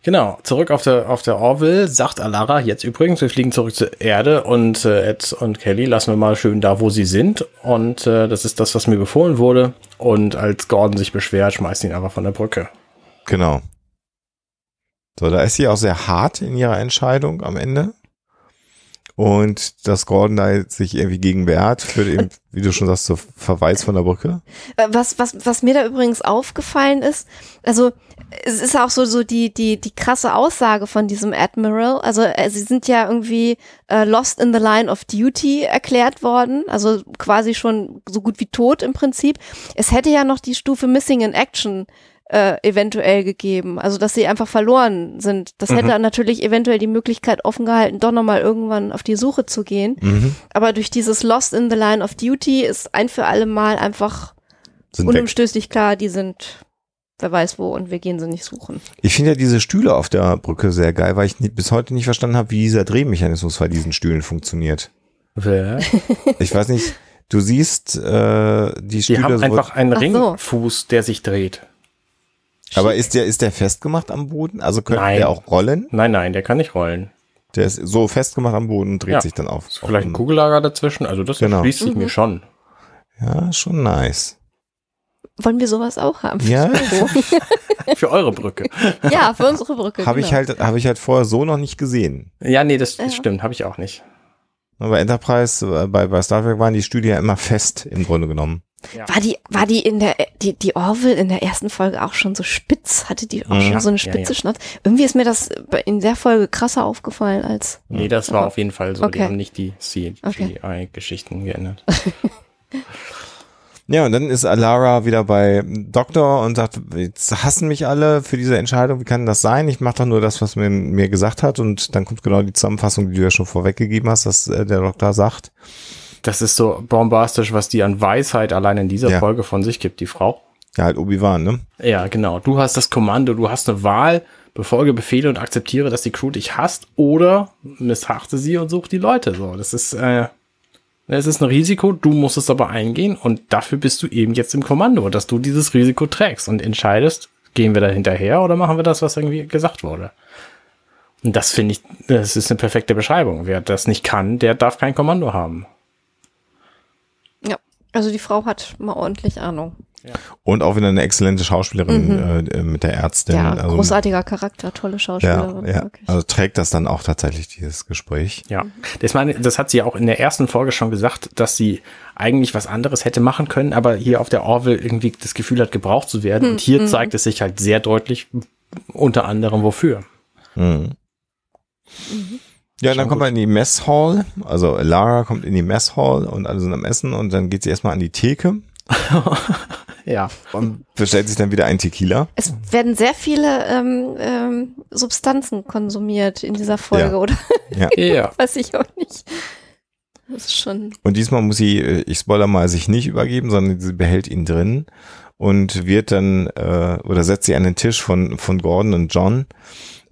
Genau, zurück auf der, auf der Orville, sagt Alara jetzt übrigens, wir fliegen zurück zur Erde und äh, Ed und Kelly lassen wir mal schön da, wo sie sind. Und äh, das ist das, was mir befohlen wurde. Und als Gordon sich beschwert, schmeißt ihn einfach von der Brücke. Genau. So, da ist sie auch sehr hart in ihrer Entscheidung am Ende. Und dass Gordon da sich irgendwie gegen wehrt, führt eben, wie du schon sagst, zur Verweis von der Brücke. Äh, Was, was, was mir da übrigens aufgefallen ist, also es ist auch so, so die, die, die krasse Aussage von diesem Admiral. Also äh, sie sind ja irgendwie äh, lost in the line of duty erklärt worden, also quasi schon so gut wie tot im Prinzip. Es hätte ja noch die Stufe Missing in Action äh, eventuell gegeben, also dass sie einfach verloren sind. Das hätte natürlich eventuell die Möglichkeit offen gehalten, doch nochmal irgendwann auf die Suche zu gehen. Mhm. Aber durch dieses Lost in the Line of Duty ist ein für alle Mal einfach Sind weg. unumstößlich klar, die sind wer weiß wo und wir gehen sie nicht suchen. Ich finde ja diese Stühle auf der Brücke sehr geil, weil ich nie, bis heute nicht verstanden habe, wie dieser Drehmechanismus bei diesen Stühlen funktioniert. Ich weiß nicht, du siehst äh, die Die Stühle haben so, einfach einen so. Ringfuß, der sich dreht. Aber ist der, ist der festgemacht am Boden? Also könnte Nein. der auch rollen? Nein, nein, der kann nicht rollen. Der ist so festgemacht am Boden und dreht Ja. sich dann auf. Ist vielleicht ein Kugellager dazwischen, also das Genau. erschließt sich mir schon. Ja, schon nice. Wollen wir sowas auch haben? Ja, Für eure Brücke. ja, für unsere Brücke. habe ich genau. halt, habe ich halt vorher so noch nicht gesehen. Ja, nee, das, das Ja. stimmt, habe ich auch nicht. Bei Enterprise, äh, bei, bei Star Trek waren die Stühle ja immer fest im Grunde genommen. War die, war die in der, die, die Orville in der ersten Folge auch schon so spitz? Hatte die auch Mhm. schon so eine Ja, spitze ja. Schnauze? Irgendwie ist mir das in der Folge krasser aufgefallen als. Nee, das war auf jeden Fall so. Die Okay. haben nicht die Okay. CGI-Geschichten geändert. Ja, und dann ist Alara wieder bei Doktor und sagt, jetzt hassen mich alle für diese Entscheidung, wie kann das sein? Ich mache doch nur das, was mir, mir gesagt hat und dann kommt genau die Zusammenfassung, die du ja schon vorweggegeben hast, dass äh, der Doktor sagt. Das ist so bombastisch, was die an Weisheit allein in dieser Ja. Folge von sich gibt, die Frau. Ja, halt Obi-Wan, ne? Ja, genau. Du hast das Kommando, du hast eine Wahl, befolge Befehle und akzeptiere, dass die Crew dich hasst oder missachte sie und such die Leute. So, das ist, äh, es ist ein Risiko, du musst es aber eingehen und dafür bist du eben jetzt im Kommando, dass du dieses Risiko trägst und entscheidest, gehen wir da hinterher oder machen wir das, was irgendwie gesagt wurde. Und das finde ich, das ist eine perfekte Beschreibung. Wer das nicht kann, der darf kein Kommando haben. Ja, also die Frau hat mal ordentlich Ahnung. Und auch wieder eine exzellente Schauspielerin Mhm. äh, mit der Ärztin. Ja, also, großartiger Charakter, tolle ja, Schauspielerin. ja. wirklich. Also trägt das dann auch tatsächlich dieses Gespräch. Ja, das, meine, das hat sie ja auch in der ersten Folge schon gesagt, dass sie eigentlich was anderes hätte machen können, aber hier auf der Orville irgendwie das Gefühl hat, gebraucht zu werden. Und hier zeigt es sich halt sehr deutlich, unter anderem wofür. Mhm. Ja, und dann kommt man in die Messhall. Also Lara kommt in die Messhall und alle sind am Essen und dann geht sie erstmal an die Theke Ja. und bestellt sich dann wieder ein Tequila. Es werden sehr viele ähm, ähm, Substanzen konsumiert in dieser Folge, Ja. oder? Ja. Weiß ich auch nicht. Das ist schon. Und diesmal muss sie, äh, ich spoiler mal, sich nicht übergeben, sondern sie behält ihn drin und wird dann, äh, oder setzt sie an den Tisch von, von Gordon und John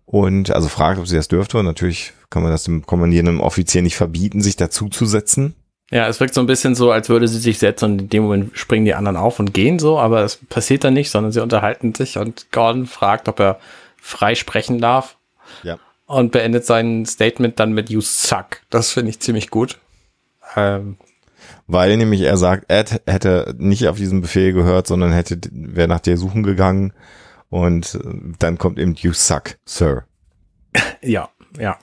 und also fragt, ob sie das dürfte. Und natürlich kann man das dem kommandierenden Offizier nicht verbieten, sich dazu zu setzen. Ja, es wirkt so ein bisschen so, als würde sie sich setzen und in dem Moment springen die anderen auf und gehen so, aber es passiert dann nicht, sondern sie unterhalten sich und Gordon fragt, ob er frei sprechen darf Ja. und beendet sein Statement dann mit You suck. Das finde ich ziemlich gut. Ähm, Weil nämlich er sagt, Ed hätte nicht auf diesen Befehl gehört, sondern hätte, wäre nach dir suchen gegangen. Und äh, dann kommt eben You suck, Sir. Ja, ja.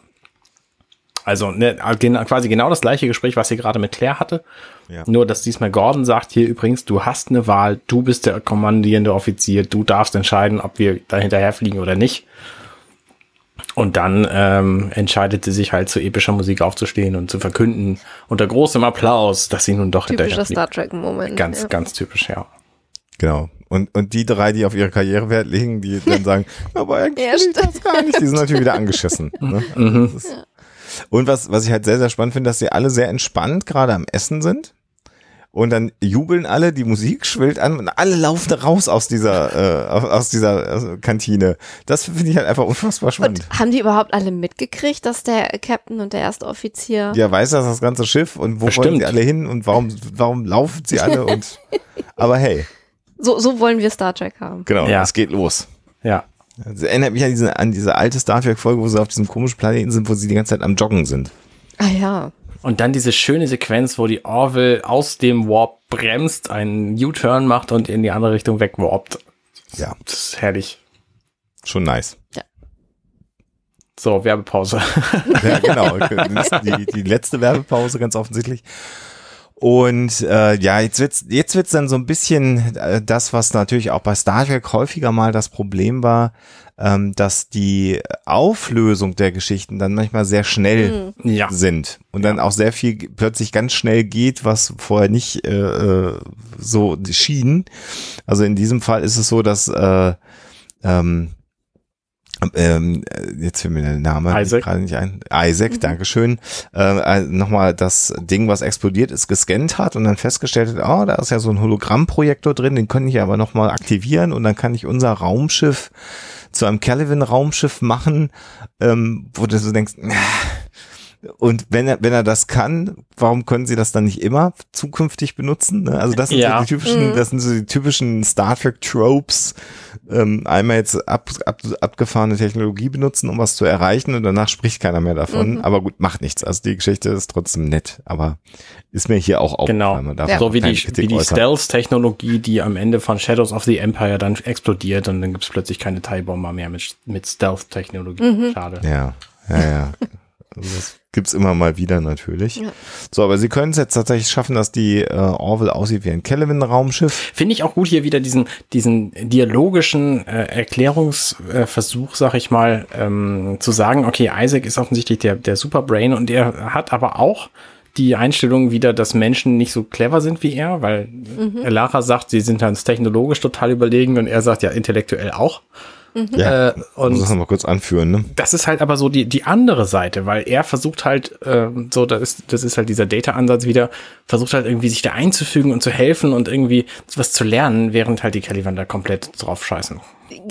Also ne, gen- quasi genau das gleiche Gespräch, was sie gerade mit Claire hatte. Ja. Nur, dass diesmal Gordon sagt, hier übrigens, du hast eine Wahl, du bist der kommandierende Offizier, du darfst entscheiden, ob wir da hinterher fliegen oder nicht. Und dann ähm, entscheidet sie sich halt zu epischer Musik aufzustehen und zu verkünden unter großem Applaus, dass sie nun doch Typischer hinterher Star. Trek-Moment. Ganz, ja. ganz typisch, ja. Genau. Und, und die drei, die auf ihre Karriere Wert legen, die dann sagen, aber eigentlich Ja, ich das gar nicht. Die sind natürlich wieder angeschissen. Ne? Das ist- Und was, was ich halt sehr, sehr spannend finde, dass sie alle sehr entspannt gerade am Essen sind. Und dann jubeln alle, die Musik schwillt an und alle laufen raus aus dieser, äh, aus dieser äh, Kantine. Das finde ich halt einfach unfassbar spannend. Und haben die überhaupt alle mitgekriegt, dass der Captain und der erste Offizier Ja, weiß das das ganze Schiff und wo Bestimmt. wollen sie alle hin und warum, warum laufen sie alle und, aber hey, so, so wollen wir Star Trek haben. genau, Ja. es geht los. Ja. Das erinnert mich an diese, an diese alte Star Trek Folge, wo sie auf diesem komischen Planeten sind, wo sie die ganze Zeit am Joggen sind. Ah ja. Und dann diese schöne Sequenz, wo die Orville aus dem Warp bremst, einen U-Turn macht und in die andere Richtung wegwarpt. Ja, Das ist herrlich. schon nice. So, Werbepause. Ja, genau. Die, die letzte Werbepause ganz offensichtlich. Und äh, ja, jetzt wird's jetzt wird's dann so ein bisschen äh, das, was natürlich auch bei Star Trek häufiger mal das Problem war, ähm, dass die Auflösung der Geschichten dann manchmal sehr schnell ja. sind und dann auch sehr viel plötzlich ganz schnell geht, was vorher nicht äh, äh, so schien. Also in diesem Fall ist es so, dass äh, ähm, ähm, äh, jetzt fällt mir der Name Isaac. gerade nicht ein. Isaac, Dankeschön. Äh, äh, nochmal das Ding, was explodiert ist, gescannt hat und dann festgestellt hat, oh, da ist ja so ein Hologrammprojektor drin, den kann ich aber nochmal aktivieren und dann kann ich unser Raumschiff zu einem Kelvin-Raumschiff machen, ähm, wo du so denkst, und wenn er, wenn er das kann, warum können sie das dann nicht immer zukünftig benutzen? Ne? Also das sind Ja. so die typischen, das sind so die typischen Star Trek Tropes. Ähm, einmal jetzt ab, ab, abgefahrene Technologie benutzen, um was zu erreichen und danach spricht keiner mehr davon. Aber gut, macht nichts. Also die Geschichte ist trotzdem nett, aber ist mir hier auch Genau. aufgefallen. Darf Ja. So wie die, Kritik wie die. Stealth-Technologie, die am Ende von Shadows of the Empire dann explodiert und dann gibt es plötzlich keine TIE-Bomber mehr mit, mit Stealth-Technologie. Schade. Ja, ja, ja. Also das gibt's immer mal wieder natürlich. Ja. So, aber sie können es jetzt tatsächlich schaffen, dass die äh, Orville aussieht wie ein Kelvin-Raumschiff. Finde ich auch gut hier wieder diesen, diesen dialogischen äh, Erklärungsversuch, sag ich mal, ähm, zu sagen, okay, Isaac ist offensichtlich der, der Superbrain und er hat aber auch die Einstellung wieder, dass Menschen nicht so clever sind wie er, weil Lara sagt, sie sind dann technologisch total überlegen und er sagt ja intellektuell auch. Ja, Äh, muss und das nochmal kurz anführen, ne? das ist halt aber so die, die andere Seite, weil er versucht halt, ähm, so, das ist, das ist halt dieser Data-Ansatz wieder, versucht halt irgendwie sich da einzufügen und zu helfen und irgendwie was zu lernen, während halt die Caliban da komplett drauf scheißen.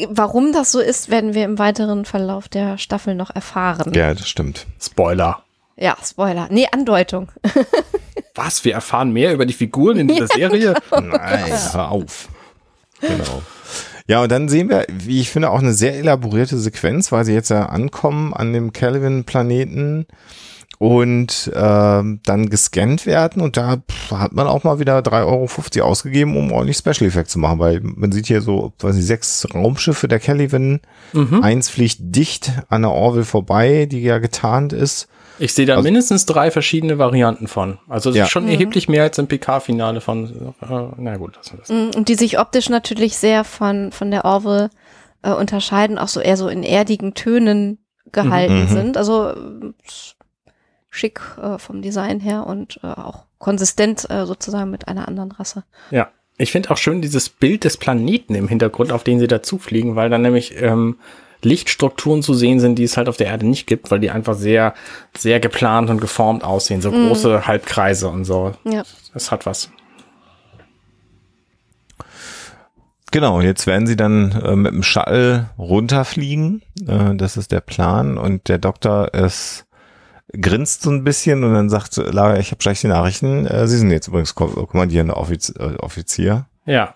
Warum das so ist, werden wir im weiteren Verlauf der Staffel noch erfahren. Ja, das stimmt. Spoiler. Ja, Spoiler. Nee, Andeutung. Was? Wir erfahren mehr über die Figuren in dieser Serie? Nein, hör auf. Genau. Ja, und dann sehen wir, wie ich finde, auch eine sehr elaborierte Sequenz, weil sie jetzt ja ankommen an dem Kelvin-Planeten und ähm, dann gescannt werden und da hat man auch mal wieder 3,50 Euro ausgegeben, um ordentlich Special Effect zu machen, weil man sieht hier so, weiß ich, sechs Raumschiffe der Kelvin, eins fliegt dicht an der Orville vorbei, die ja getarnt ist. Ich sehe da Also- mindestens drei verschiedene Varianten von. Also das Ja. ist schon erheblich mehr als im PK-Finale von, äh, na gut, das ist Mm, Und die sich optisch natürlich sehr von, von der Orville äh, unterscheiden, auch so eher so in erdigen Tönen gehalten Mhm. sind. Also äh, schick äh, vom Design her und äh, auch konsistent äh, sozusagen mit einer anderen Rasse. Ja, ich finde auch schön dieses Bild des Planeten im Hintergrund, auf den sie dazu fliegen, weil dann nämlich ähm, Lichtstrukturen zu sehen sind, die es halt auf der Erde nicht gibt, weil die einfach sehr, sehr geplant und geformt aussehen, so große Halbkreise und so. Ja. Das hat was. Genau, jetzt werden sie dann äh, mit dem Shuttle runterfliegen. Äh, das ist der Plan. Und der Doktor ist grinst so ein bisschen und dann sagt Lara, ich habe schlechte Nachrichten. Äh, sie sind jetzt übrigens ko kommandierender Offiz äh, Offizier. Ja.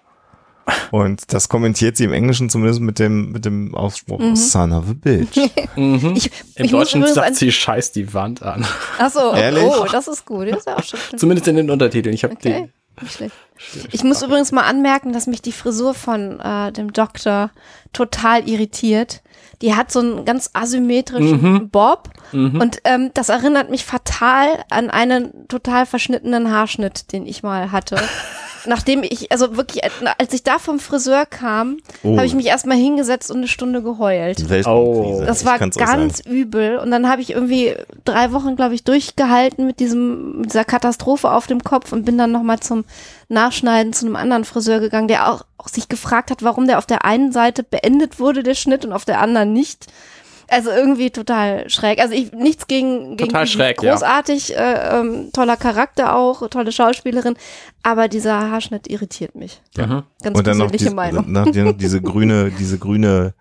Und das kommentiert sie im Englischen zumindest mit dem, mit dem Ausspruch Son of a bitch. Mhm. Ich, Im ich Deutschen sagt sie scheiß die Wand an. ach so, Ehrlich? oh, das ist gut. Das ist ja auch schon. Zumindest in den Untertiteln. Ich habe Okay, nicht schlecht. Ich muss übrigens mal anmerken, dass mich die Frisur von äh, dem Doktor total irritiert. Die hat so einen ganz asymmetrischen Bob und ähm, das erinnert mich fatal an einen total verschnittenen Haarschnitt, den ich mal hatte. Nachdem ich, also wirklich, äh, als ich da vom Friseur kam, Oh. habe ich mich erstmal hingesetzt und eine Stunde geheult. Weltkrise. Das Ich war ganz übel. Und dann habe ich irgendwie drei Wochen, glaube ich, durchgehalten mit diesem, mit dieser Katastrophe auf dem Kopf und bin dann nochmal zum Nachschneiden zu einem anderen Friseur gegangen, der auch, auch sich gefragt hat, warum der auf der einen Seite beendet wurde, der Schnitt, und auf der anderen nicht. Also irgendwie total schräg. Also ich nichts gegen, gegen Total schräg, ja. großartig, äh, ähm, toller Charakter auch, tolle Schauspielerin, aber dieser Haarschnitt irritiert mich. Mhm. Ganz Und dann noch, persönliche diese, Meinung. noch die, diese grüne, diese grüne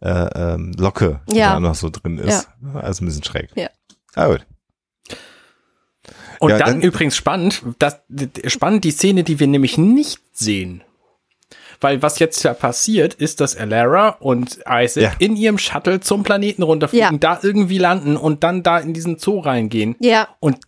äh, ähm, Locke, die Ja. da noch so drin ist. Also ein bisschen schräg. Ja. Ah, gut. Und Ja, dann, dann- übrigens spannend, das, spannend die Szene, die wir nämlich nicht sehen. Weil was jetzt ja passiert, ist, dass Alara und Isaac Ja. in ihrem Shuttle zum Planeten runterfliegen, Ja. da irgendwie landen und dann da in diesen Zoo reingehen. Ja, Und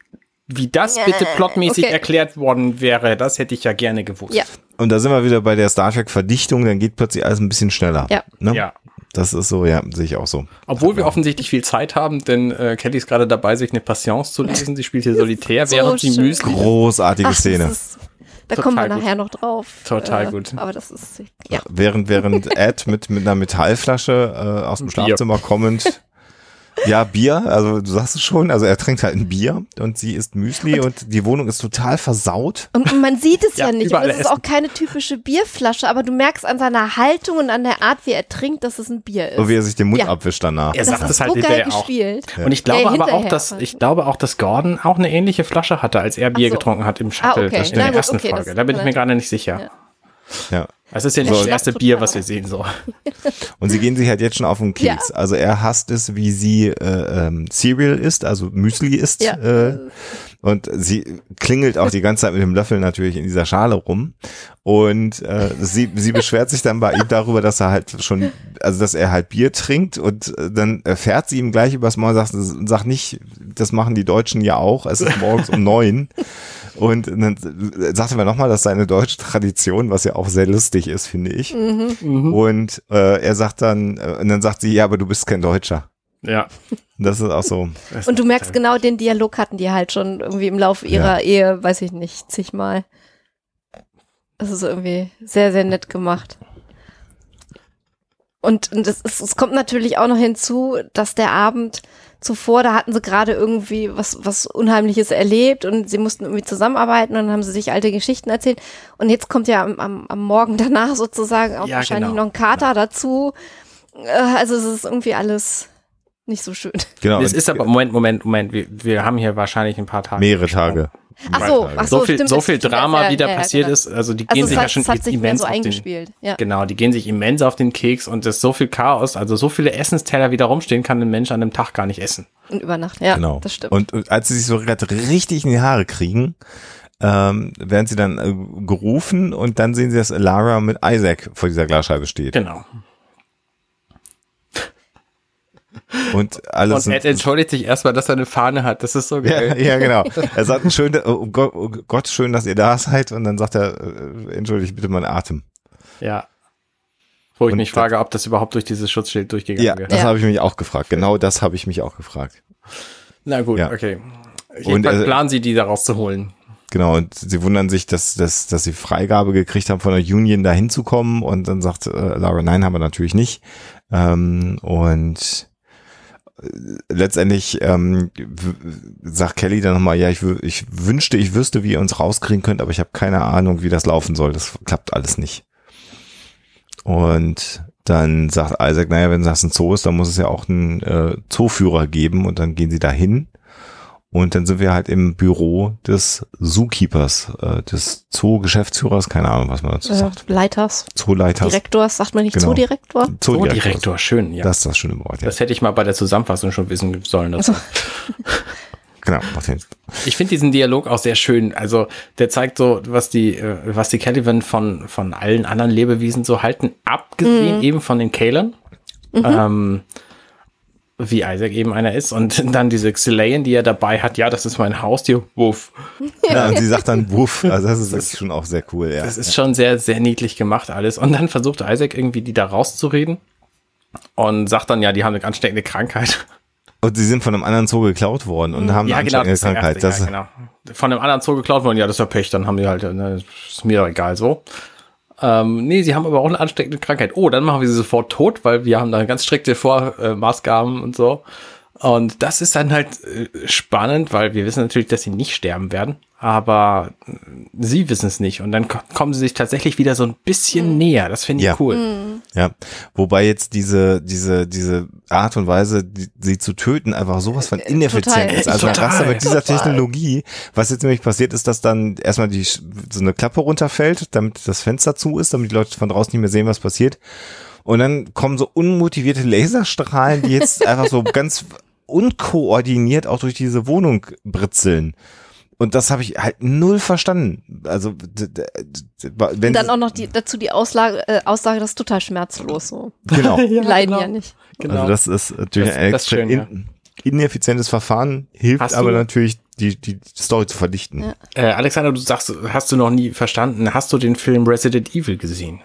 wie das bitte plotmäßig okay. erklärt worden wäre, das hätte ich ja gerne gewusst. ja, Und da sind wir wieder bei der Star Trek Verdichtung, dann geht plötzlich alles ein bisschen schneller. Ja. Ne? Ja. Das ist so, ja, sehe ich auch so. Obwohl wir offensichtlich viel Zeit haben, denn äh, Kelly ist gerade dabei, sich eine Patience zu lesen. Sie spielt hier solitär, So während sie. Müsli Großartige Ach, Szene. Das ist, da Total kommen wir gut. nachher noch drauf. Total gut. Aber das ist, ja. Während, während Ed mit, mit einer Metallflasche äh, aus dem. Schlafzimmer kommend. Ja, Bier, also du sagst es schon, also er trinkt halt ein Bier und sie isst Müsli und, die Wohnung ist total versaut. Und man sieht es ja, Ja, nicht. Und es ist essen. auch keine typische Bierflasche, aber du merkst an seiner Haltung und an der Art, wie er trinkt, dass es ein Bier ist. So wie er sich den Mund Ja. abwischt danach. Er das sagt ist es halt so geil hinterher auch. gespielt. Und ich glaube Ja, aber auch, dass ich glaube auch, dass Gordon auch eine ähnliche Flasche hatte, als er Bier so. getrunken hat im Shuttle Ah, okay. das in der gut, ersten okay, Folge. Da bin ich mir gerade nicht sicher. Ja. Ja. Es ist ja nicht So. das erste Total. Bier, was wir sehen so. Und sie gehen sich halt jetzt schon auf den Keks. Ja. Also er hasst es, wie sie äh, ähm, Cereal isst, also Müsli isst. Ja. Äh, und sie klingelt auch die ganze Zeit mit dem Löffel natürlich in dieser Schale rum. Und äh, sie, sie beschwert sich dann bei ihm darüber, dass er halt schon, also dass er halt Bier trinkt und äh, dann fährt sie ihm gleich übers Maul und sagt, sag nicht, das machen die Deutschen ja auch, es ist morgens um neun. Und dann sagte mir nochmal, das sei eine deutsche Tradition, was ja auch sehr lustig ist, finde ich. Mhm. Und äh, er sagt dann, äh, und dann sagt sie, ja, aber du bist kein Deutscher. Ja. Das ist auch so. Und du merkst genau, den Dialog hatten die halt schon irgendwie im Laufe ihrer Ehe, weiß ich nicht, zigmal. Das ist irgendwie sehr, sehr nett gemacht. Und, und es, ist, es kommt natürlich auch noch hinzu, dass der Abend zuvor, da hatten sie gerade irgendwie was, was Unheimliches erlebt und sie mussten irgendwie zusammenarbeiten und dann haben sie sich alte Geschichten erzählt. Und jetzt kommt ja am, am, am Morgen danach sozusagen auch Ja, wahrscheinlich genau. noch ein Kater dazu. Äh, Also es ist irgendwie alles nicht so schön. Genau. Es ist aber, Moment, Moment, Moment, wir, wir haben hier wahrscheinlich ein paar Tage. mehrere Tage. Ach so, ach So, so, viel, stimmt, so viel Drama, ja, wie da ja, ja, passiert genau. ist, also die Also gehen sich hat, ja schon hat sich immens so auf den, eingespielt. Ja. Genau, die gehen sich immens auf den Keks und es ist so viel Chaos, also so viele Essensteller wieder rumstehen, kann ein Mensch an einem Tag gar nicht essen. Und über Nacht, ja, Genau. das stimmt. Und, und als sie sich so gerade richtig in die Haare kriegen, ähm, werden sie dann äh, gerufen und dann sehen sie, dass Lara mit Isaac vor dieser Glasscheibe steht. Genau. Und alles Und Ed entschuldigt sich erstmal, dass er eine Fahne hat. Das ist so ja, geil. ja, genau. Er sagt, schön, oh Gott, oh Gott, schön, dass ihr da seid. Und dann sagt er, äh, entschuldigt bitte meinen Atem. Ja. Wo ich Und mich das- frage, ob das überhaupt durch dieses Schutzschild durchgegangen Ja, wäre. das Ja. habe ich mich auch gefragt. Genau das habe ich mich auch gefragt. Na gut, Ja. okay. Jedenfalls also- planen sie, die da rauszuholen. Genau, und sie wundern sich, dass, dass, dass sie Freigabe gekriegt haben von der Union da hinzukommen und dann sagt äh, Lara, nein, haben wir natürlich nicht. Ähm, und äh, letztendlich ähm, sagt Kelly dann nochmal, ja, ich, ich wünschte, ich wüsste, wie ihr uns rauskriegen könnt, aber ich habe keine Ahnung, wie das laufen soll. Das klappt alles nicht. Und dann sagt Isaac, naja, wenn das ein Zoo ist, dann muss es ja auch einen äh, Zooführer geben und dann gehen sie dahin. Und dann sind wir halt im Büro des Zookeepers, äh, des Zoo-Geschäftsführers, keine Ahnung, was man dazu Äh, sagt. Leiters, Zooleiters. Direktors, sagt man nicht Genau. Zoodirektor? Zoodirektor. Direktor, schön, ja. Das Das, ist das schöne Wort, ja. hätte ich mal bei der Zusammenfassung schon wissen sollen. dazu. Genau, macht Sinn. Ich finde diesen Dialog auch sehr schön. Also der zeigt so, was die, äh, was die Caliban von, von allen anderen Lebewesen so halten, abgesehen eben von den Kalern. Ähm, wie Isaac eben einer ist. Und dann diese Xylean, die er dabei hat, ja, das ist mein Haustier. Wuff. Ja, und sie sagt dann Wuff, also das ist wirklich schon auch sehr cool, ja. Das ist schon sehr, sehr niedlich gemacht alles. Und dann versucht Isaac irgendwie die da rauszureden und sagt dann, ja, die haben eine ansteckende Krankheit. Und sie sind von einem anderen Zoo geklaut worden und haben Ja, eine genau. ansteckende Das ist Krankheit. erste, Das, ja, genau. Von einem anderen Zoo geklaut worden, ja, das ist ja Pech, dann haben die halt, ne, ist mir doch egal so. Ähm, nee, sie haben aber auch eine ansteckende Krankheit. Oh, dann machen wir sie sofort tot, weil wir haben da ganz strikte Vormaßgaben und so. Und das ist dann halt äh, spannend, weil wir wissen natürlich, dass sie nicht sterben werden, aber äh, sie wissen es nicht. Und dann ko- kommen sie sich tatsächlich wieder so ein bisschen näher. Das finde ich Ja. cool. Ja, wobei jetzt diese, diese, diese Art und Weise, die, sie zu töten, einfach sowas von ineffizient total. ist. Also Total. Raster mit dieser Total. Technologie, was jetzt nämlich passiert ist, dass dann erstmal die, so eine Klappe runterfällt, damit das Fenster zu ist, damit die Leute von draußen nicht mehr sehen, was passiert. Und dann kommen so unmotivierte Laserstrahlen, die jetzt einfach so ganz unkoordiniert auch durch diese Wohnung britzeln. Und das habe ich halt null verstanden. Also, wenn Und dann auch noch die, dazu die Auslage, äh, Aussage, das ist total schmerzlos. So. genau. Die leiden genau. ja nicht. Genau. Also das ist natürlich Das- ein das schön, ja. in, ineffizientes Verfahren, hilft Hast aber du- natürlich, die, die Story zu verdichten. Ja. Äh, Alexander, du sagst, hast du noch nie verstanden, hast du den Film Resident Evil gesehen?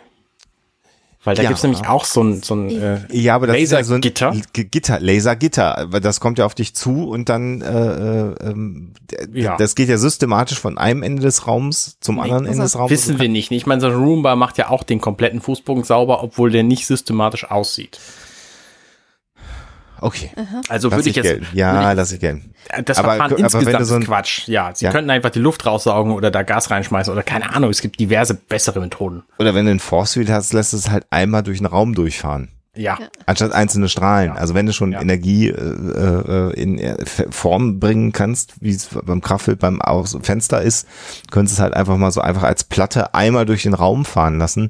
Weil da Ja. gibt's nämlich auch so ein, so ein äh, Ja, aber das ist ja so ein Lasergitter. G- Gitter, Lasergitter, weil das kommt ja auf dich zu und dann äh, äh, ähm, Ja. das geht ja systematisch von einem Ende des Raums zum anderen Ende des Raums. Wissen wir nicht. Ich meine, so ein Roomba macht ja auch den kompletten Fußboden sauber, obwohl der nicht systematisch aussieht. Okay, Also lass würde ich ich jetzt, gelten. Ja, lass ich gelten. äh, das Aber- Verfahren aber wenn insgesamt du so ein- ist Quatsch. Ja, sie Ja. könnten einfach die Luft raussaugen oder da Gas reinschmeißen oder keine Ahnung. Es gibt diverse bessere Methoden. Oder wenn du einen Force Field hast, lässt es halt einmal durch den Raum durchfahren. Ja, Anstatt einzelne Strahlen. Ja. Also wenn du schon Ja. Energie äh, äh, in äh, Form bringen kannst, wie es beim Kraftfeld beim Aus Fenster ist, könntest du es halt einfach mal so einfach als Platte einmal durch den Raum fahren lassen.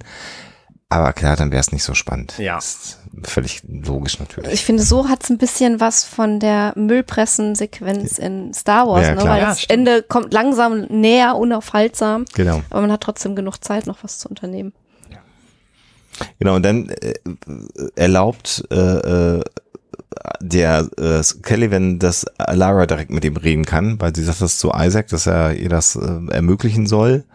Aber klar, dann wäre es nicht so spannend. Ja. Ist völlig logisch natürlich. Ich finde, so hat's ein bisschen was von der Müllpressen-Sequenz in Star Wars, Ja, ne? weil Ja, das stimmt. Ende kommt langsam näher, unaufhaltsam, Genau. aber man hat trotzdem genug Zeit, noch was zu unternehmen. Genau, und dann äh, erlaubt äh, äh, der äh, Caliban, dass Lara direkt mit ihm reden kann, weil sie sagt das zu Isaac, dass er ihr das äh, ermöglichen soll.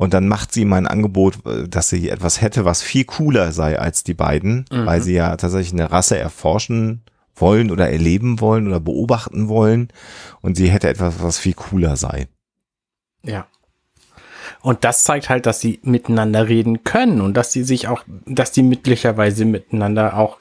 Und dann macht sie ihm ein Angebot, äh, dass sie etwas hätte, was viel cooler sei als die beiden, weil sie ja tatsächlich eine Rasse erforschen wollen oder erleben wollen oder beobachten wollen. Und sie hätte etwas, was viel cooler sei. ja. Und das zeigt halt, dass sie miteinander reden können und dass sie sich auch, dass die möglicherweise miteinander auch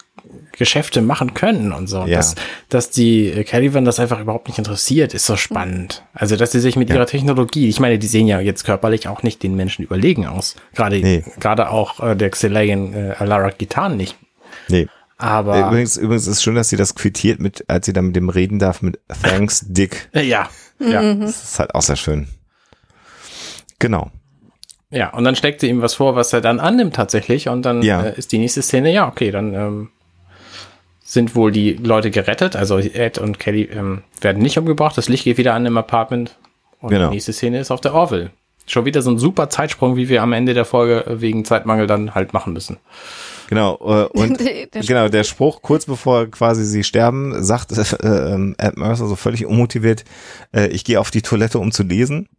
Geschäfte machen können und so. Und Ja. Dass, dass die äh, Caliban das einfach überhaupt nicht interessiert, ist so spannend. Also, dass sie sich mit Ja. ihrer Technologie, ich meine, die sehen ja jetzt körperlich auch nicht den Menschen überlegen aus. Gerade, Nee. gerade auch äh, der Xelayan äh, Alara Gitan nicht. Nee. Aber Äh, Übrigens, übrigens ist schön, dass sie das quittiert mit, als sie dann mit dem reden darf, mit Thanks, Dick. äh, ja, ja, Mhm. Das ist halt auch sehr schön. Genau. ja. Und dann steckt sie ihm was vor, was er dann annimmt tatsächlich. Und dann Ja. äh, ist die nächste Szene, ja, okay, dann ähm, sind wohl die Leute gerettet. Also Ed und Kelly ähm, werden nicht umgebracht. Das Licht geht wieder an im Apartment. Und Genau. die nächste Szene ist auf der Orville. Schon wieder so ein super Zeitsprung, wie wir am Ende der Folge äh, wegen Zeitmangel dann halt machen müssen. Genau. Äh, und Der- genau, der Spruch, kurz bevor quasi sie sterben, sagt äh, ähm, Ed Mercer so völlig unmotiviert, äh, ich gehe auf die Toilette, um zu lesen.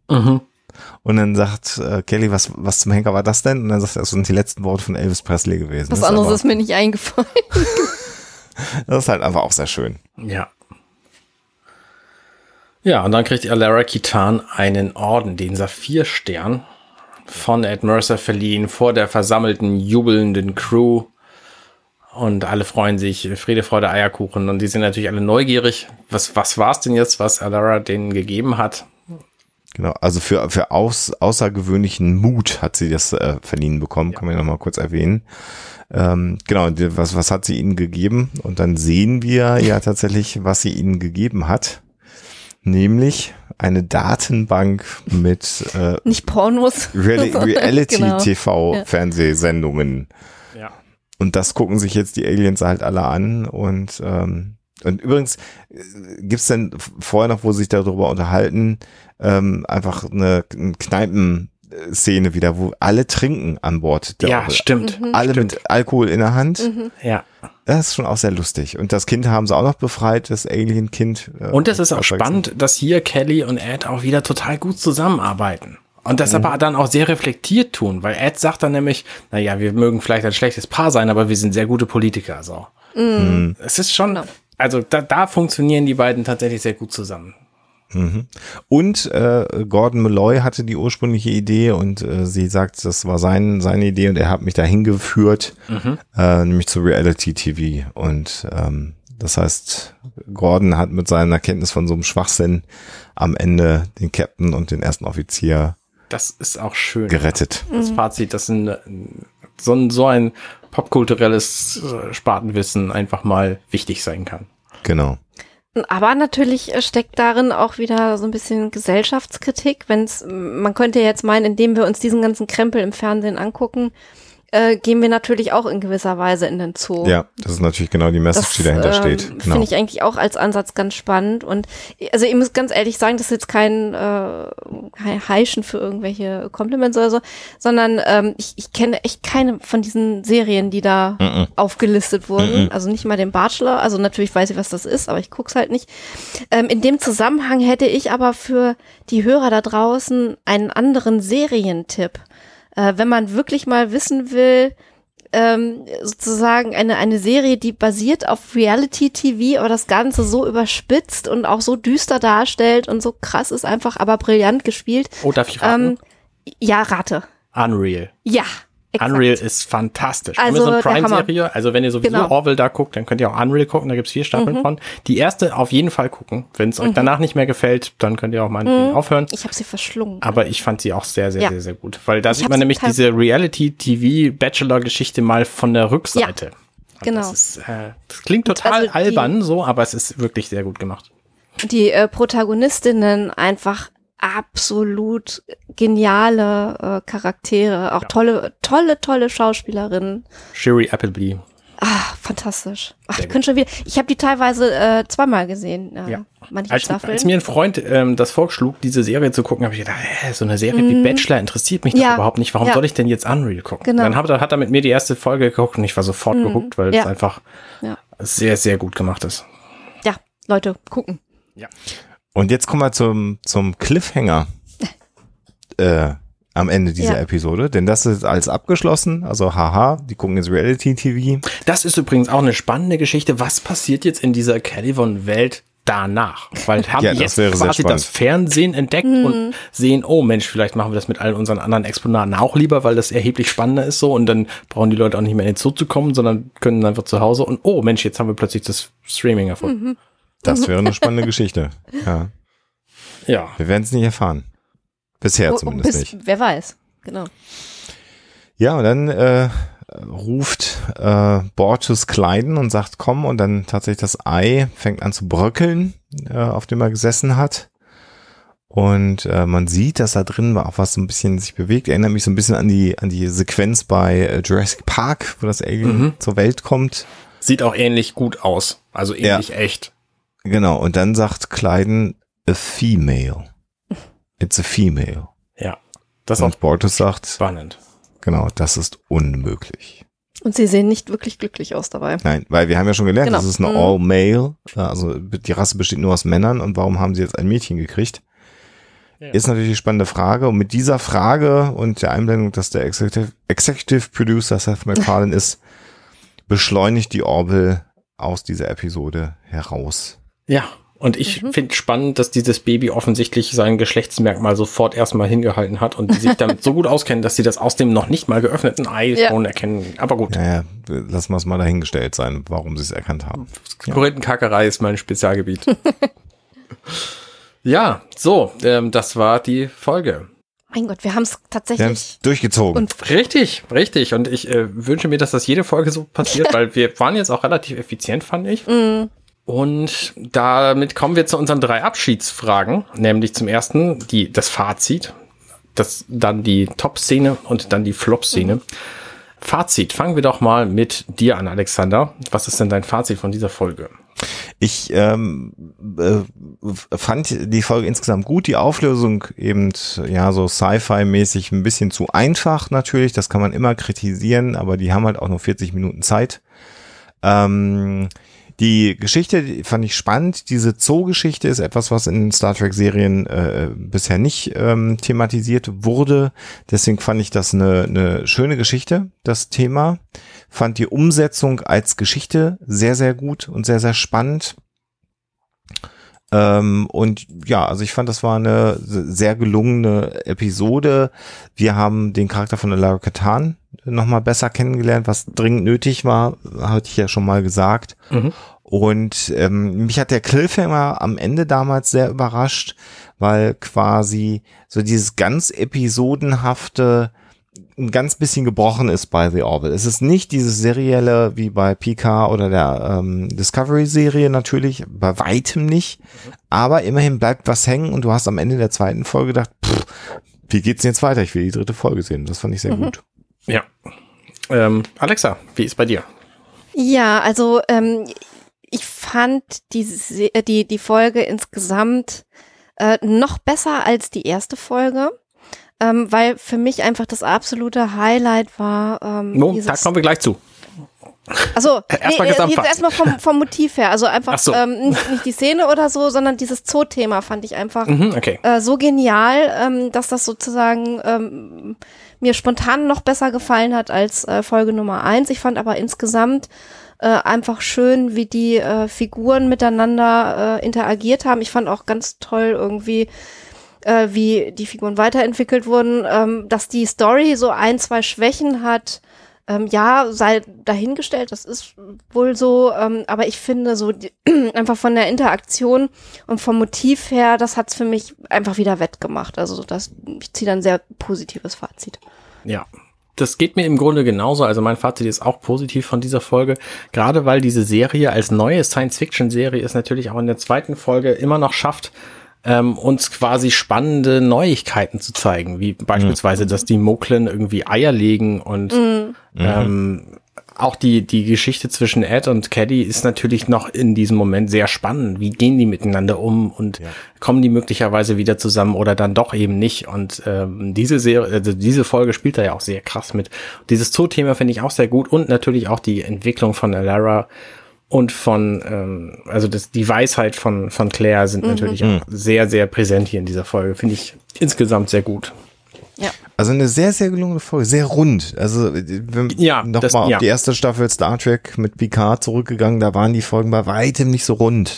Und dann sagt äh, Kelly, was, was zum Henker war das denn? Und dann sagt er, das sind die letzten Worte von Elvis Presley gewesen. Was Das anderes ist mir nicht eingefallen. Das ist halt einfach auch sehr schön. Ja. Ja, und dann kriegt Alara Kitan einen Orden, den Saphirstern, von Ed Mercer verliehen, vor der versammelten, jubelnden Crew. Und alle freuen sich, Friede, Freude, Eierkuchen. Und die sind natürlich alle neugierig. Was, was war es denn jetzt, was Alara denen gegeben hat? Genau, also für, für aus, außergewöhnlichen Mut hat sie das äh, verliehen bekommen, kann man ja noch mal kurz erwähnen. Ähm, genau, was, was hat sie ihnen gegeben? Und dann sehen wir ja tatsächlich, was sie ihnen gegeben hat. Nämlich eine Datenbank mit äh, Nicht Pornos. Reali Genau. Reality-TV-Fernsehsendungen. Ja. Und das gucken sich jetzt die Aliens halt alle an und ähm, und übrigens äh, gibt's denn vorher noch, wo sie sich darüber unterhalten, ähm, einfach eine, eine Kneipenszene wieder, wo alle trinken an Bord. der Ja, Orville. stimmt. Alle mit Alkohol in der Hand. Ja. Das ist schon auch sehr lustig. Und das Kind haben sie auch noch befreit, das Alien-Kind. äh, Und es ist auch spannend, dass hier Kelly und Ed auch wieder total gut zusammenarbeiten. Und das aber dann auch sehr reflektiert tun, weil Ed sagt dann nämlich, naja, wir mögen vielleicht ein schlechtes Paar sein, aber wir sind sehr gute Politiker. So. Es ist schon, also da, da funktionieren die beiden tatsächlich sehr gut zusammen. Und äh, Gordon Malloy hatte die ursprüngliche Idee und äh, sie sagt, das war sein, seine Idee und er hat mich dahin geführt, äh, nämlich zu Reality TV. Und ähm, das heißt, Gordon hat mit seiner Kenntnis von so einem Schwachsinn am Ende den Captain und den ersten Offizier Das ist auch schön. gerettet. Das Fazit, dass ein, so ein, so ein popkulturelles äh, Spartenwissen einfach mal wichtig sein kann. Genau. Aber natürlich äh, steckt darin auch wieder so ein bisschen Gesellschaftskritik, wenn's, man könnte jetzt meinen, indem wir uns diesen ganzen Krempel im Fernsehen angucken, äh, gehen wir natürlich auch in gewisser Weise in den Zoo. Ja, das ist natürlich genau die Message, Das die dahinter ähm, steht. finde Genau. ich eigentlich auch als Ansatz ganz spannend. Und also ich muss ganz ehrlich sagen, das ist jetzt kein, äh, kein Heischen für irgendwelche Compliments oder so, sondern ähm, ich, ich kenne echt keine von diesen Serien, die da Mhm. aufgelistet wurden. Also nicht mal den Bachelor. Also natürlich weiß ich, was das ist, aber ich guck's halt nicht. Ähm, in dem Zusammenhang hätte ich aber für die Hörer da draußen einen anderen Serientipp. Äh, wenn man wirklich mal wissen will, ähm, sozusagen eine, eine Serie, die basiert auf Reality-TV, aber das Ganze so überspitzt und auch so düster darstellt und so krass ist einfach, aber brillant gespielt. Oh, darf ich raten? Ähm, ja, rate. Unreal. Ja. Exakt. Unreal ist fantastisch. Also, Amazon Prime-Serie, also wenn ihr sowieso Genau. Orville da guckt, dann könnt ihr auch Unreal gucken, da gibt's vier Staffeln Mhm. von. Die erste auf jeden Fall gucken. Wenn es euch danach nicht mehr gefällt, dann könnt ihr auch mal mhm. aufhören. Ich habe sie verschlungen. Aber ich fand sie auch sehr, sehr, Ja. sehr, sehr gut. Weil da Ich sieht man nämlich diese Reality-TV-Bachelor-Geschichte mal von der Rückseite. Und genau. Das, ist, äh, das klingt total Also albern so, aber es ist wirklich sehr gut gemacht. Die äh, Protagonistinnen einfach absolut geniale äh, Charaktere, auch tolle, tolle, tolle Schauspielerinnen. Sherry Appleby. Ah, fantastisch. Ach, ich könnte schon wieder. Ich habe die teilweise äh, zweimal gesehen. Äh, Ja. Manche Als, Staffeln. als mir ein Freund ähm, das vorschlug, diese Serie zu gucken, habe ich gedacht, hä, so eine Serie wie Bachelor interessiert mich doch Mhm. Ja. überhaupt nicht. Warum Ja. soll ich denn jetzt Unreal gucken? Genau. Dann, dann hat er mit mir die erste Folge geguckt und ich war sofort gehuckt, weil Ja. es einfach Ja. sehr, sehr gut gemacht ist. ja, Leute, gucken. Und jetzt kommen wir zum, zum Cliffhanger äh, am Ende dieser Ja. Episode, denn das ist alles abgeschlossen. Also haha, die gucken jetzt Reality TV. Das ist übrigens auch eine spannende Geschichte. Was passiert jetzt in dieser Calivon-Welt danach? Weil haben Ja, jetzt quasi das Fernsehen entdeckt Mhm. und sehen, oh Mensch, vielleicht machen wir das mit all unseren anderen Exponaten auch lieber, weil das erheblich spannender ist so und dann brauchen die Leute auch nicht mehr in den Zoo zu kommen, sondern können einfach zu Hause und oh Mensch, jetzt haben wir plötzlich das Streaming erfunden. Mhm. Das wäre eine spannende Geschichte. Ja, Ja. wir werden es nicht erfahren. Bisher Oh, oh, zumindest bis- nicht. Wer weiß. Genau. Ja, und dann äh, ruft äh, Bortus Kleiden und sagt, komm, und dann tatsächlich das Ei fängt an zu bröckeln, äh, auf dem er gesessen hat. Und äh, man sieht, dass da drin auch was so ein bisschen sich bewegt. Erinnert mich so ein bisschen an die, an die Sequenz bei äh, Jurassic Park, wo das Alien Mhm. zur Welt kommt. Sieht auch ähnlich gut aus. Also ähnlich echt. Genau, und dann sagt Kleiden, a female. It's a female. Ja. Das Und Bortus sagt, spannend. genau, das ist unmöglich. Und sie sehen nicht wirklich glücklich aus dabei. Nein, weil wir haben ja schon gelernt, Genau. das ist eine Mhm. All-Male, also die Rasse besteht nur aus Männern und warum haben sie jetzt ein Mädchen gekriegt? Ja. Ist natürlich die spannende Frage und mit dieser Frage und der Einblendung, dass der Executive, Executive Producer Seth MacFarlane ist, beschleunigt die Orville aus dieser Episode heraus. Ja. Und ich Mhm. finde spannend, dass dieses Baby offensichtlich sein Geschlechtsmerkmal sofort erstmal hingehalten hat und die sich damit so gut auskennen, dass sie das aus dem noch nicht mal geöffneten Ei Ja. schon erkennen. Aber gut, Naja, lassen wir es mal dahingestellt sein, warum sie es erkannt haben. Korinthenkackerei ist mein Spezialgebiet. ja, so, ähm, das war die Folge. Mein Gott, wir haben es Wir haben tatsächlich. es durchgezogen. Und Richtig, richtig. Und ich äh, wünsche mir, dass das jede Folge so passiert, weil wir waren jetzt auch relativ effizient, fand ich. mm, Und damit kommen wir zu unseren drei Abschiedsfragen, nämlich zum ersten die, das Fazit, das, dann die Top-Szene und dann die Flop-Szene. Fazit, fangen wir doch mal mit dir an, Alexander. Was ist denn dein Fazit von dieser Folge? Ich ähm, äh, fand die Folge insgesamt gut. Die Auflösung eben, ja, so Sci-Fi-mäßig ein bisschen zu einfach natürlich. Das kann man immer kritisieren, aber die haben halt auch nur 40 Minuten Zeit. Ähm, die Geschichte fand ich spannend. Diese Zoo-Geschichte ist etwas, was in Star Trek-Serien äh, bisher nicht ähm, thematisiert wurde. Deswegen fand ich das eine, eine schöne Geschichte, das Thema. Fand die Umsetzung als Geschichte sehr, sehr gut und sehr, sehr spannend. Ähm, und ja, also ich fand, das war eine sehr gelungene Episode. Wir haben den Charakter von Lara Katan nochmal besser kennengelernt, was dringend nötig war, hatte ich ja schon mal gesagt. Mhm. Und ähm, mich hat der Cliffhanger am Ende damals sehr überrascht, weil quasi so dieses ganz episodenhafte ein ganz bisschen gebrochen ist bei The Orville. Es ist nicht dieses serielle wie bei PK oder der ähm, Discovery-Serie natürlich, bei weitem nicht. Aber immerhin bleibt was hängen und du hast am Ende der zweiten Folge gedacht, pff, wie geht's denn jetzt weiter? Ich will die dritte Folge sehen. Das fand ich sehr gut. Ja. Ähm, Alexa, wie ist bei dir? Ja, also ähm, ich fand die, äh, die, die Folge insgesamt äh, noch besser als die erste Folge, ähm, weil für mich einfach das absolute Highlight war. Ähm, No, da kommen wir gleich zu. also Erstmal nee, äh, jetzt erstmal vom, vom Motiv her, also einfach Ach so. ähm, nicht, nicht die Szene oder so, sondern dieses Zoo-Thema fand ich einfach Mhm, okay. äh, so genial, ähm, dass das sozusagen ähm, mir spontan noch besser gefallen hat als äh, Folge Nummer eins. Ich fand aber insgesamt äh, einfach schön, wie die äh, Figuren miteinander äh, interagiert haben. Ich fand auch ganz toll irgendwie, äh, wie die Figuren weiterentwickelt wurden, ähm, dass die Story so ein, zwei Schwächen hat. Ähm, ja, sei dahingestellt, das ist wohl so, ähm, aber ich finde so die, einfach von der Interaktion und vom Motiv her, das hat's für mich einfach wieder wettgemacht. Also das, ich ziehe dann sehr positives Fazit. Ja. Das geht mir im Grunde genauso. Also mein Fazit ist auch positiv von dieser Folge. Gerade weil diese Serie als neue Science-Fiction-Serie es natürlich auch in der zweiten Folge immer noch schafft, ähm, uns quasi spannende Neuigkeiten zu zeigen, wie beispielsweise, dass die Moklen irgendwie Eier legen und ähm, auch die, die Geschichte zwischen Ed und Caddy ist natürlich noch in diesem Moment sehr spannend. Wie gehen die miteinander um und kommen die möglicherweise wieder zusammen oder dann doch eben nicht? Und ähm, diese Serie, also diese Folge spielt da ja auch sehr krass mit. Dieses Zoo-Thema finde ich auch sehr gut und natürlich auch die Entwicklung von Alara und von, ähm, also das, die Weisheit von, von Claire sind natürlich auch sehr, sehr präsent hier in dieser Folge. Finde ich insgesamt sehr gut. Also eine sehr, sehr gelungene Folge, sehr rund. Also wenn Ja, noch das- mal auf ja. die erste Staffel Star Trek mit Picard zurückgegangen, da waren die Folgen bei weitem nicht so rund.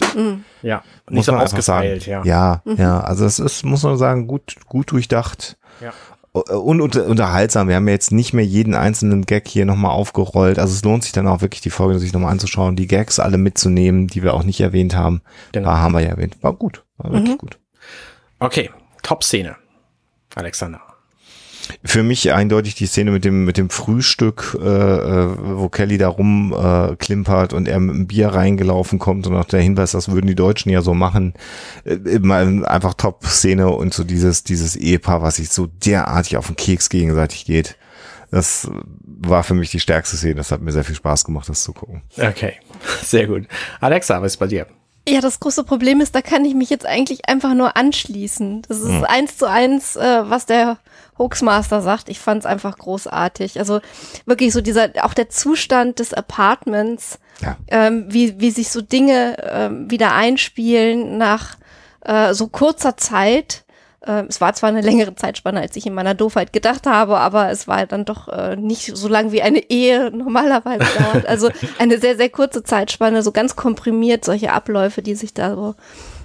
Ja, muss nicht so man einfach sagen. ausgefeilt, ja. Ja, ja, also es ist, muss man sagen, gut, gut durchdacht. Ja. Und unter, unterhaltsam. Wir haben ja jetzt nicht mehr jeden einzelnen Gag hier nochmal aufgerollt. Also es lohnt sich dann auch wirklich, die Folge sich nochmal anzuschauen, die Gags alle mitzunehmen, die wir auch nicht erwähnt haben. Genau. Da haben wir ja erwähnt. War gut. War wirklich gut. Okay, Top-Szene. Alexander. Für mich eindeutig die Szene mit dem mit dem Frühstück, äh, äh wo Kelly da rum äh, und er mit dem Bier reingelaufen kommt und auch der Hinweis, das würden die Deutschen ja so machen. Äh, einfach Top-Szene und so dieses dieses Ehepaar, was sich so derartig auf den Keks gegenseitig geht. Das war für mich die stärkste Szene. Das hat mir sehr viel Spaß gemacht, das zu gucken. Okay, sehr gut. Alexa, was ist bei dir? Ja, das große Problem ist, da kann ich mich jetzt eigentlich einfach nur anschließen. Das ist hm. eins zu eins, äh, was der Hoaxmaster sagt. Ich fand es einfach großartig. Also wirklich so dieser, auch der Zustand des Apartments, ja. ähm, wie, wie sich so Dinge ähm, wieder einspielen nach äh, so kurzer Zeit. Äh, es war zwar eine längere Zeitspanne, als ich in meiner Doofheit gedacht habe, aber es war dann doch äh, nicht so lang wie eine Ehe normalerweise dauert. Also eine sehr, sehr kurze Zeitspanne, so ganz komprimiert, solche Abläufe, die sich da so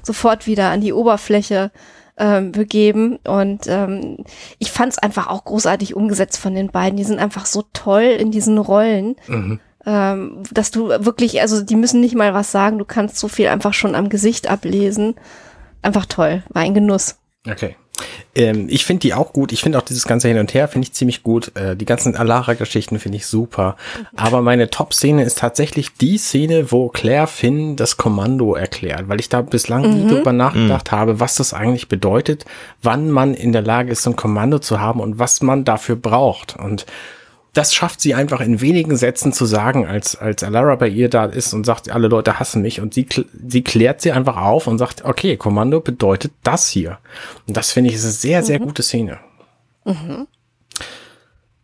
sofort wieder an die Oberfläche ähm, begeben. Und ähm, ich fand es einfach auch großartig umgesetzt von den beiden. Die sind einfach so toll in diesen Rollen. Mhm. Ähm, dass du wirklich, also die müssen nicht mal was sagen, du kannst so viel einfach schon am Gesicht ablesen. Einfach toll, war ein Genuss. Okay. Ähm, ich finde die auch gut. Ich finde auch dieses ganze Hin und Her finde ich ziemlich gut. Äh, die ganzen Alara-Geschichten finde ich super. Aber meine Top-Szene ist tatsächlich die Szene, wo Claire Finn das Kommando erklärt, weil ich da bislang mhm. nie drüber nachgedacht mhm. habe, was das eigentlich bedeutet, wann man in der Lage ist, so ein Kommando zu haben und was man dafür braucht. Und das schafft sie einfach in wenigen Sätzen zu sagen, als, als Alara bei ihr da ist und sagt, alle Leute hassen mich und sie, sie klärt sie einfach auf und sagt, okay, Kommando bedeutet das hier. Und das finde ich ist eine sehr, sehr mhm. gute Szene. Mhm.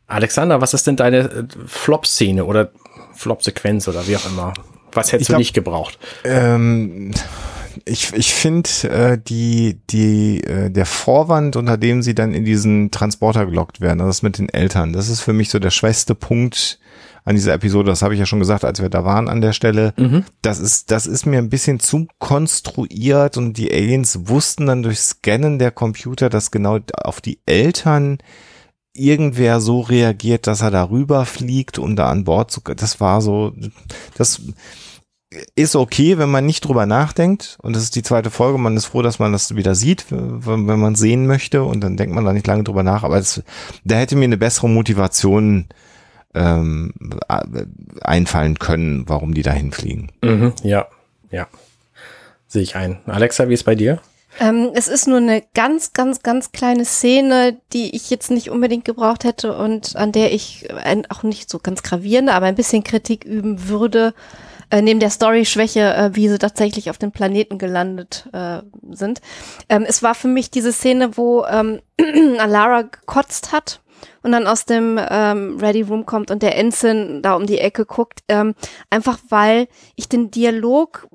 Alexander, was ist denn deine äh, Flop-Szene oder Flop-Sequenz oder wie auch immer? Was hättest glaub, du nicht gebraucht? Ähm, ich, ich finde äh, die, die, äh, der Vorwand, unter dem sie dann in diesen Transporter gelockt werden, also das mit den Eltern, das ist für mich so der schwächste Punkt an dieser Episode. Das habe ich ja schon gesagt, als wir da waren an der Stelle. Mhm. Das ist, das ist mir ein bisschen zu konstruiert und die Aliens wussten dann durch Scannen der Computer, dass genau auf die Eltern irgendwer so reagiert, dass er darüber fliegt, um da an Bord zu, das war so, das, ist okay, wenn man nicht drüber nachdenkt. Und das ist die zweite Folge. Man ist froh, dass man das wieder sieht, wenn, wenn man sehen möchte. Und dann denkt man da nicht lange drüber nach. Aber das, da hätte mir eine bessere Motivation ähm, einfallen können, warum die da hinfliegen. Mhm, ja, ja. Sehe ich ein. Alexa, wie ist bei dir? Ähm, es ist nur eine ganz, ganz, ganz kleine Szene, die ich jetzt nicht unbedingt gebraucht hätte und an der ich ein, auch nicht so ganz gravierende, aber ein bisschen Kritik üben würde äh, neben der Story-Schwäche, äh, wie sie tatsächlich auf dem Planeten gelandet äh, sind. Ähm, es war für mich diese Szene, wo ähm, Alara gekotzt hat und dann aus dem ähm, Ready Room kommt und der Ensign da um die Ecke guckt, ähm, einfach weil ich den Dialog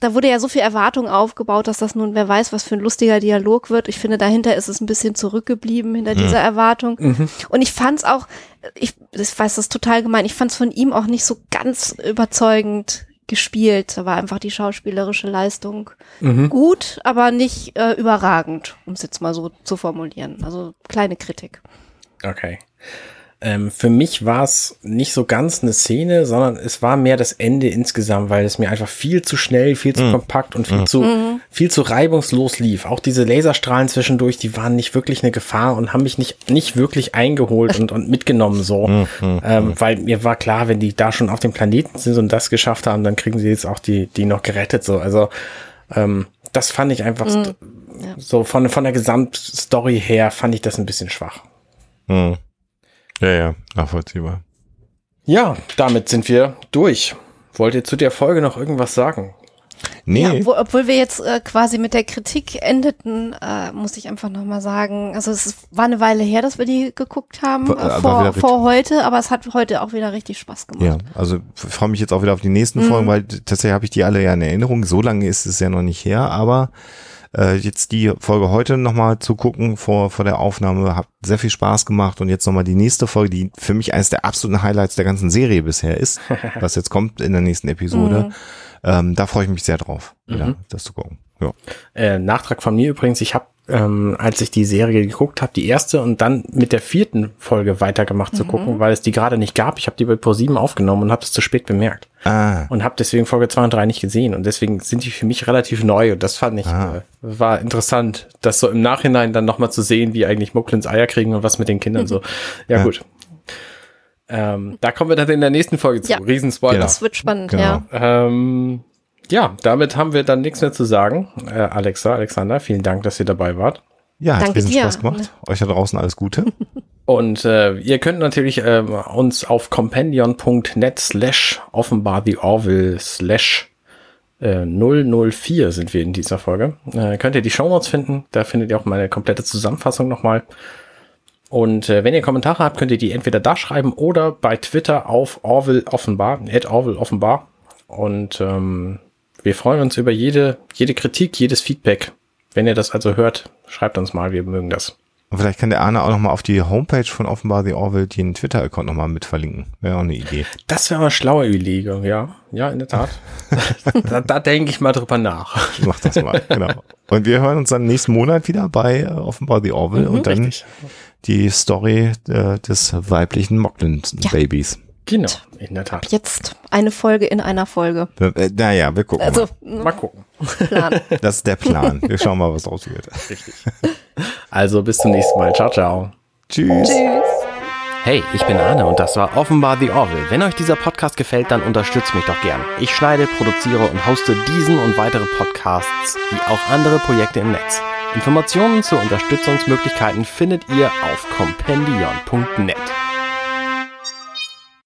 da wurde ja so viel Erwartung aufgebaut, dass das nun, wer weiß, was für ein lustiger Dialog wird. Ich finde, dahinter ist es ein bisschen zurückgeblieben hinter mhm. dieser Erwartung. Mhm. Und ich fand es auch, ich, ich weiß das ist total gemein, ich fand es von ihm auch nicht so ganz überzeugend gespielt. Da war einfach die schauspielerische Leistung mhm. gut, aber nicht äh, überragend, um es jetzt mal so zu formulieren. Also kleine Kritik. Okay. Ähm, für mich war es nicht so ganz eine Szene, sondern es war mehr das Ende insgesamt, weil es mir einfach viel zu schnell, viel zu mhm. kompakt und viel mhm. zu viel zu reibungslos lief. Auch diese Laserstrahlen zwischendurch, die waren nicht wirklich eine Gefahr und haben mich nicht nicht wirklich eingeholt und, und mitgenommen so, mhm. mhm. ähm, weil mir war klar, wenn die da schon auf dem Planeten sind und das geschafft haben, dann kriegen sie jetzt auch die die noch gerettet so. Also ähm, das fand ich einfach mhm. ja. so von von der Gesamtstory her fand ich das ein bisschen schwach. Mhm. Ja, ja, nachvollziehbar. Ja, damit sind wir durch. Wollt ihr zu der Folge noch irgendwas sagen? Nee. Ja, obwohl, obwohl wir jetzt äh, quasi mit der Kritik endeten, äh, muss ich einfach nochmal sagen, also es war eine Weile her, dass wir die geguckt haben, äh, vor, vor heute, aber es hat heute auch wieder richtig Spaß gemacht. Ja, also ich freue mich jetzt auch wieder auf die nächsten mhm. Folgen, weil tatsächlich habe ich die alle ja in Erinnerung. So lange ist es ja noch nicht her, aber äh, jetzt die Folge heute nochmal zu gucken vor, vor der Aufnahme. Hat sehr viel Spaß gemacht und jetzt nochmal die nächste Folge, die für mich eines der absoluten Highlights der ganzen Serie bisher ist, was jetzt kommt in der nächsten Episode. Mhm. Ähm, da freue ich mich sehr drauf, mhm. ja, das zu gucken. Ja. Äh, Nachtrag von mir übrigens, ich habe ähm, als ich die Serie geguckt habe, die erste und dann mit der vierten Folge weitergemacht zu gucken, weil es die gerade nicht gab. Ich habe die bei Pro7 aufgenommen und habe es zu spät bemerkt. Ah. Und habe deswegen Folge 2 und 3 nicht gesehen. Und deswegen sind die für mich relativ neu. Und das fand ich, Ah. äh, war interessant, das so im Nachhinein dann nochmal zu sehen, wie eigentlich Mucklins Eier kriegen und was mit den Kindern so. Ja, Ja. gut. Ähm, da kommen wir dann in der nächsten Folge zu. Ja. Riesenspoiler. Das wird spannend, Genau. ja. Ähm, ja, damit haben wir dann nichts mehr zu sagen. Äh, Alexa, Alexander, vielen Dank, dass ihr dabei wart. Ja, hat Danke riesen dir. Spaß gemacht. Euch da draußen alles Gute. Und äh, ihr könnt natürlich ähm, uns auf compendion.net slash offenbar the Orville slash äh, 004 sind wir in dieser Folge. Äh, könnt ihr die Shownotes finden. Da findet ihr auch meine komplette Zusammenfassung nochmal. Und äh, wenn ihr Kommentare habt, könnt ihr die entweder da schreiben oder bei Twitter auf Orville offenbar, at Orville offenbar. Und ähm, wir freuen uns über jede, jede Kritik, jedes Feedback. Wenn ihr das also hört, schreibt uns mal, wir mögen das. Und vielleicht kann der Arne auch nochmal auf die Homepage von Offenbar The Orville den Twitter-Account nochmal mit verlinken. Wäre auch eine Idee. Das wäre mal schlaue Überlegung, ja. Ja, in der Tat. da da denke ich mal drüber nach. Mach das mal, genau. Und wir hören uns dann nächsten Monat wieder bei äh, Offenbar The Orville und dann richtig. die Story äh, des weiblichen Mockland-Babys. Genau, in der Tat. Jetzt eine Folge in einer Folge. Äh, naja, wir gucken Also, Mal gucken. Plan. mal. Das ist der Plan. Wir schauen mal, was draus wird. Richtig. Also bis zum nächsten Mal. Ciao, ciao. Tschüss. Tschüss. Hey, ich bin Arne und das war offenbar The Orville. Wenn euch dieser Podcast gefällt, dann unterstützt mich doch gern. Ich schneide, produziere und hoste diesen und weitere Podcasts, wie auch andere Projekte im Netz. Informationen zu Unterstützungsmöglichkeiten findet ihr auf compendion.net.